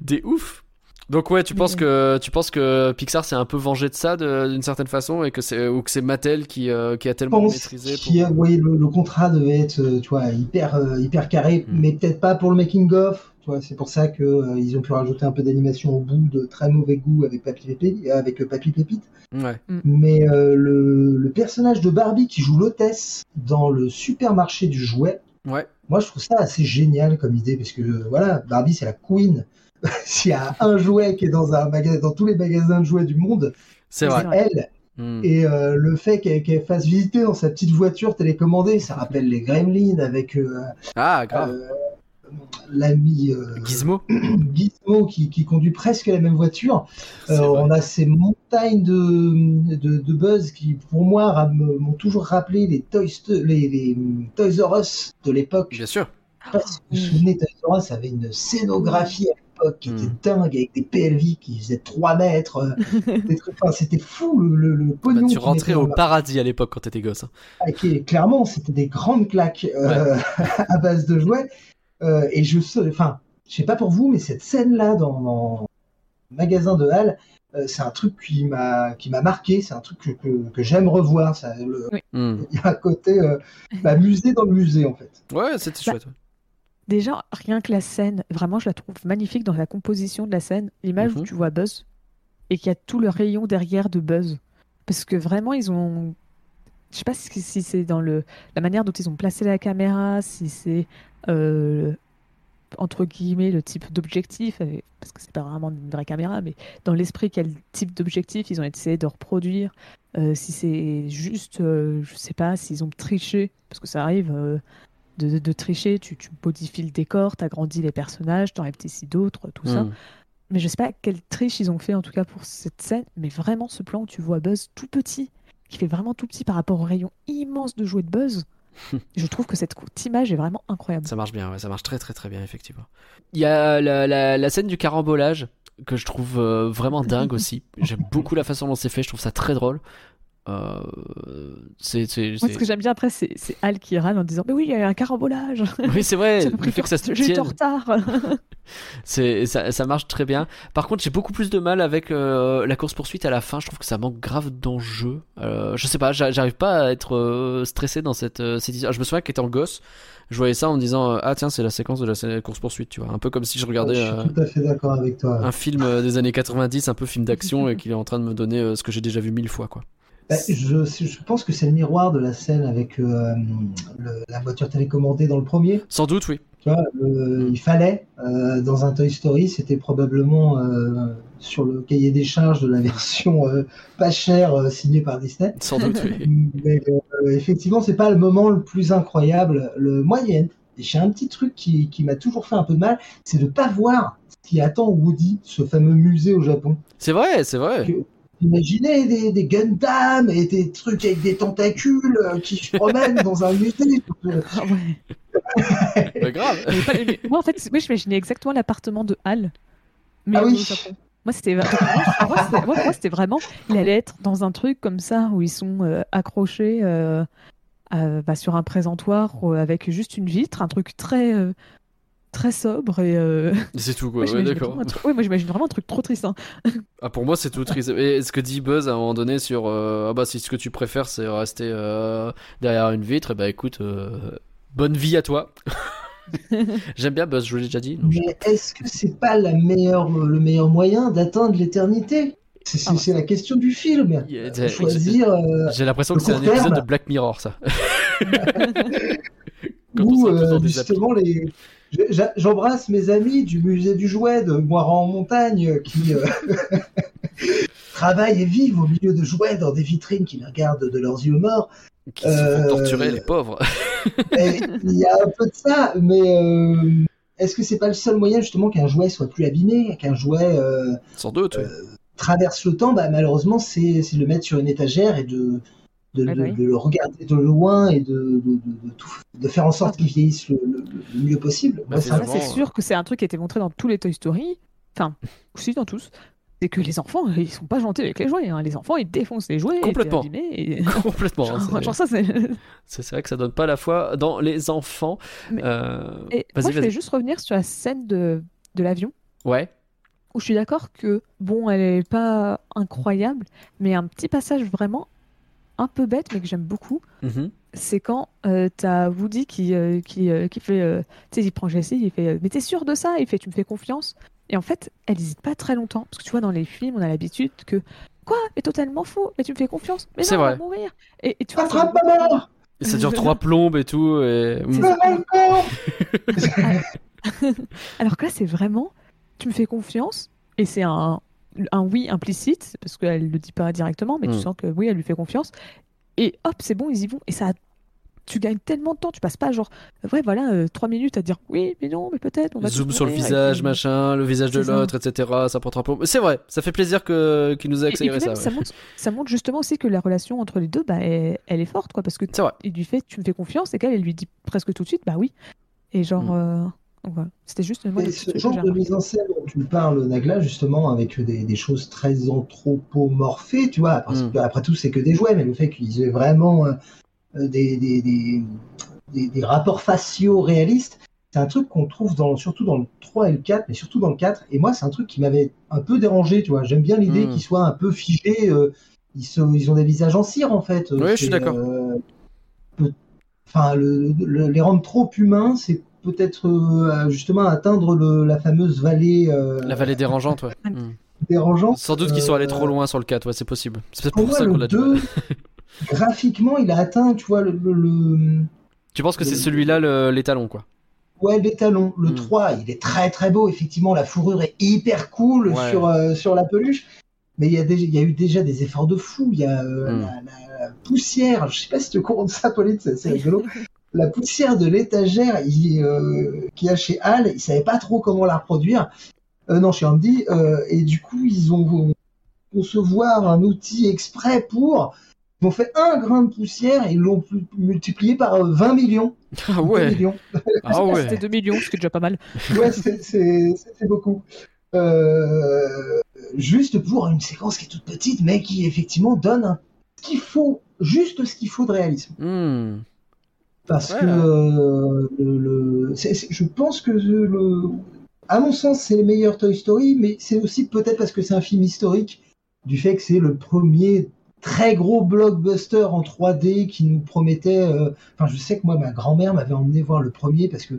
des ouf. Donc ouais, tu penses que tu penses que Pixar s'est un peu vengé de ça d'une certaine façon et que c'est ou que c'est Mattel qui euh, qui a tellement pense maîtrisé pour... vous voyez, le, le contrat devait être euh, tu vois, hyper, hyper carré, Mm. mais peut-être pas pour le making-of. Tu vois, c'est pour ça qu'ils ont pu rajouter un peu d'animation au bout de très mauvais goût avec Papy, Pépé- avec euh, Papy Pépite. Ouais. Mais euh, le, le personnage de Barbie qui joue l'hôtesse dans le supermarché du jouet, Ouais. moi je trouve ça assez génial comme idée parce que euh, voilà, Barbie c'est la queen. S'il y a un jouet qui est dans un magasin, dans tous les magasins de jouets du monde, C'est elle. Hmm. Et euh, le fait qu'elle fasse visiter dans sa petite voiture télécommandée, ça rappelle les Gremlins avec euh, Ah, grave. euh, l'ami euh, Gizmo. Gizmo qui, qui conduit presque la même voiture. Euh, on a ces montagnes de, de, de buzz qui, pour moi, m'ont toujours rappelé les Toys, les, les Toys R Us de l'époque. Bien sûr. Je sais pas si vous vous souvenez, Toys R Us avait une scénographie à l'époque qui Mm. était dingue, avec des PLV qui faisaient 3 mètres. euh, enfin, C'était fou le, le, le Bah, pognon. tu qu'ils rentrais au paradis à l'époque quand t'étais gosse. hein. Ah, qui- clairement, c'était des grandes claques euh, à base de jouets. Euh, et je sais, enfin, je sais pas pour vous, mais cette scène-là dans, dans le magasin de Hall, euh, c'est un truc qui m'a qui m'a marqué. C'est un truc que, que, que j'aime revoir. Ça, le- Hmm. il y a un côté euh, bah, musée dans le musée en fait. Ouais, c'était Bah, chouette. ouais. Déjà, rien que la scène, vraiment, je la trouve magnifique dans la composition de la scène. L'image Mhm. où tu vois Buzz et qu'il y a tout le rayon derrière de Buzz. Parce que vraiment, ils ont. Je sais pas si, si c'est dans le, la manière dont ils ont placé la caméra, si c'est. euh, entre guillemets, le type d'objectif, euh, parce que c'est pas vraiment une vraie caméra, mais dans l'esprit, quel type d'objectif ils ont essayé de reproduire, euh, si c'est juste, euh, je sais pas, s'ils ont triché, parce que ça arrive de, de- de tricher, tu, tu modifies le décor, tu agrandis les personnages, tu enlèves ici d'autres, tout ça. Hmm. Mais je sais pas quelle triche ils ont fait en tout cas pour cette scène, mais vraiment ce plan où tu vois Buzz tout petit, qui fait vraiment tout petit par rapport au rayon immense de jouets de Buzz, je trouve que cette image est vraiment incroyable. Ça marche bien, ouais, ça marche très très très bien, effectivement. Il y a la, la- la scène du carambolage que je trouve euh, vraiment dingue aussi. J'aime beaucoup la façon dont c'est fait, je trouve ça très drôle. Euh, c'est, c'est, Moi, c'est- ce que j'aime bien après, c'est c'est Al qui râle en disant Mais oui, il y a eu un carambolage Oui, c'est vrai, le fait que ça se J'étais en retard c'est, ça, ça marche très bien. Par contre, j'ai beaucoup plus de mal avec euh, la course-poursuite à la fin, je trouve que ça manque grave d'enjeu. Euh, je sais pas, j'a- j'arrive pas à être euh, stressé dans cette, euh, cette histoire. Je me souviens qu'étant gosse, je voyais ça en me disant Ah tiens, c'est la séquence de la course-poursuite, tu vois. Un peu comme si je regardais... je suis euh, tout à fait d'accord avec toi. un film des années 90, un peu film d'action, et qu'il est en train de me donner euh, ce que j'ai déjà vu mille fois, quoi. Bah, je, je pense que c'est le miroir de la scène avec euh, le- la voiture télécommandée dans le premier. Sans doute, oui. Tu vois, le- il fallait, euh, dans un Toy Story, c'était probablement euh, sur le cahier des charges de la version euh, pas chère euh, signée par Disney. Sans doute, oui. Mais euh, effectivement, c'est pas le moment le plus incroyable. Le moyen, j'ai un petit truc qui, qui m'a toujours fait un peu de mal, c'est de pas voir ce qui attend Woody, ce fameux musée au Japon. C'est vrai, c'est vrai. Imaginez des, des Gundam et des trucs avec des tentacules euh, qui se promènent dans un musée. Ah ouais. Mais grave. Mais pas- mais moi, en fait, moi, j'imaginais exactement l'appartement de Hal. Mais Ah oui. Japon. Moi, c'était moi, vraiment. Il allait être dans un truc comme ça où ils sont euh, accrochés euh, à- bah, sur un présentoir euh, avec juste une vitre, un truc très. Très sobre et euh, C'est tout, quoi. moi, Ouais, d'accord. truc- ouais, moi j'imagine vraiment un truc trop triste hein. Ah, pour moi, c'est tout triste. Et ce que dit Buzz à un moment donné sur euh, Ah bah, si ce que tu préfères, c'est rester euh, derrière une vitre, et bah écoute, euh, bonne vie à toi. J'aime bien Buzz, je vous l'ai déjà dit. non, je- Mais est-ce que c'est pas la meilleure, le meilleur moyen d'atteindre l'éternité? C'est Ah ouais. la question du film. Choisir euh, J'ai l'impression que c'est un terme. épisode de Black Mirror, ça. Euh, des justement les, J'embrasse mes amis du musée du jouet de Moiran en montagne qui euh, travaillent et vivent au milieu de jouets dans des vitrines qui les regardent de leurs yeux morts. Qui se font Euh, torturer, les pauvres. Il y a un peu de ça, mais euh, est-ce que c'est pas le seul moyen justement qu'un jouet soit plus abîmé, qu'un jouet euh, Sans doute, oui. traverse le temps? Bah, Malheureusement, c'est c'est le mettre sur une étagère et de, de, Ouais, de- oui. de le regarder de loin et de, de, de- de tout- de faire en sorte qu'il vieillisse le, le- le mieux possible. Bah, ça- Ah, c'est sûr que c'est un truc qui a été montré dans tous les Toy Story, enfin, aussi dans tous. C'est que les enfants, ils sont pas gentils avec les jouets. hein. Les enfants, ils défoncent les jouets. Complètement. Et, Complètement. genre, c'est- genre ça, c'est. c'est c'est vrai que ça donne pas la foi dans les enfants. Mais- Euh, Et moi, je voulais juste revenir sur la scène de, de l'avion, Ouais. où je suis d'accord que, bon, elle est pas incroyable, mais un petit passage vraiment un peu bête, mais que j'aime beaucoup, Mhm. c'est quand euh, t'as Woody qui, euh, qui, euh, qui fait. euh, tu sais, il prend Jessie, il fait euh, Mais t'es sûr de ça? Il fait Tu me fais confiance Et en fait, elle hésite pas très longtemps. Parce que tu vois, dans les films, on a l'habitude que. Quoi? Mais totalement faux Mais tu me fais confiance Mais non, on va mourir Et, et tu vois, Attrape ma Et ça dure trois plombes et tout. Et... Corps Alors que là, c'est vraiment, tu me fais confiance, et c'est un, un oui implicite, parce qu'elle le dit pas directement, mais Mm. tu sens que oui, elle lui fait confiance. Et hop, c'est bon, ils y vont. Et ça, tu gagnes tellement de temps, tu passes pas genre, ouais, voilà, euh, trois minutes à dire oui, mais non, mais peut-être, on va Zoom sur le visage, machin, le visage de l'autre, etc. Ça prend trois plombes. C'est vrai, ça fait plaisir que qu'il nous a Et, et puis accéléré même, ça. ça, montre, ça montre justement aussi que la relation entre les deux, bah, elle, elle est forte, quoi, parce que vrai. il lui fait, tu me fais confiance, et qu'elle, elle lui dit presque tout de suite, bah oui. Et genre, Mm. euh, voilà. c'était juste Et ce genre de mise en scène dont tu parles, Nagla, justement, avec des, des choses très anthropomorphées, tu vois, parce Mm. que, après tout, c'est que des jouets, mais le fait qu'ils aient vraiment euh, euh, des, des, des, des- des rapports faciaux réalistes, c'est un truc qu'on trouve dans, surtout dans le 3 et le 4, mais surtout dans le 4. Et moi, c'est un truc qui m'avait un peu dérangé, tu vois. J'aime bien l'idée Mm. qu'ils soient un peu figés. euh, ils, sont, ils ont des visages en cire, en fait. Oui, je suis d'accord. euh, Enfin, le, le- les rendre trop humains, c'est peut-être euh, justement atteindre le- la fameuse vallée euh, La vallée dérangeante, ouais. Ouais. Mm. dérangeante. Sans doute qu'ils sont allés Euh, trop loin sur le 4, ouais, c'est possible. C'est peut-être Pour pour ça qu'on l'a dit. 2, graphiquement, il a atteint, tu vois, le, le- le- Tu penses que c'est celui-là le- l'étalon, quoi? Ouais, l'étalon. Le Mm. 3, il est très très beau. Effectivement, la fourrure est hyper cool Ouais. sur, euh, sur la peluche. Mais il y, a déjà, il y a eu déjà des efforts de fou. Il y a euh, Mm. la, la poussière. Je sais pas si tu es au courant de ça, Pauline, c'est c'est rigolo. la poussière de l'étagère il, euh, qu'il y a chez Hal, ils savaient pas trop comment la reproduire. Euh, non, chez Andy. euh, et du coup, ils ont concevoir un outil exprès pour. Ils ont fait un grain de poussière et ils l'ont multiplié par euh, 20 millions. Ah 20 ouais millions. Ah ouais C'était 2 millions, ce qui est déjà pas mal. Ouais, c'est- c'est c'est beaucoup. Euh, juste pour une séquence qui est toute petite, mais qui effectivement donne un- ce qu'il faut, juste ce qu'il faut de réalisme. Hmm. Parce Ouais. que euh, le, le- je pense que le, à mon sens, c'est les meilleurs Toy Story, mais c'est aussi peut-être parce que c'est un film historique, du fait que c'est le premier très gros blockbuster en 3D qui nous promettait. euh, Enfin, je sais que moi, ma grand-mère m'avait emmené voir le premier parce que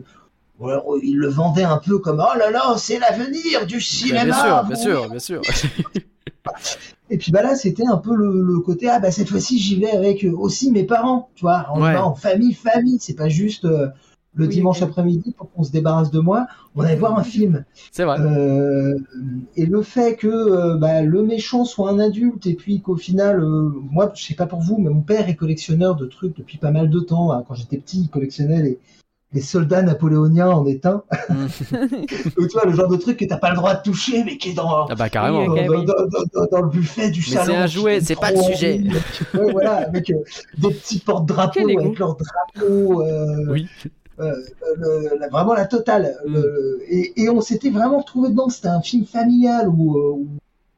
il le vendait un peu comme oh là là, c'est l'avenir du Bah, cinéma. bien sûr, bien sûr, bien sûr. Et puis bah là, c'était un peu le, le côté ah bah cette fois-ci j'y vais avec euh, aussi mes parents, tu vois, Ouais. en famille, famille. C'est pas juste euh, le Oui, dimanche oui. après-midi pour qu'on se débarrasse de moi. On allait voir un film. C'est vrai. Euh, et le fait que euh, bah, le méchant soit un adulte et puis qu'au final, euh, moi je sais pas pour vous, mais mon père est collectionneur de trucs depuis pas mal de temps. hein. Quand j'étais petit, il collectionnait les les soldats napoléoniens en étain. Ou tu vois, le genre de truc que t'as pas le droit de toucher, mais qui est dans, Ah bah carrément. Oui, dans, ok, dans- oui. dans- dans- dans le buffet du Mais salon. c'est un jouet, est c'est pas le sujet. Ouais, voilà, avec euh, des petits porte-drapeaux, avec leurs drapeaux. euh, Oui. euh, le- la- vraiment la totale. Le- et, et on s'était vraiment retrouvé dedans. C'était un film familial où, euh, où-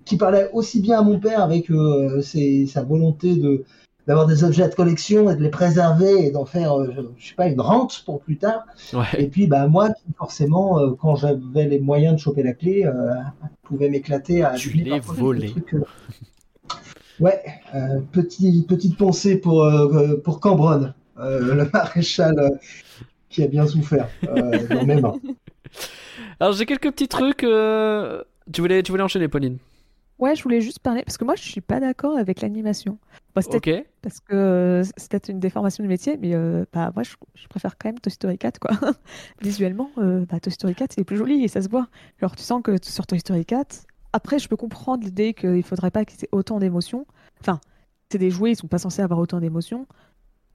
qui parlait aussi bien à mon père avec euh, ses- sa volonté de d'avoir des objets de collection et de les préserver et d'en faire, euh, je, je sais pas, une rente pour plus tard. Ouais. Et puis, bah, moi, forcément, euh, quand j'avais les moyens de choper la clé, euh, pouvais m'éclater à. Tu l'es trucs, euh, Ouais, petit, petite pensée pour, pour Cambronne, le maréchal qui a bien souffert dans mes mains. Alors j'ai quelques petits trucs. Tu voulais, tu voulais enchaîner, Pauline? Ouais, je voulais juste parler parce que moi, je suis pas d'accord avec l'animation. Bon, parce que euh, c'est peut-être une déformation du métier, mais euh, bah, moi, je, je préfère quand même Toy Story 4, quoi. Visuellement, euh, bah, Toy Story 4, c'est plus joli et ça se voit. Alors, tu sens que sur Toy Story 4, après, je peux comprendre l'idée qu'il faudrait pas qu'il y ait autant d'émotions. Enfin, c'est des jouets, ils sont pas censés avoir autant d'émotions.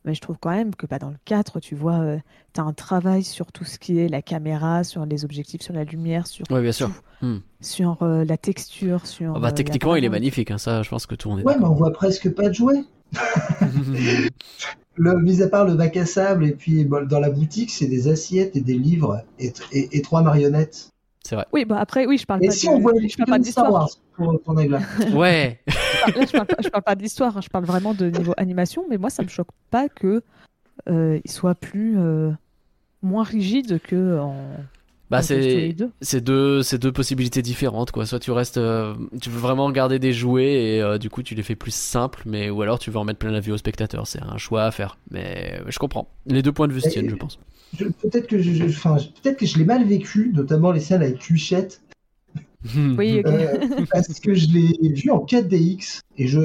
Mais je trouve quand même que bah, dans le 4, tu vois, tu as un travail sur tout ce qui est la caméra, sur les objectifs, sur la lumière, sur, Ouais, bien sûr. tout, Hmm. sur euh, la texture, sur. Ah bah, euh, la techniquement, il est magnifique, hein, ça, je pense que tout le monde est Ouais, mais on voit presque pas de jouets. Le, mis à part le bac à sable et puis bon, dans la boutique, c'est des assiettes et des livres et, et- et trois marionnettes. C'est vrai. Oui, bah après, oui, je parle Et pas si de, on voit les je parle pas films Star d'histoire. Wars pour là Ouais. Là, je parle pas, je parle pas d'histoire, hein, je parle vraiment de niveau animation, mais moi, ça me choque pas que euh, il soit plus euh, moins rigide que en. Bah, c'est 2. c'est deux, c'est deux possibilités différentes, quoi. Soit tu restes, euh, tu veux vraiment garder des jouets et euh, du coup tu les fais plus simples, mais ou alors tu veux en mettre plein la vue au spectateur. C'est un choix à faire. Mais euh, je comprends. Les deux points de vue se tiennent, je pense. Peut-être que je, je- enfin, peut-être que je l'ai mal vécu, notamment les scènes avec Cuchette, Oui, ok. euh, parce que je l'ai vu en 4DX et je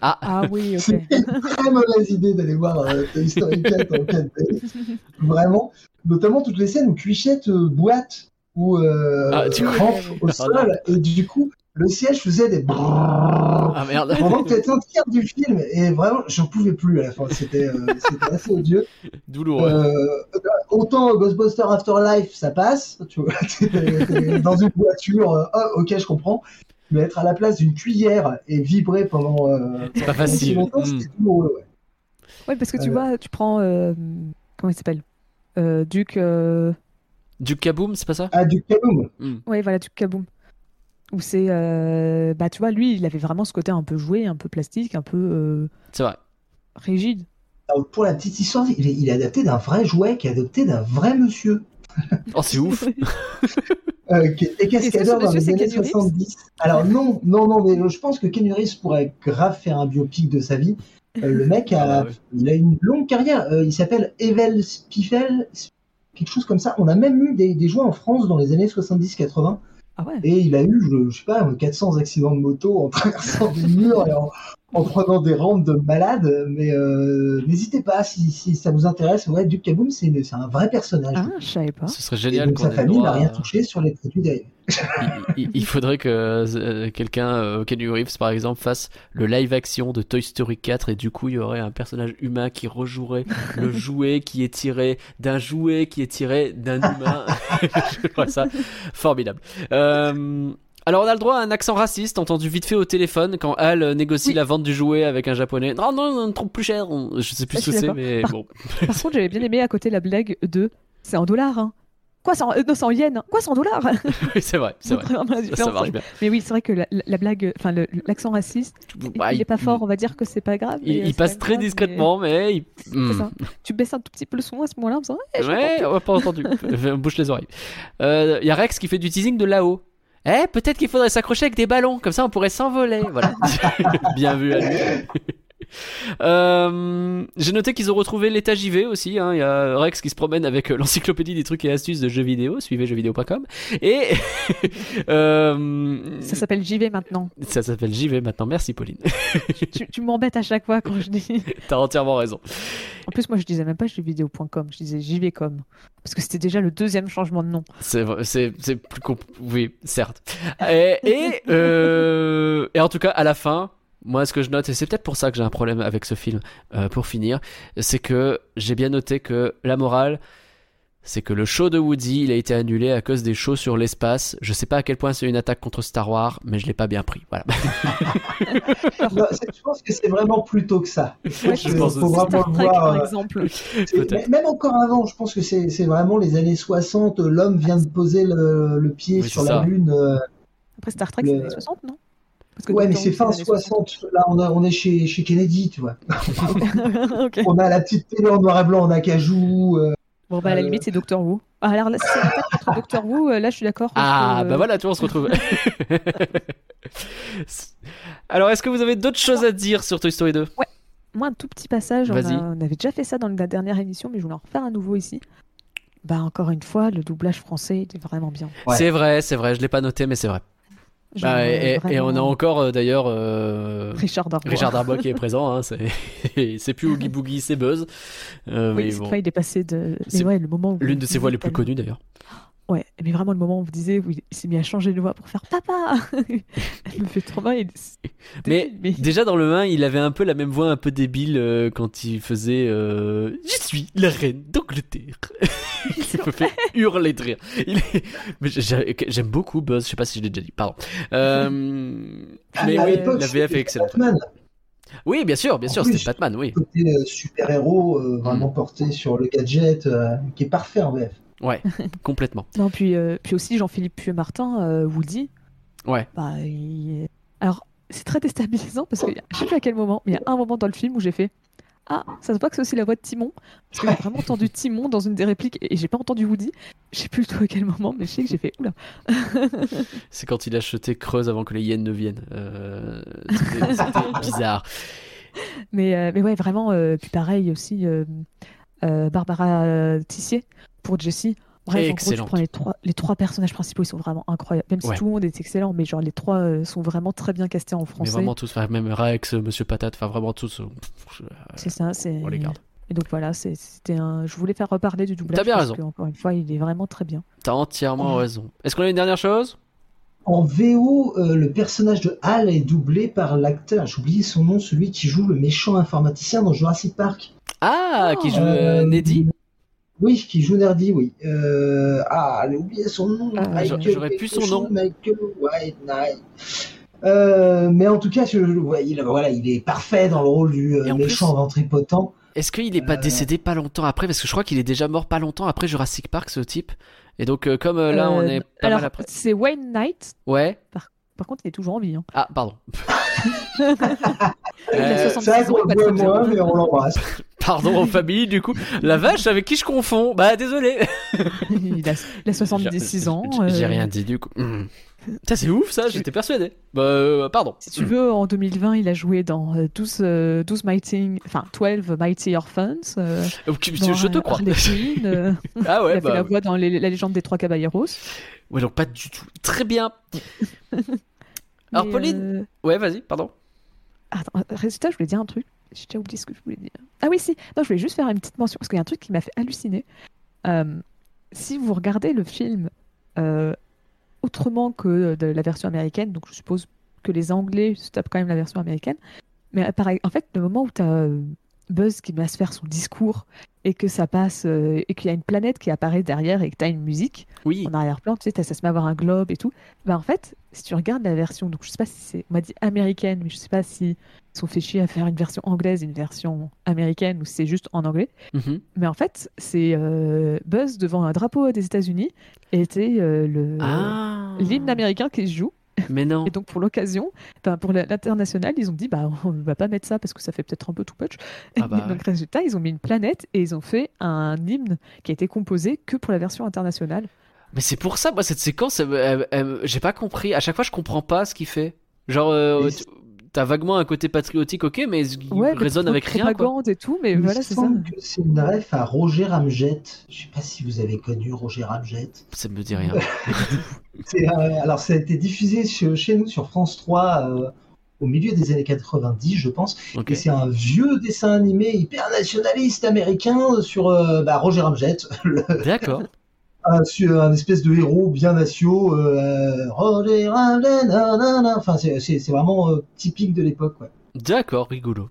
Ah, Ah oui, ok. c'est une très mauvaise idée d'aller voir euh, Toy Story 4 en 4DX. Vraiment, notamment toutes les scènes où Cuchette euh, boite ou euh, Ah, rampe au sol et du coup le siège faisait des brrrr ah merde. pendant peut-être un tiers du film et vraiment j'en pouvais plus à la fin c'était euh, assez odieux Douloureux. Euh, autant Ghostbuster Afterlife, ça passe, tu vois, t'es- t'es dans une voiture, euh, ah, ok, je comprends, mais être à la place d'une cuillère et vibrer pendant, euh, C'est pas facile. longtemps, Mm. c'était douloureux, ouais. Ouais, parce que tu Euh. vois, tu prends. euh, comment il s'appelle? Euh, Duke. euh, Duke Kaboom, c'est pas ça? Ah, du Kaboom. Ouais, voilà, Duke Kaboom. Où c'est. euh, Bah, tu vois, lui, il avait vraiment ce côté un peu joué, un peu plastique, un peu euh, C'est vrai. rigide. Alors, pour la petite histoire, il est, il est adapté d'un vrai jouet qui est adopté d'un vrai monsieur. Oh, c'est ouf. euh, qui était cascadeur dans monsieur, les c'est années Keanu Reeves 70. Alors non, non, non, mais je pense que Ken Reeves pourrait grave faire un biopic de sa vie. Euh, le mec a, Ah bah ouais. il a une longue carrière. Euh, il s'appelle Evel Spiffel, quelque chose comme ça. On a même eu des, des jouets en France dans les années 70-80. Ah. Et il a eu, je, je sais pas, 400 accidents de moto en traversant des murs et en, en prenant des rampes de malade. Mais euh, n'hésitez pas, si, si ça vous intéresse. Ouais, Duke Kaboom, c'est c'est un vrai personnage. Ah, je savais pas. Ce serait et génial donc qu'on sa famille n'a rien à- touché sur les produits dérivés. il, il- il faudrait que euh, quelqu'un, euh, Kenny Reeves par exemple, fasse le live action de Toy Story 4 et du coup il y aurait un personnage humain qui rejouerait le jouet qui est tiré d'un jouet qui est tiré d'un humain. Je trouve ça formidable. Euh, alors on a le droit à un accent raciste entendu vite fait au téléphone quand Al euh, négocie Oui. la vente du jouet avec un japonais. Non non, non trop plus cher. Je sais plus Ouais, ce que c'est mais Par- bon. Par contre, j'avais bien aimé à côté la blague de. C'est en dollars, hein. Quoi, c'est en... euh, non, c'est en yens. hein. Quoi, c'est en dollars? Oui, c'est vrai, c'est vrai. Ça, ça marche bien. Mais oui, c'est vrai que la, la- la blague, enfin l'accent raciste, Bah, il est pas fort. On va dire que c'est pas grave. Il, euh, il passe très grave, discrètement, mais, il... mais Hmm. c'est ça. Tu baisses un tout petit peu le son à ce moment-là en disant j'ai Ouais, pas on pas entendu. Bouche les oreilles. Il y a Rex qui fait du teasing de là-haut. Eh, peut-être qu'il faudrait s'accrocher avec des ballons, comme ça on pourrait s'envoler. Voilà. Bien vu à lui. Euh, J'ai noté qu'ils ont retrouvé l'état JV aussi. hein. Il y a Rex qui se promène avec euh, l'encyclopédie des trucs et astuces de jeux vidéo. Suivez jeuxvideo.com. Et euh, Ça s'appelle JV maintenant. ça s'appelle JV maintenant. Merci Pauline. tu tu m'embêtes à chaque fois quand je dis. T'as entièrement raison. En plus, moi, je disais même pas jeuxvideo.com, je disais JVcom. Parce que c'était déjà le deuxième changement de nom. C'est plus compl- oui certes et et, euh, et en tout cas à la fin moi ce que je note et c'est peut-être pour ça que j'ai un problème avec ce film euh, pour finir c'est que j'ai bien noté que la morale c'est que le show de Woody il a été annulé à cause des shows sur l'espace je sais pas à quel point c'est une attaque contre Star Wars mais je l'ai pas bien pris voilà Non, je pense que c'est vraiment plutôt que ça. Ouais, Je pense faut Star Trek, voir. par euh, exemple. Même encore avant, je pense que c'est vraiment les années 60. L'homme vient de poser le, le pied Oui, sur la ça. Lune. euh, Après, Star Trek, Le- c'est les années 60, non? Parce que Ouais, mais c'est fin les années 60. Là, on, a- on est chez, chez Kennedy, tu vois. 60. ok. On a la petite télé en noir et blanc en acajou. euh, Bon, bah, à la limite, c'est Doctor Who. Ah, alors là, si c'est contre Doctor Who, euh, là, je suis d'accord. ah que, bah euh, voilà tu vois on se retrouve alors est-ce que vous avez d'autres choses à dire sur Toy Story 2 Moi, un tout petit passage. On, Vas-y. a- on avait déjà fait ça dans la dernière émission, mais je voulais en refaire à nouveau ici. Bah, encore une fois, le doublage français est vraiment bien. Ouais. c'est vrai c'est vrai je l'ai pas noté mais c'est vrai Bah, euh, et, on a encore euh, d'ailleurs euh, Richard Darbois. Richard Darbois qui est présent. Hein, c'est plus Oogie Boogie, c'est Buzz. Euh, Oui, mais bon. fois, il est passé de. C'est Mais ouais, le moment L'une de ses voix les plus connues d'ailleurs. Ouais, mais vraiment le moment où vous disiez où il s'est mis à changer de voix pour faire papa. Elle me fait trop mal. Mais, mais- déjà dans le 1, il avait un peu la même voix un peu débile euh, quand il faisait euh, Je suis la reine d'Angleterre. il me fait hurler de rire. Il est- mais j'ai- J'aime beaucoup Buzz, je sais pas si je l'ai déjà dit, pardon. Euh, mais à oui, la VF est excellente. Batman, Oui, bien sûr, bien En sûr, c'était Batman, oui. côté euh, super-héros, euh, vraiment Mm. porté sur le gadget, euh, qui est parfait en VF. Ouais, complètement. Non, puis, euh, puis aussi Jean-Philippe Puy-Martin, euh, Woody. Ouais. Bah, il- Alors, c'est très déstabilisant parce que je sais plus à quel moment, mais il y a un moment dans le film où j'ai fait Ah, ça se voit que c'est aussi la voix de Timon. Parce que j'ai vraiment entendu Timon dans une des répliques et j'ai pas entendu Woody. Je sais plus tout à quel moment, mais je sais que j'ai fait Oula. C'est quand il a acheté Creuse avant que les hyènes ne viennent. Euh, C'était bizarre. Mais, euh, mais ouais, vraiment, euh, puis pareil aussi, Barbara Tissier pour Jessie. Bref, en gros, Excellente. tu prends les trois, les trois personnages principaux, ils sont vraiment incroyables. Même si tout le monde est excellent, mais genre les trois euh, sont vraiment très bien castés en Mais français. vraiment tous, enfin, même Rex, Monsieur Patate, enfin vraiment tous. euh, C'est ça, c'est. On les garde. Et donc voilà, c'est- c'était un. Je voulais faire reparler du doublage. T'as bien parce raison. que, encore une fois, il est vraiment très bien. T'as entièrement raison. Est-ce qu'on a une dernière chose? En VO, euh, le personnage de Hal est doublé par l'acteur, j'ai oublié son nom, celui qui joue le méchant informaticien dans Jurassic Park. Ah, qui joue euh, Euh, Neddy? Oui, qui joue Nerdy, oui. Euh, ah, j'ai oublié son nom. Ah, Michael j'aurais plus son nom. Michael White Knight. Euh, mais en tout cas, je, ouais, il, voilà, il est parfait dans le rôle du euh, méchant plus- ventripotent. Est-ce qu'il est pas Euh. décédé pas longtemps après? Parce que je crois qu'il est déjà mort pas longtemps après Jurassic Park, ce type. Et donc, euh, comme euh, là, on est pas Alors, mal après. c'est Wayne Knight. Ouais. Par contre, il est toujours en vie. hein. Ah, pardon. Il a Euh, 66 Ça, ans, on le moins, mais on l'embrasse. Pardon aux familles, du coup. La vache, avec qui je confonds Bah, désolé. il, a, il a 76 ans. J'ai- J'ai euh, rien dit, du coup. Ça, c'est ouf, ça, j'étais persuadé. Bah, euh, pardon. Si tu veux, en 2020, il a joué dans euh, 12, euh, 12 Mighty, enfin 12 Mighty Orphans. euh, Ok, dans, je te euh, crois. Euh, Ah il ouais, a fait bah. la voix dans les- la légende des trois caballeros. Ouais, donc pas du tout. Très bien. Alors, Mais, Pauline euh, Ouais, vas-y, pardon. Attends, euh, résultat, je voulais dire un truc. J'ai déjà oublié ce que je voulais dire. Ah oui, si. Non, je voulais juste faire une petite mention parce qu'il y a un truc qui m'a fait halluciner. Euh, si vous regardez le film euh, autrement que de la version américaine, donc je suppose que les Anglais se tapent quand même la version américaine. Mais pareil, en fait, le moment où tu as Buzz qui va se faire son discours et que ça passe euh, et qu'il y a une planète qui apparaît derrière et que tu as une musique Oui. en arrière-plan, tu sais, ça se met à avoir un globe et tout. Bah en fait, si tu regardes la version, donc je sais pas si c'est, on m'a dit américaine, mais je sais pas si ils sont fait chier à faire une version anglaise une version américaine ou si c'est juste en anglais. Mhm. Mais en fait, c'est euh, Buzz devant un drapeau des États-Unis et c'est euh, le Ah. l'hymne américain qui se joue. Mais non. Et donc pour l'occasion, enfin, pour l'international, ils ont dit bah on va pas mettre ça parce que ça fait peut-être un peu too much. Ah bah donc résultat, ils ont mis une planète et ils ont fait un hymne qui a été composé que pour la version internationale. Mais c'est pour ça, moi, cette séquence, j'ai pas compris. À chaque fois, je comprends pas ce qu'il fait. Genre, euh, tu- t'as vaguement un côté patriotique, ok, mais il Ouais, résonne avec rien, quoi. propagande et tout, mais Il voilà, c'est ça. que c'est une ref à Roger Ramjet. Je sais pas si vous avez connu Roger Ramjet. Ça me dit rien. C'est, euh, alors, ça a été diffusé chez, chez nous sur France 3 euh, au milieu des années 90, je pense. Et c'est un vieux dessin animé hyper nationaliste américain sur euh, bah, Roger Ramjet, le- D'accord. Un, espèce de héros bien nationaux. euh, nanana. Enfin, c'est, vraiment euh, typique de l'époque. D'accord, rigolo.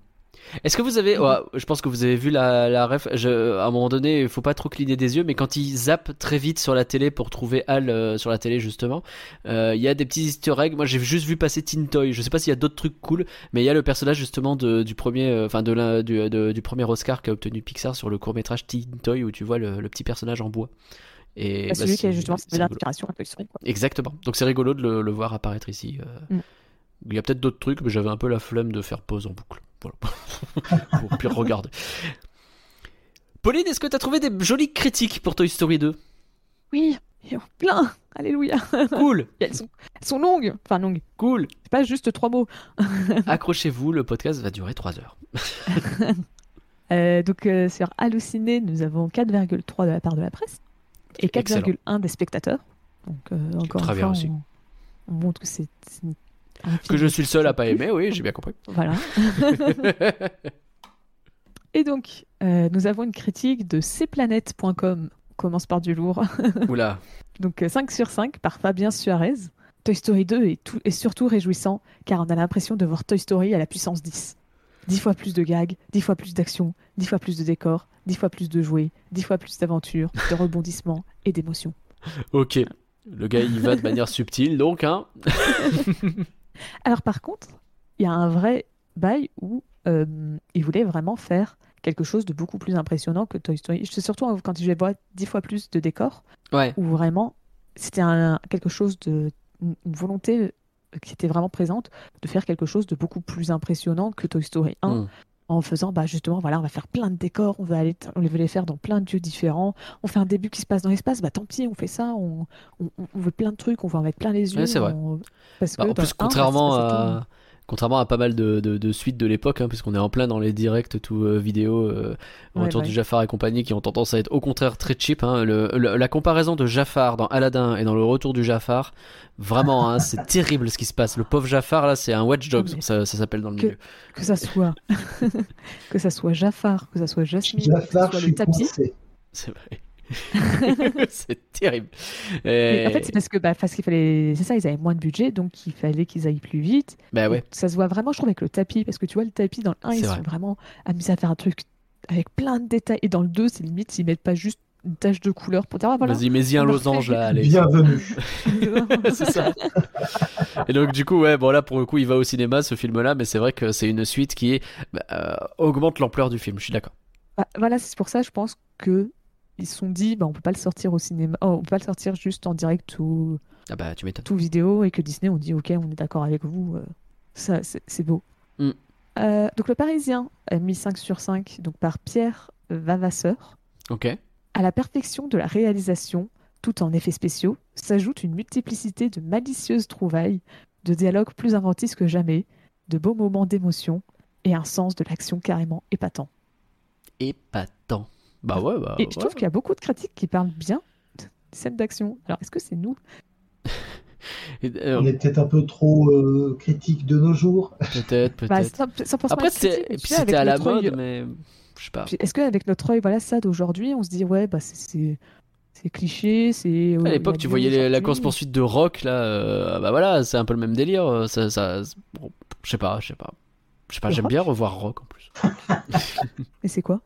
Est-ce que vous avez, je pense que vous avez vu la, ref. Je, à un moment donné, il faut pas trop cligner des yeux, mais quand il zappe très vite sur la télé pour trouver Hal euh, sur la télé justement, euh, il y a des petits Easter eggs. Moi, j'ai juste vu passer Tintoy. Je sais pas s'il y a d'autres trucs cool, mais il y a le personnage justement du premier, euh, de du, du premier Oscar qu'a obtenu Pixar sur le court métrage Tintoy où tu vois le petit personnage en bois. Et Bah, celui bah, qui a justement cette inspiration à Toy Story. Quoi. Exactement. Donc c'est rigolo de le, le voir apparaître ici. euh. Mm. Il y a peut-être d'autres trucs, mais j'avais un peu la flemme de faire pause en boucle. Voilà. Pour pire regarder. Pauline, est-ce que tu as trouvé des jolies critiques pour Toy Story 2 Oui, il y en a plein. Alléluia. Cool, Et Elles sont, elles sont longues. Enfin, longues. cool. C'est pas juste trois mots. Accrochez-vous, le podcast va durer 3 heures. Euh, donc, euh, sur Halluciné, nous avons 4,3 de la part de la presse et Excellent. 4,1 des spectateurs. Donc, euh, encore Très une bien fois, aussi. on, on montre que c'est Que je suis le seul à pas aimer, oui, j'ai bien compris. Voilà. Et donc, euh, nous avons une critique de cplanète.com. On commence par du lourd. Oula. Donc euh, 5 sur 5 par Fabien Suarez. Toy Story 2 est, tout, est surtout réjouissant car on a l'impression de voir Toy Story à la puissance 10. 10 fois plus de gags, 10 fois plus d'action, 10 fois plus de décors, 10 fois plus de jouets, 10 fois plus d'aventures, de rebondissements et d'émotions. Ok. Le gars, il va de manière subtile, donc, hein. Alors par contre, il y a un vrai bail où euh, il voulait vraiment faire quelque chose de beaucoup plus impressionnant que Toy Story. C'est surtout quand je vois 10 fois plus de décors Ouais. où vraiment c'était quelque chose de une volonté qui était vraiment présente de faire quelque chose de beaucoup plus impressionnant que Toy Story 1 Mm. En faisant bah justement voilà on va faire plein de décors on va aller on veut les faire dans plein de lieux différents on fait un début qui se passe dans l'espace bah tant pis on fait ça on, on, on veut plein de trucs on veut en mettre plein les yeux Ouais, c'est vrai. on- parce que Bah, en plus, le un, bah, contrairement à, contrairement à pas mal de, de, de suites de l'époque, hein, puisqu'on est en plein dans les directs tout euh, vidéo, euh, Ouais, ouais. du Jafar et compagnie, qui ont tendance à être au contraire très cheap. hein. Le- le- la comparaison de Jafar dans Aladdin et dans le retour du Jafar, vraiment, hein, c'est terrible ce qui se passe. Le pauvre Jafar, là, c'est un Watch Dogs, ça, ça s'appelle dans le Que- milieu. que ça soit que ça soit Jafar que ça soit Jasmine Jafar, que ça soit le tapis. C'est vrai. c'est terrible. Et... en fait c'est parce que bah, parce qu'il fallait c'est ça ils avaient moins de budget donc il fallait qu'ils aillent plus vite bah ouais. Ça se voit vraiment, je trouve, avec le tapis. Parce que tu vois, le tapis, dans le 1, C'est ils vrai. sont vraiment amusés à faire un truc avec plein de détails. Et dans le 2, c'est limite, ils mettent pas juste une tache de couleur pour dire, ah, voilà. Vas-y, mets-y un losange là, allez. Bienvenue. c'est ça. Et donc du coup, ouais, bon là pour le coup, il va au cinéma ce film-là, mais c'est vrai que c'est une suite qui est, bah, euh, augmente l'ampleur du film. Je suis d'accord. Bah, voilà, c'est pour ça, je pense que ils se sont dit, bah, on peut pas le sortir au cinéma, oh, on peut pas le sortir juste en direct ou Ah bah tu tout vidéo. Et que Disney, on dit, ok, on est d'accord avec vous. euh, ça, c'est c'est beau. Mm. Euh, donc, le Parisien a mis 5 sur 5 donc, par Pierre Vavasseur. Ok. À la perfection de la réalisation, tout en effets spéciaux, s'ajoute une multiplicité de malicieuses trouvailles, de dialogues plus inventifs que jamais, de beaux moments d'émotion et un sens de l'action carrément épatant. Épatant. Bah ouais, bah. et je ouais. trouve qu'il y a beaucoup de critiques qui parlent bien des scènes d'action? Alors, est-ce que c'est nous? Et, euh, On est peut-être un peu trop euh, critique de nos jours. peut-être, peut-être. Bah, Après, c'était à la mode, mais je sais pas. Est-ce qu'avec notre œil, voilà, ça d'aujourd'hui, on se dit, ouais, bah, c'est- c'est cliché, c'est. À l'époque, tu voyais les- la course poursuite de Rock là, euh, bah voilà, c'est un peu le même délire. euh, Ça, ça, bon, je sais pas, je sais pas, je sais pas. J'aime Rock bien revoir Rock en plus. Et c'est quoi?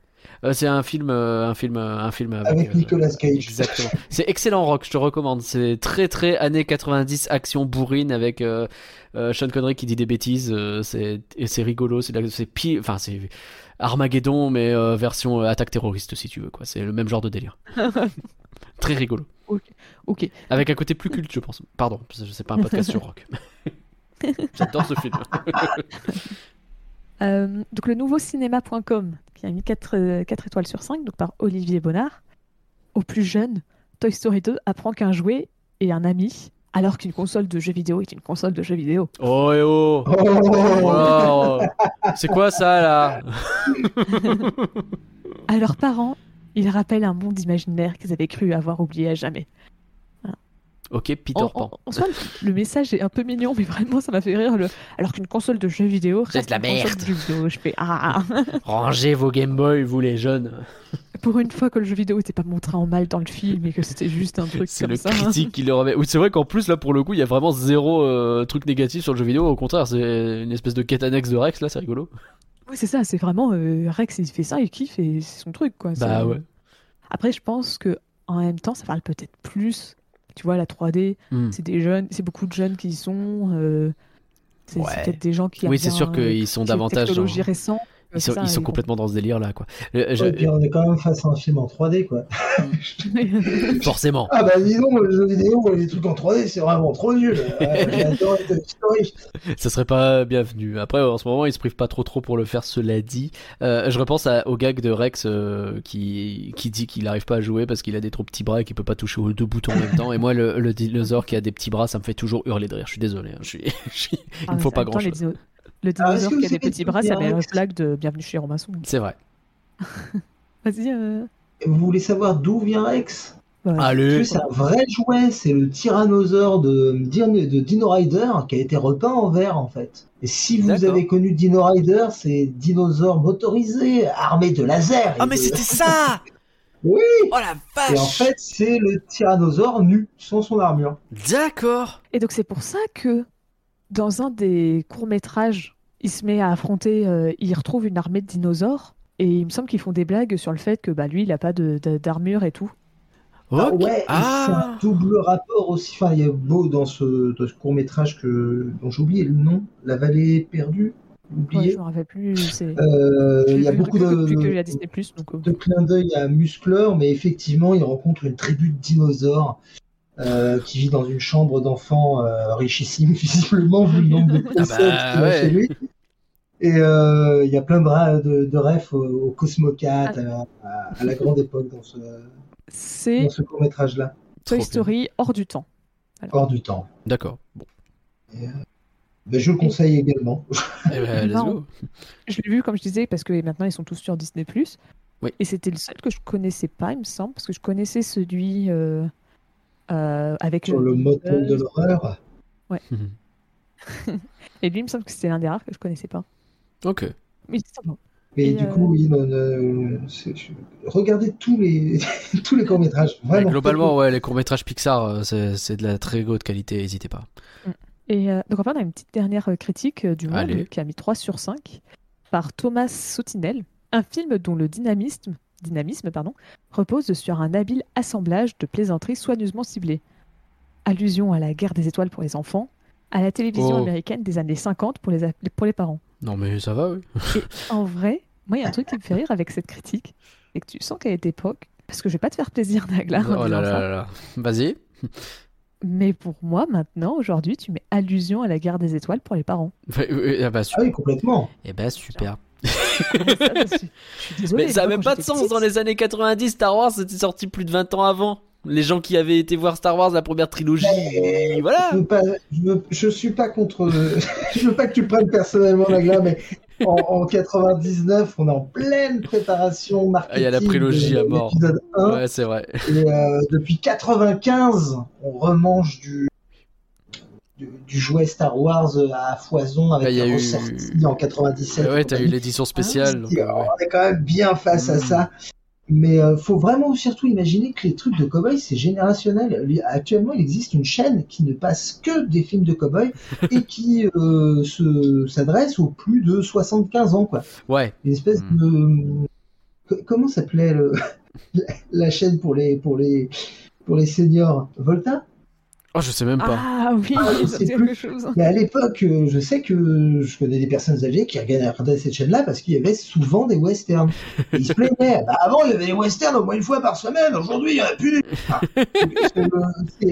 C'est un film, euh, un film, euh, un film avec, Avec euh, Nicolas Cage. Exactement. C'est excellent rock, je te recommande. C'est très très années 90 action bourrine avec euh, euh, Sean Connery qui dit des bêtises. euh, c'est et c'est rigolo. C'est la- c'est pire, enfin c'est Armageddon mais euh, version euh, attaque terroriste si tu veux quoi. C'est le même genre de délire. très rigolo. Ok. Avec un côté plus culte je pense. Pardon, je sais pas un podcast sur rock. J'adore ce film. Euh, donc le nouveau cinéma.com qui a mis 4, étoiles sur 5 donc par Olivier Bonnard. Au plus jeune, Toy Story 2 apprend qu'un jouet est un ami alors qu'une console de jeux vidéo est une console de jeux vidéo. Oh et oh. Oh Wow. C'est quoi ça là À leurs parents, ils rappellent un monde imaginaire qu'ils avaient cru avoir oublié à jamais. Ok, Peter En, Pan. en- en soi, le, message est un peu mignon, mais vraiment, ça m'a fait rire. Le... Alors qu'une console de jeux vidéo C'est de la merde. vidéo. Je fais ah. Rangez vos Game Boy, vous les jeunes. Pour une fois que le jeu vidéo n'était pas montré en mal dans le film et que c'était juste un truc C'est comme le ça. hein. critique qui le remet. Oui, c'est vrai qu'en plus, là, pour le coup, il y a vraiment zéro euh, truc négatif sur le jeu vidéo. Au contraire, c'est une espèce de quête annexe de Rex, là, c'est rigolo. Oui, c'est ça. C'est vraiment euh, Rex, il fait ça, il kiffe et c'est son truc, quoi. Bah C'est- ouais. Après, je pense que en même temps, ça parle peut-être plus. Tu vois, la 3D, Hmm. c'est des jeunes, c'est beaucoup de jeunes qui y sont. euh, c'est Ouais. peut-être des gens qui. Oui, c'est sûr euh, qu'ils sont qui aiment davantage. technologie récente. Ils sont, c'est ça, ils sont et complètement dans ce délire-là, quoi. Euh, je- Et puis on est quand même face à un film en 3D quoi. Forcément. Ah bah dis donc, le jeu vidéo, les trucs en 3D, c'est vraiment trop nul. J'adore. Ça serait pas bienvenu. Après, en ce moment, ils se privent pas trop trop pour le faire, cela dit. Euh, je repense à- au gag de Rex euh, qui, qui dit qu'il n'arrive pas à jouer parce qu'il a des trop petits bras et qu'il peut pas toucher aux deux boutons en même temps. Et moi, le, le dinosaure qui a des petits bras, ça me fait toujours hurler de rire. Je suis désolé. hein. Je suis, je suis- il Ah, me faut pas grand chose. Le Ah, dinosaure qui a des petits bras, ça met une blague de Bienvenue chez Romasson. C'est vrai. Vas-y. euh, Vous voulez savoir d'où vient Rex? Ouais. Allez. que c'est un vrai jouet, c'est le tyrannosaure de, Dino- de Dino Rider qui a été repeint en vert en fait. Et si vous avez connu Dino Rider, c'est dinosaure motorisé, armé de lasers. Ah et mais de- c'était ça Oui. Oh la Et vache en fait, c'est le tyrannosaure nu, sans son armure. D'accord Et donc c'est pour ça que dans un des courts-métrages, il se met à affronter, euh, il retrouve une armée de dinosaures. Et il me semble qu'ils font des blagues sur le fait que bah, lui, il a pas de- de- d'armure et tout. Ah Ok. ouais, Ah. c'est un double rapport aussi. Enfin, il y a beau dans ce, dans ce court métrage que dont j'ai oublié le nom, La Vallée perdue. Ouais, Oublié. je me rappelle plus. Euh, il y a beaucoup de, depuis qu'il y a Disney+, donc, euh, de clins d'œil à Muscleur, mais effectivement, il rencontre une tribu de dinosaures euh, qui vit dans une chambre d'enfants euh, richissime, visiblement, vu le nombre de concepts bah, ouais. chez lui. Et euh, il y a plein de, de, de refs au, au Cosmocat, à, la- à- à la grande époque dans ce, c'est dans ce court métrage-là. Trop Toy bien. Story hors du temps. Hors du temps. D'accord. Bon. Mais je le conseille également. Eh ben, let's Non. go. Je l'ai vu, comme je disais, parce que maintenant ils sont tous sur Disney+. Oui. Et c'était le seul que je connaissais pas, il me semble, parce que je connaissais celui euh, euh, avec Sur euh, le motel de l'horreur. Et lui, il me semble que c'était l'un des rares que je connaissais pas. Ok. Mais c'est sympa. Mais Et, du euh, coup, oui, je- regardez tous les, tous les courts-métrages. Ouais, Vraiment. globalement, ouais, les courts-métrages Pixar, euh, c'est de la très haute qualité, n'hésitez pas. Et euh, donc enfin, on a une petite dernière euh, critique euh, du monde Allez. euh, qui a mis 3 sur 5 par Thomas Sotinel, un film dont le dynamisme, dynamisme pardon, repose sur un habile assemblage de plaisanteries soigneusement ciblées. Allusion à la guerre des étoiles pour les enfants, à la télévision Oh. américaine des années 50 pour les, pour les parents. Non, mais ça va, oui. Et en vrai, moi, il y a un truc qui me fait rire avec cette critique, c'est que tu sens qu'à cette époque, parce que je vais pas te faire plaisir, Nagla, oh là là là là. Vas-y. mais pour moi, maintenant, aujourd'hui, tu mets allusion à la guerre des étoiles pour les parents. Ah bah, Ah super. oui, complètement. Eh ben, super. Ça, je suis- je suis désolée, Mais ça a moi, même pas de sens petite- dans les années 90. Star Wars, c'était sorti plus de 20 ans avant. Les gens qui avaient été voir Star Wars, la première trilogie, Mais- voilà. Je veux pas, je, veux- je suis pas contre. je veux pas que tu prennes personnellement la glace, mais en, en 99, on est en pleine préparation marketing. Ah, il y a la prélogie de à mort. l'épisode 1, Ouais, c'est vrai. et euh, depuis 95, on remange du, du, du jouet Star Wars à foison avec Ah, il y a un eu- en 97. Ouais, t'as eu compagnie. l'édition spéciale. donc, Et, euh, ouais. On est quand même bien face à Mm. ça. Mais euh, faut vraiment surtout imaginer que les trucs de cowboy c'est générationnel. Actuellement, il existe une chaîne qui ne passe que des films de cowboy et qui euh, se s'adresse aux plus de 75 ans, quoi. Ouais. Une espèce Mm. de Co- comment s'appelait le... la chaîne pour les pour les pour les seniors? Volta? Oh, je sais même pas. Ah oui, Ah, je sais plus. chose. Mais à l'époque, euh, je sais que je connais des personnes âgées qui regardaient cette chaîne-là parce qu'il y avait souvent des westerns. Et ils se plaignaient. Bah, avant, il y avait des westerns au moins une fois par semaine. Aujourd'hui, il n'y en a plus. Ah.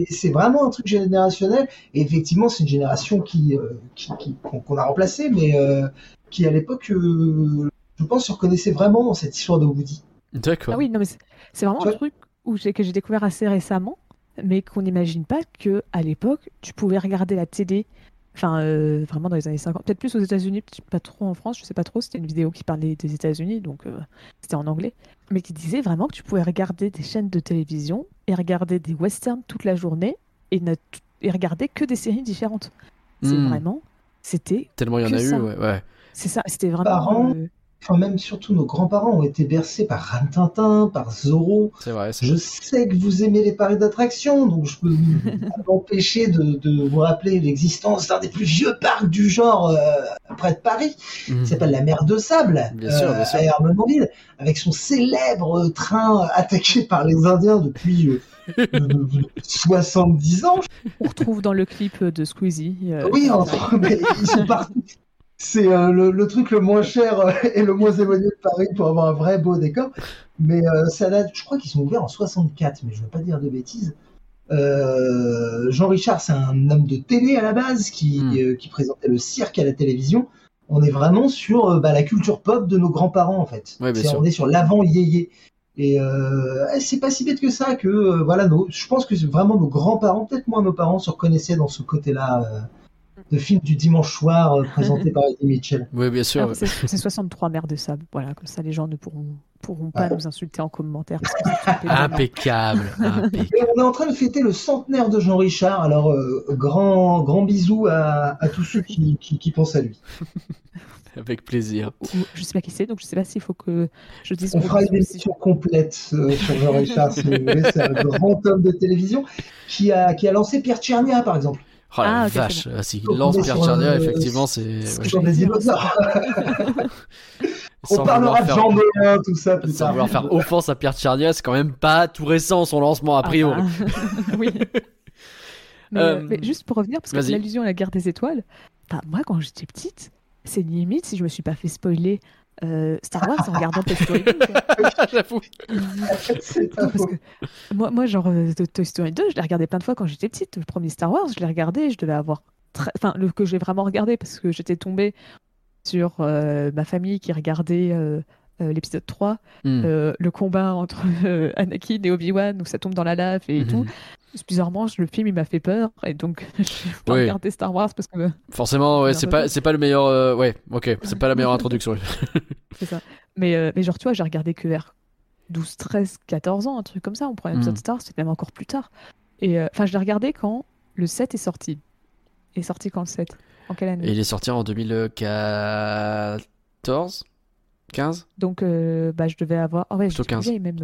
C'est- vraiment un truc générationnel. Et effectivement, c'est une génération qui, euh, qui- qui- qu'on a remplacée, mais euh, qui à l'époque, euh, je pense, se reconnaissait vraiment dans cette histoire de Woody. D'accord. Ah oui, non, mais c'est vraiment un truc où que j'ai découvert assez récemment, mais qu'on n'imagine pas que à l'époque, tu pouvais regarder la télé, enfin, euh, vraiment dans les années 50, peut-être plus aux États-Unis, peut-être pas trop en France, je sais pas trop, c'était une vidéo qui parlait des États-Unis, donc euh, c'était en anglais, mais qui disait vraiment que tu pouvais regarder des chaînes de télévision et regarder des westerns toute la journée et, ne et regarder que des séries différentes. C'est Hmm. vraiment, c'était, Tellement il y en a eu, ouais. ouais. c'est ça, c'était vraiment. Euh, Enfin, même surtout nos grands-parents ont été bercés par Rintintin, par Zorro. C'est vrai. c'est Je sais que vous aimez les paris d'attraction, donc je peux pas m'empêcher de, de vous rappeler l'existence d'un des plus vieux parcs du genre euh, près de Paris, qui s'appelle la mer de Sable, Bien sûr, bien sûr. à Hermenonville, avec son célèbre train attaqué par les Indiens depuis euh, euh, 70 ans. on retrouve dans le clip de Squeezie. euh, Oui, mais ils sont partout. C'est euh, le, le truc le moins cher euh, et le moins éloigné de Paris pour avoir un vrai beau décor. Mais euh, ça date, je crois qu'ils sont ouverts en 64, mais je ne veux pas dire de bêtises. Euh, Jean Richard, c'est un homme de télé à la base qui, Hmm. qui présentait le cirque à la télévision. On est vraiment sur bah, la culture pop de nos grands-parents en fait. Ouais, on est sur l'avant yéyé. Et eh, c'est pas si bête que ça que voilà, nos, je pense que vraiment nos grands-parents, peut-être moins nos parents, se reconnaissaient dans ce côté-là de film du dimanche soir euh, présenté par Eddie Mitchell. Oui, bien sûr. C'est c'est 63 mères de sable. Voilà, comme ça les gens ne pourront, pourront pas nous insulter en commentaire. parce. Impeccable. impeccable. Et on est en train de fêter le centenaire de Jean Richard, alors euh, grand, grand bisou à, à tous ceux qui, qui, qui pensent à lui. Avec plaisir. Je sais pas qui c'est, donc je sais pas s'il faut que je dise. On fera une émission complète euh, sur Jean Richard, si vous voulez. C'est un grand homme de télévision qui a, qui a lancé Pierre Tchernia, par exemple. Oh la Ah, vache. c'est Ah, S'il Donc, lance Pierre Tchernia, un- effectivement, c'est. c'est- des dinosaures. Sans On parlera de faire- Jean Moulin, tout ça plus Sans tard. vouloir faire offense à Pierre Tchernia, c'est quand même pas tout récent son lancement a Ah priori. bah, oui. Mais, euh, Euh, mais juste pour revenir, parce que vas-y. l'allusion à la guerre des étoiles, bah, moi quand j'étais petite, c'est limite si je me suis pas fait spoiler euh, Star Wars en regardant Toy Story 2. quoi. J'avoue. Moi, moi, genre, euh, Toy Story 2, je l'ai regardé plein de fois quand j'étais petite. Le premier Star Wars, je l'ai regardé, je devais avoir. très- Enfin, le que j'ai vraiment regardé parce que j'étais tombée sur euh, ma famille qui regardait euh, euh, l'épisode 3, Hmm. euh, le combat entre euh, Anakin et Obi-Wan où ça tombe dans la lave et Mhm. tout. Bizarrement, le film il m'a fait peur et donc j'ai pas Oui. regardé Star Wars parce que Forcément, ouais, Bien c'est pas, c'est pas le meilleur. euh, Ouais, ok, c'est pas la meilleure introduction. c'est ça. Mais, euh, mais genre, tu vois, j'ai regardé que vers 12, 13, 14 ans, un truc comme ça. On prend un épisode Mhm. Star, c'était même encore plus tard. Et euh, enfin, je l'ai regardé quand le 7 est sorti. Il est sorti quand le 7 En quelle année? Et il est sorti en 2014 15 Donc, euh, bah, je devais avoir. Oh ouais, plus 15. vieille, même.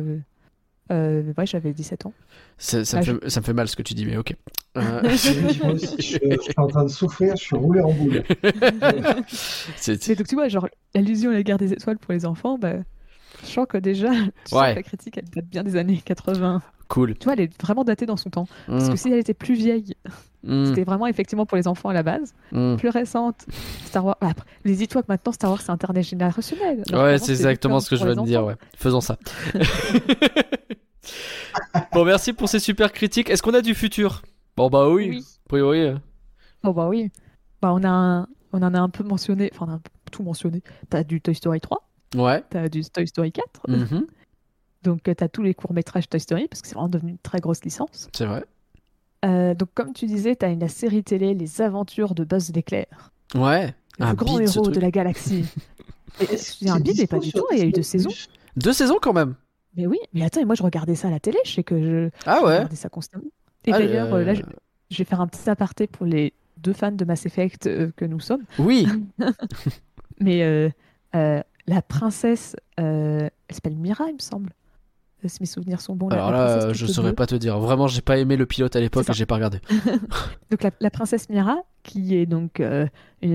Euh, ouais, j'avais 17 ans. ça, ça, Ah, me je- fait, ça me fait mal ce que tu dis, mais ok. Euh, Oui, moi aussi, je, je suis en train de souffrir, je suis roulé en boule. c'est- Mais donc, tu vois, genre, l'allusion à la guerre des étoiles pour les enfants, bah, je sens que déjà, tu Ouais. la critique, elle date bien des années 80. cool. Tu vois, elle est vraiment datée dans son temps. Parce Hmm, que si elle était plus vieille, hmm, c'était vraiment effectivement pour les enfants à la base. hmm. plus récente, Star Wars. Ah, Après, mais dis-toi que maintenant Star Wars c'est intergénérationnel. Ouais, c'est exactement ce que je viens les de dire, ouais. Faisons ça. Bon, merci pour ces super critiques. Est-ce qu'on a du futur? Bon, bah oui. Oui. A priori. euh. Oh bah oui. Bah on a un- on en a un peu mentionné, enfin on a un peu tout mentionné. T'as du Toy Story 3, Ouais. t'as du Toy Story 4, Mhm, donc euh, t'as tous les courts métrages Toy Story parce que c'est vraiment devenu une très grosse licence. C'est vrai. Euh, donc comme tu disais, t'as une la série télé Les Aventures de Buzz l'éclair, Ouais. le Un grand bide, héros de la galaxie. Et C'est un bide, mais pas du tout. Il y a eu deux saisons. Deux saisons quand même. Mais oui, mais attends, et moi je regardais ça à la télé, je sais que je, Ah je ouais. regardais ça constamment. Et Ah, d'ailleurs, euh, euh, là, je, je vais faire un petit aparté pour les deux fans de Mass Effect euh, que nous sommes. Oui. Mais euh, euh, la princesse, euh, elle s'appelle Mira, il me semble. Euh, Si mes souvenirs sont bons. Alors la là, euh, je bleue. saurais pas te dire. Vraiment, j'ai pas aimé le pilote à l'époque et j'ai pas regardé. Donc la, la princesse Mira, qui est donc, euh, c'est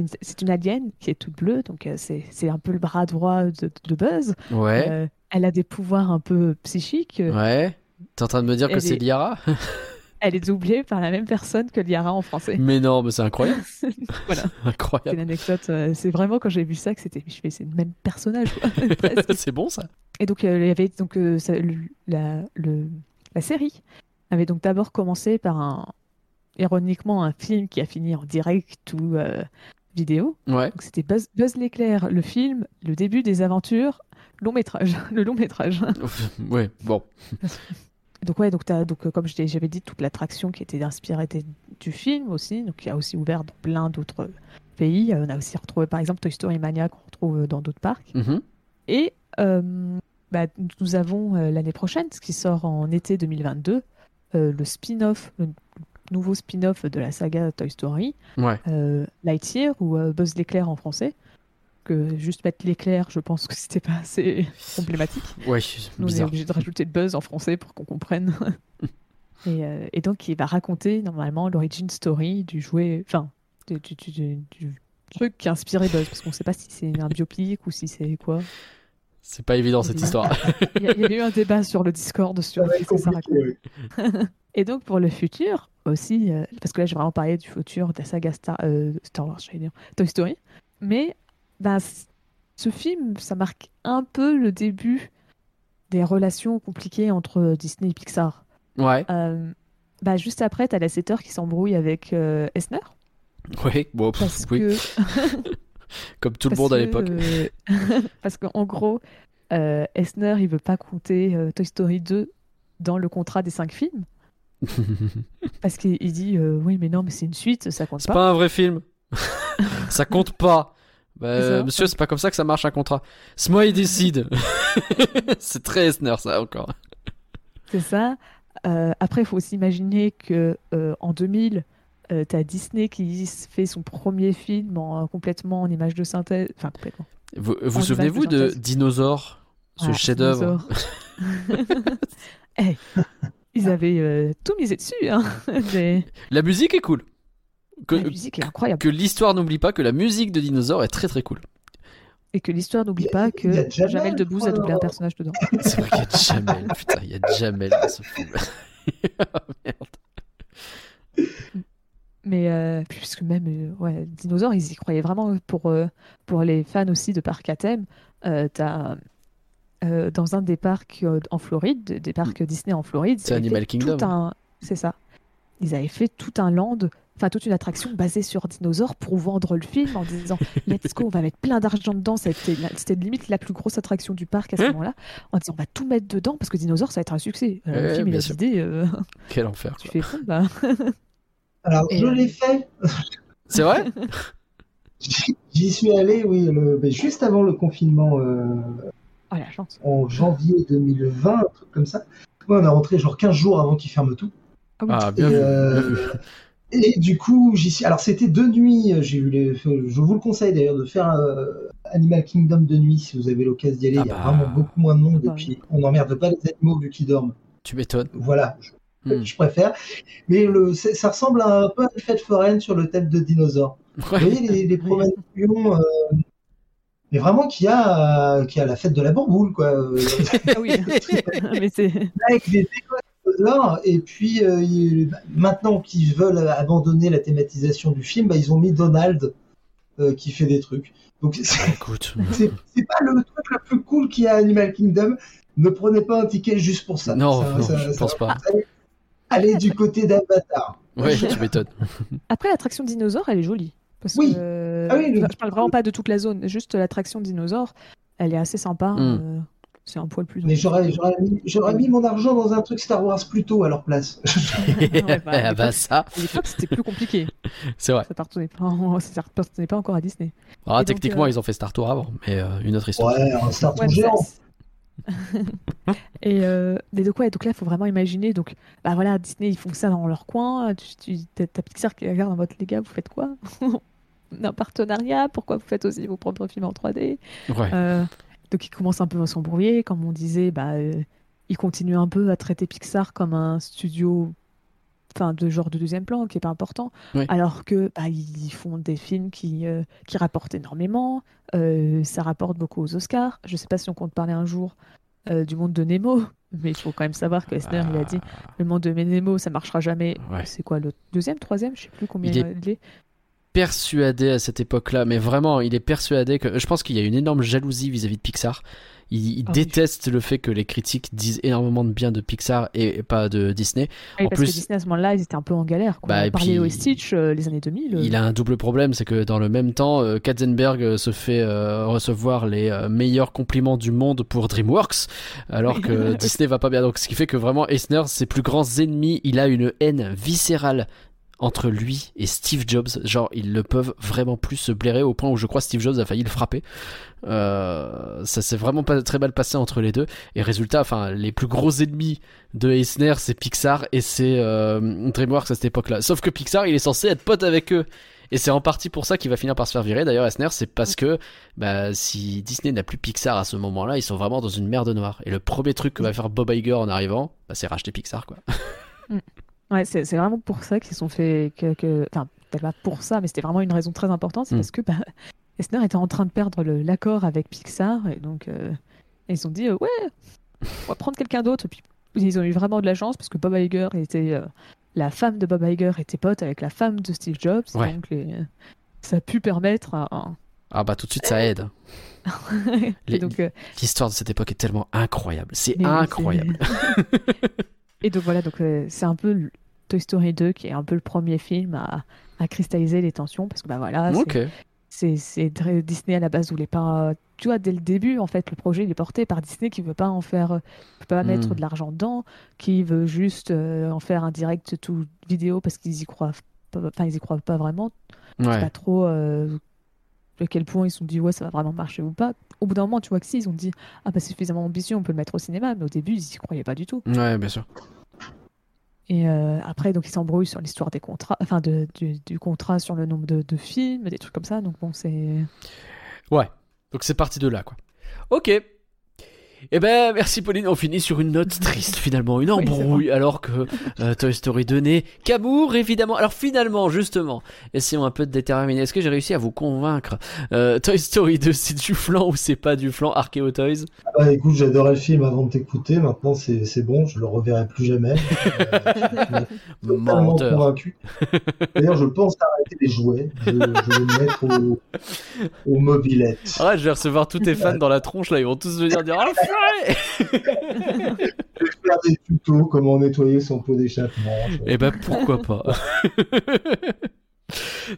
une, une alien qui est toute bleue, donc euh, c'est c'est un peu le bras droit de, de Buzz. Ouais. Euh, elle a des pouvoirs un peu psychiques. Ouais. T'es en train de me dire que c'est est- Liara Elle est doublée par la même personne que Liara en français. Mais non, mais c'est incroyable. voilà. C'est incroyable. une anecdote. euh, c'est vraiment quand j'ai vu ça que c'était. Je fais, c'est le même personnage. c'est bon ça. Et donc, euh, il y avait donc euh, ça- la, le- la série avait donc d'abord commencé par un, ironiquement, un film qui a fini en direct ou euh, vidéo. Ouais. C'était Buzz, Buzz l'éclair, le film, le début des aventures, long métrage, le long métrage. ouais. Bon. Donc ouais, donc, t'as- donc euh, comme j'avais dit, toute l'attraction qui était inspirée était du film aussi, donc qui a aussi ouvert dans plein d'autres pays. Euh, on a aussi retrouvé par exemple Toy Story Mania qu'on retrouve dans d'autres parcs. Mhm. Et euh, bah, nous avons euh, l'année prochaine, ce qui sort en été 2022, euh, le spin-off, le nouveau spin-off de la saga Toy Story, Ouais. euh, Lightyear ou euh, Buzz l'éclair en français. Que juste mettre l'éclair, je pense que c'était pas assez problématique. Ouais. Nous, on est obligé de rajouter Buzz en français pour qu'on comprenne. et, euh, et donc, il va raconter normalement l'origin story du jouet, enfin, du, du- du- du- du truc qui a inspiré Buzz, parce qu'on ne sait pas si c'est un biopic ou si c'est quoi. C'est pas évident cette histoire. Il y, a- il y avait eu un débat sur le Discord sur qu'est-ce que ça raconte. Et donc, pour le futur aussi, euh, parce que là, j'ai vraiment parlé du futur de la saga Star, euh, Star Wars, j'allais dire, Toy Story. Mais bah, ce film, ça marque un peu le début des relations compliquées entre Disney et Pixar. Ouais. Euh, bah, juste après, t'as Lasseter qui s'embrouille avec euh, Eisner. Ouais. Bon. Parce oui. que. Comme tout le monde à que, l'époque. euh, parce qu'en gros, euh, Eisner, il veut pas compter euh, Toy Story 2 dans le contrat des cinq films. Parce qu'il il dit euh, oui, mais non, mais c'est une suite, ça compte C'est pas. pas un vrai film. ça compte pas. Bah, ça. monsieur, c'est pas comme ça que ça marche un contrat. C'est moi, il décide. c'est très Esner, ça encore. C'est ça. Euh, après, il faut aussi imaginer que euh, en 2000, euh, t'as Disney qui fait son premier film en, complètement en image de synthèse. Enfin, complètement. Vous vous En souvenez-vous de de. Dinosaure Ce Voilà, chef-d'œuvre. dinosaure. Eh, ils avaient euh, tout misé dessus. Hein. La musique est cool. Que, La musique est incroyable. que l'histoire n'oublie pas que la musique de Dinosaure est très très cool. Et que l'histoire n'oublie pas que Jamel, Jamel Debbouze a doublé un personnage dedans. C'est vrai qu'il y a Jamel. Putain, il y a Jamel dans ce film. Merde. Mais euh, puisque même euh, ouais, Dinosaure, ils y croyaient vraiment pour, euh, pour les fans aussi de parcs à thème. euh, t'as, euh, dans un des parcs euh, en Floride, des parcs Disney en Floride, C'est Animal Kingdom. un- C'est ça. Ils avaient fait tout un land, enfin toute une attraction basée sur Dinosaure pour vendre le film en disant Let's go, on va mettre plein d'argent dedans. C'était limite la plus grosse attraction du parc à ce Hein moment-là. En disant On va tout mettre dedans parce que Dinosaure, ça va être un succès. Euh, le film, il a euh, Quel enfer. tu quoi. fais bon, bah. Alors, Et, je euh, l'ai fait. C'est vrai J'y suis allé, oui, le- mais juste avant le confinement, euh, Oh la chance. en janvier 2020, un truc comme ça. Ouais, on est rentré genre 15 jours avant qu'ils ferment tout. Ah. Ah, bien et, vu. euh, bien vu. Et du coup, j'y suis. Alors, c'était deux nuits. J'ai eu les... Je vous le conseille d'ailleurs de faire euh, Animal Kingdom de nuit si vous avez l'occasion d'y aller. Ah Il y a bah. vraiment beaucoup moins de monde Ah bah et puis on n'emmerde pas les animaux vu qu'ils dorment. Tu m'étonnes. Voilà, je, Hmm. je préfère. Mais le, ça ressemble à un peu à une fête foraine sur le thème de dinosaures. Vous voyez les, les promènes de lions, euh, mais vraiment qui a, qui a la fête de la bourboule, quoi. euh, Ah oui. mais c'est. avec des Et puis, euh, il- maintenant qu'ils veulent abandonner la thématisation du film, bah, ils ont mis Donald euh, qui fait des trucs. Donc, c'est Bah, écoute. c'est- pas le truc le plus cool qu'il y a à Animal Kingdom. Ne prenez pas un ticket juste pour ça. Non, Ça- non, ça- je ça- pense pas. Allez du côté d'Avatar. Ouais, tu m'étonnes. Après, l'attraction dinosaure, elle est jolie. Parce Oui. que, euh, Ah oui, le- je parle vraiment pas de toute la zone, juste l'attraction dinosaure, elle est assez sympa. Mm. euh, c'est un poil plus. Mais j'aurais j'aurais mis, j'aurais mis mon argent dans un truc Star Wars plus tôt à leur place. Ouais, bah, ah bah l'époque- ça, À c'était plus compliqué. c'est vrai. Ça appartenait pas, ça appartenait pas encore à Disney. Ah, donc, techniquement, euh, ils ont fait Star Tour avant, mais euh, une autre histoire. ouais, un Star Tour Ouais, géant. Et euh, mais donc, ouais, donc là, il faut vraiment imaginer. Donc, bah voilà, Disney, ils font ça dans leur coin. Tu, Pixar qui regarde en mode, les gars, vous faites quoi? Un partenariat? Pourquoi vous faites aussi vos propres films en 3D Ouais. Euh, donc ils commencent un peu à s'embrouiller, comme on disait, bah, euh, ils continuent un peu à traiter Pixar comme un studio enfin, de genre de deuxième plan, qui est pas important, Oui. alors que bah, ils font des films qui, euh, qui rapportent énormément, euh, ça rapporte beaucoup aux Oscars. Je sais pas si on compte parler un jour du monde de Nemo, mais il faut quand même savoir que il a dit, le monde de Nemo, ça marchera jamais. Ouais. C'est quoi, le deuxième, troisième, je sais plus combien Il est- il est. persuadé à cette époque-là, mais vraiment, il est persuadé que. Je pense qu'il y a une énorme jalousie vis-à-vis de Pixar. Il, il Ah oui. déteste le fait que les critiques disent énormément de bien de Pixar et pas de Disney. Oui, En parce plus- que Disney à ce moment-là, ils étaient un peu en galère. Bah, on parlait au Stitch, euh, les années 2000. euh, Il a un double problème, c'est que dans le même temps, euh, Katzenberg se fait recevoir les meilleurs compliments du monde pour DreamWorks, alors que Disney va pas bien. Donc, ce qui fait que vraiment, Eisner, ses plus grands ennemis, il a une haine viscérale entre lui et Steve Jobs. Genre, ils ne peuvent vraiment plus se blairer au point où je crois Steve Jobs a failli le frapper. Euh, ça s'est vraiment pas très mal passé entre les deux. Et résultat, enfin, les plus gros ennemis de Eisner, c'est Pixar et c'est euh, DreamWorks à cette époque-là. Sauf que Pixar, il est censé être pote avec eux. Et c'est en partie pour ça qu'il va finir par se faire virer. D'ailleurs, Eisner, c'est parce que bah, si Disney n'a plus Pixar à ce moment-là, ils sont vraiment dans une merde noire. Et le premier truc que va faire Bob Iger en arrivant, bah, c'est racheter Pixar, quoi. Ouais, c'est vraiment pour ça qu'ils sont fait. Que, que- Enfin, peut-être pas pour ça, mais c'était vraiment une raison très importante. C'est Mm. parce que bah, Eisner était en train de perdre l'accord avec Pixar. Et donc, euh, ils ont dit euh, Ouais, on va prendre quelqu'un d'autre. Et puis, ils ont eu vraiment de la chance parce que Bob Iger était. euh, la femme de Bob Iger était pote avec la femme de Steve Jobs. Ouais. Donc, les- ça a pu permettre à. Ah bah tout de suite, ça aide. et euh, L'histoire de cette époque est tellement incroyable. C'est incroyable. Et donc voilà, donc euh, c'est un peu le Toy Story 2 qui est un peu le premier film à, à cristalliser les tensions parce que bah voilà, c'est- Disney à la base voulait pas. Tu vois, dès le début, en fait, le projet il est porté par Disney qui veut pas en faire, veut pas mettre Mm. de l'argent dedans, qui veut juste euh, en faire un direct tout vidéo parce qu'ils y croient, pas- enfin ils y croient pas vraiment. Pas trop euh, à quel point ils se sont dit ouais ça va vraiment marcher ou pas. Au bout d'un moment, tu vois que si ils ont dit ah bah c'est suffisamment ambitieux, on peut le mettre au cinéma, mais au début ils y croyaient pas du tout. Ouais, bien sûr. Et euh, après, donc, ils s'embrouillent sur l'histoire des contrats, enfin, de, du, du contrat sur le nombre de, de films, des trucs comme ça. Donc, bon, c'est. Ouais. Donc c'est parti de là, quoi. Ok. Eh ben, merci Pauline. On finit sur une note triste finalement, une Oui, embrouille, alors que euh, Toy Story 2 n'est qu'amour, évidemment. Alors finalement, justement, essayons un peu de déterminer. Est-ce que j'ai réussi à vous convaincre Euh, Toy Story 2, c'est du flan ou c'est pas du flan Archeo Toys? Ah bah, écoute, j'adorais le film avant de t'écouter. Maintenant, c'est c'est bon, je le reverrai plus jamais. Euh, je suis totalement Menteur. convaincu. D'ailleurs, je pense arrêter les jouets. Je, je vais me mettre au, au mobilette. Ah, je vais recevoir tous tes fans dans la tronche là, ils vont tous venir dire Oh, Enfoiré Faire des tutos, comment nettoyer son pot d'échappement. Je- Eh ben pourquoi pas.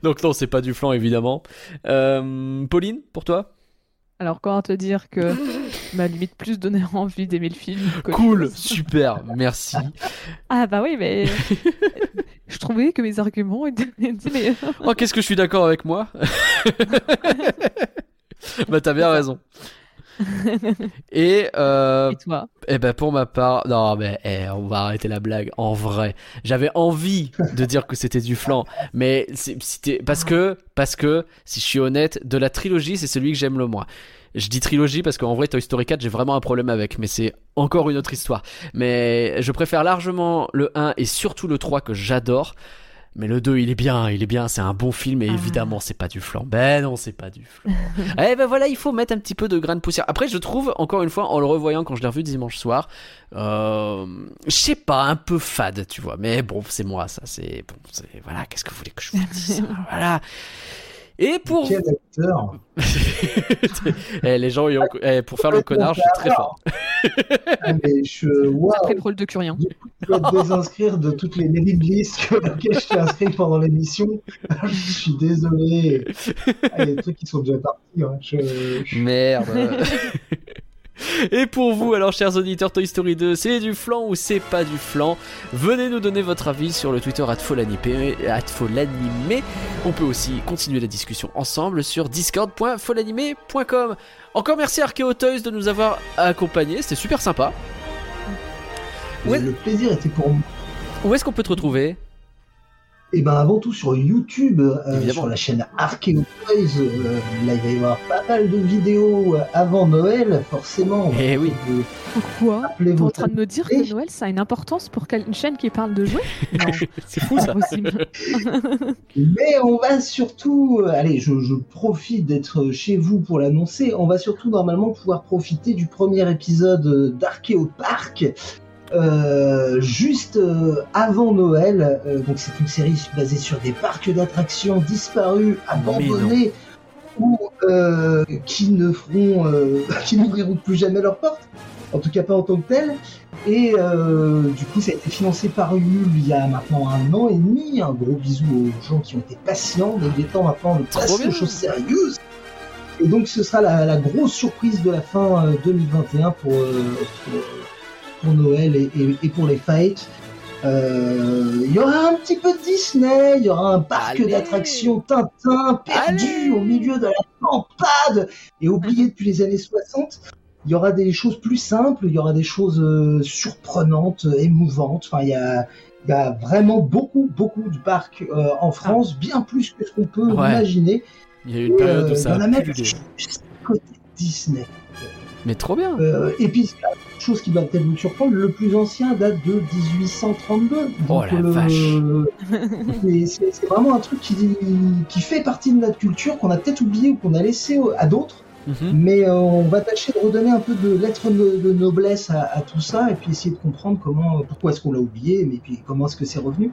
Donc non, c'est pas du flan évidemment. Euh, Pauline, pour toi? Alors, comment te dire que m'a limite plus donné envie d'aimer le film Cool, super, merci. Ah, bah oui, mais. je trouvais que mes arguments étaient étaient meilleurs. Oh, qu'est-ce que je suis d'accord avec moi? Bah t'as bien raison. Et euh, Et toi eh ben pour ma part, non mais eh, on va arrêter la blague. En vrai, j'avais envie de dire que c'était du flan, mais c'était parce que parce que si je suis honnête, de la trilogie, c'est celui que j'aime le moins. Je dis trilogie parce qu'en vrai Toy Story 4 j'ai vraiment un problème avec, mais c'est encore une autre histoire. Mais je préfère largement le 1 et surtout le 3 que j'adore. Mais le 2 il est bien, il est bien, c'est un bon film et Ah. évidemment c'est pas du flan. Ben non c'est pas du flan. eh ben voilà, il faut mettre un petit peu de grain de poussière. Après je trouve, encore une fois, en le revoyant quand je l'ai revu dimanche soir, euh, je sais pas, un peu fade, tu vois. Mais bon, c'est moi ça, c'est... Bon, c'est... Voilà, qu'est-ce que vous voulez que je vous dise Voilà. Et pour... Quel acteur Eh, les gens, ont- eh, pour faire le connard, je suis très fort. Ah, mais je, Après le rôle de Curien. je dois te désinscrire de toutes les mailing lists que- auxquelles je t'ai inscrit pendant l'émission. je suis désolé. Ah, Il y a des trucs qui sont déjà partis. hein. Je- je- Merde. Et pour vous, alors, chers auditeurs, Toy Story 2, c'est du flan ou c'est pas du flan? Venez nous donner votre avis sur le Twitter @folanimé. @folanimé. On peut aussi continuer la discussion ensemble sur discord.folanimé.com. Encore merci Archeo Toys de nous avoir accompagnés, c'était super sympa. Ouais. Le plaisir était pour moi. Où est-ce qu'on peut te retrouver? Et ben avant tout sur YouTube, euh, sur la chaîne Archeo Toys, euh, là il va y avoir pas mal de vidéos euh, avant Noël, forcément. Eh oui. Euh, Pourquoi? T'es en train de me dire que Noël, ça a une importance pour une chaîne qui parle de jouets? Non, C'est fou ça. impossible. Mais on va surtout, allez, je, je profite d'être chez vous pour l'annoncer, on va surtout normalement pouvoir profiter du premier épisode d'Archeo Park, euh, juste euh, avant Noël. Euh, donc c'est une série basée sur des parcs d'attractions disparus, abandonnés, ou euh, qui ne feront, euh, qui n'ouvriront plus jamais leurs portes. En tout cas pas en tant que tel. Et euh, du coup, ça a été financé par Ulule il y a maintenant un an et demi. Un gros bisou aux gens qui ont été patients, mais il est temps maintenant de passer aux choses sérieuses. Et donc, ce sera la, la grosse surprise de la fin euh, 2021 pour, euh, pour, Noël et, et- et pour les fêtes. Euh, Il y aura un petit peu de Disney, il y aura un parc d'attractions Tintin perdu Allez. au milieu de la campade et oublié depuis les années 60 il y aura des choses plus simples, il y aura des choses euh, surprenantes, euh, émouvantes. Enfin, il y a, il y a vraiment beaucoup, beaucoup de parcs euh, en France, bien plus que ce qu'on peut Ouais. imaginer. Il y a eu une période où ça a même juste côté Disney. Mais trop bien. Euh, et puis, chose qui va peut-être vous surprendre, le plus ancien date de 1832. Oh Donc, la le- vache. c'est vraiment un truc qui, qui fait partie de notre culture, qu'on a peut-être oublié ou qu'on a laissé à d'autres. Mhm. Mais euh, on va tâcher de redonner un peu de lettres de, de noblesse à, à tout ça et puis essayer de comprendre comment, pourquoi est-ce qu'on l'a oublié, mais puis comment est-ce que c'est revenu.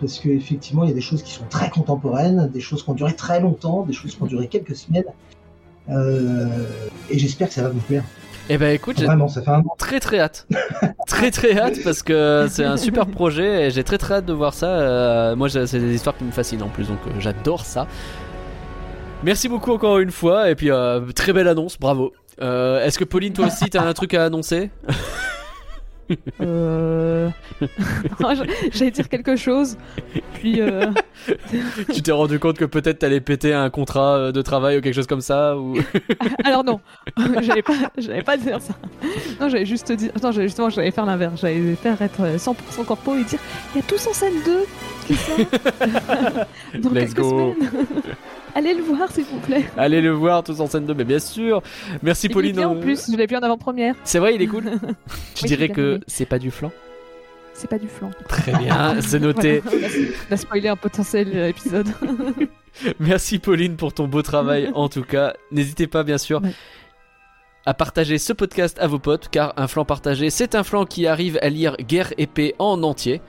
Parce qu'effectivement, il y a des choses qui sont très contemporaines, des choses qui ont duré très longtemps, des choses qui ont duré quelques semaines. Euh, et j'espère que ça va vous plaire. Eh ben écoute, j'ai Vraiment, ça fait un très très hâte. très très hâte parce que c'est un super projet et j'ai très très hâte de voir ça. Euh, moi, c'est des histoires qui me fascinent en plus, donc euh, j'adore ça. Merci beaucoup encore une fois et puis euh, très belle annonce, bravo. Est-ce que Pauline, toi aussi, t'as un truc à annoncer? Euh... J'allais dire quelque chose, puis euh, Tu t'es rendu compte que peut-être t'allais péter un contrat euh, de travail ou quelque chose comme ça ou... alors non, j'allais pas, j'allais pas dire ça. Non, j'allais juste dire, non, justement, j'allais faire l'inverse, j'allais faire être euh, 100% corpo et dire, il y a tous en scène 2 qui sort dans Let's quelques go. semaines. Allez le voir s'il vous plaît. Allez le voir tous en scène 2, mais bien sûr. Merci Il est Pauline. bien en plus, je l'ai vu en avant-première. C'est vrai, il est cool. Tu Oui, dirais que c'est pas du flan C'est pas du flan. Très bien, c'est noté. Voilà, on a- spoilé un potentiel euh, épisode. Merci Pauline pour ton beau travail en tout cas. N'hésitez pas bien sûr Ouais. à partager ce podcast à vos potes car un flanc partagé c'est un flanc qui arrive à lire Guerre épée en entier.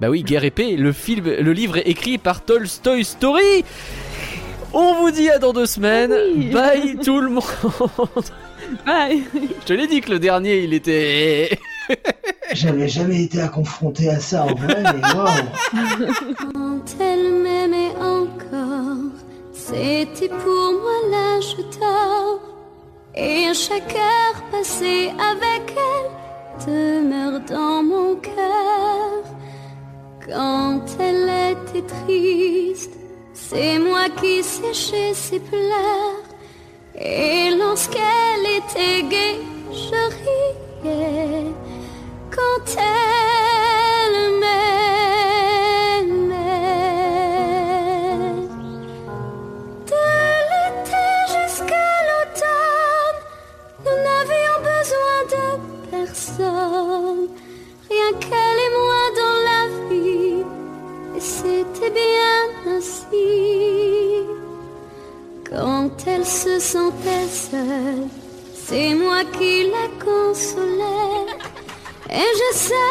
Bah oui, Guerre épée, le film, le livre est écrit par Tolstoy Story. On vous dit à dans deux semaines. Ah oui. Bye tout le monde. Bye. Je te l'ai dit que le dernier il était. J'avais jamais été confronté à ça en vrai, mais waouh Quand elle m'aimait encore, c'était pour moi l'âge d'or. Et chaque heure passée avec elle demeure dans mon cœur. Quand elle était triste, c'est moi qui séchais ses pleurs. Et lorsqu'elle était gaie, je riais. Quand elle m'aimait. De l'été jusqu'à l'automne, nous n'avions besoin de personne. Rien qu'elle et moi dans la vie, et c'était bien ainsi. Quand elle se sentait seule, c'est moi qui la consolais. Et je savais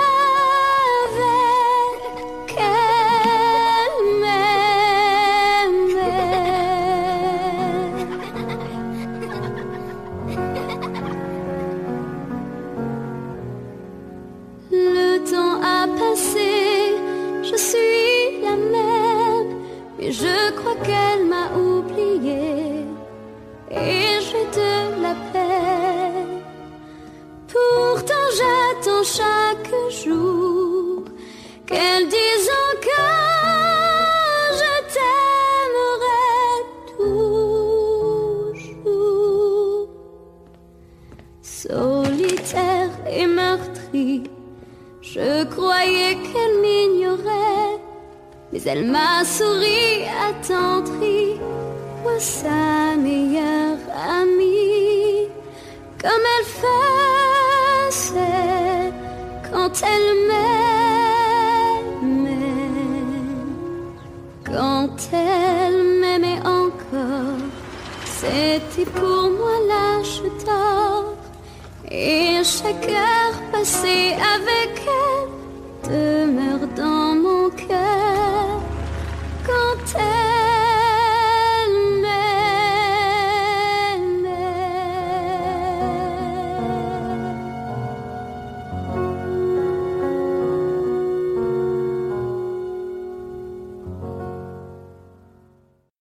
qu'elle je crois qu'elle m'a oublié et j'ai de la peine. Pourtant j'attends chaque jour qu'elle dise encore je t'aimerai toujours. Solitaire et meurtrie, je croyais qu'elle m'ignorait, mais elle m'a souri, attendri, moi sa meilleure amie comme elle faisait quand elle m'aimait. Quand elle m'aimait encore, c'était pour moi l'âge d'or. Et chaque heure passée avec elle demeure dans mon cœur. Quand elle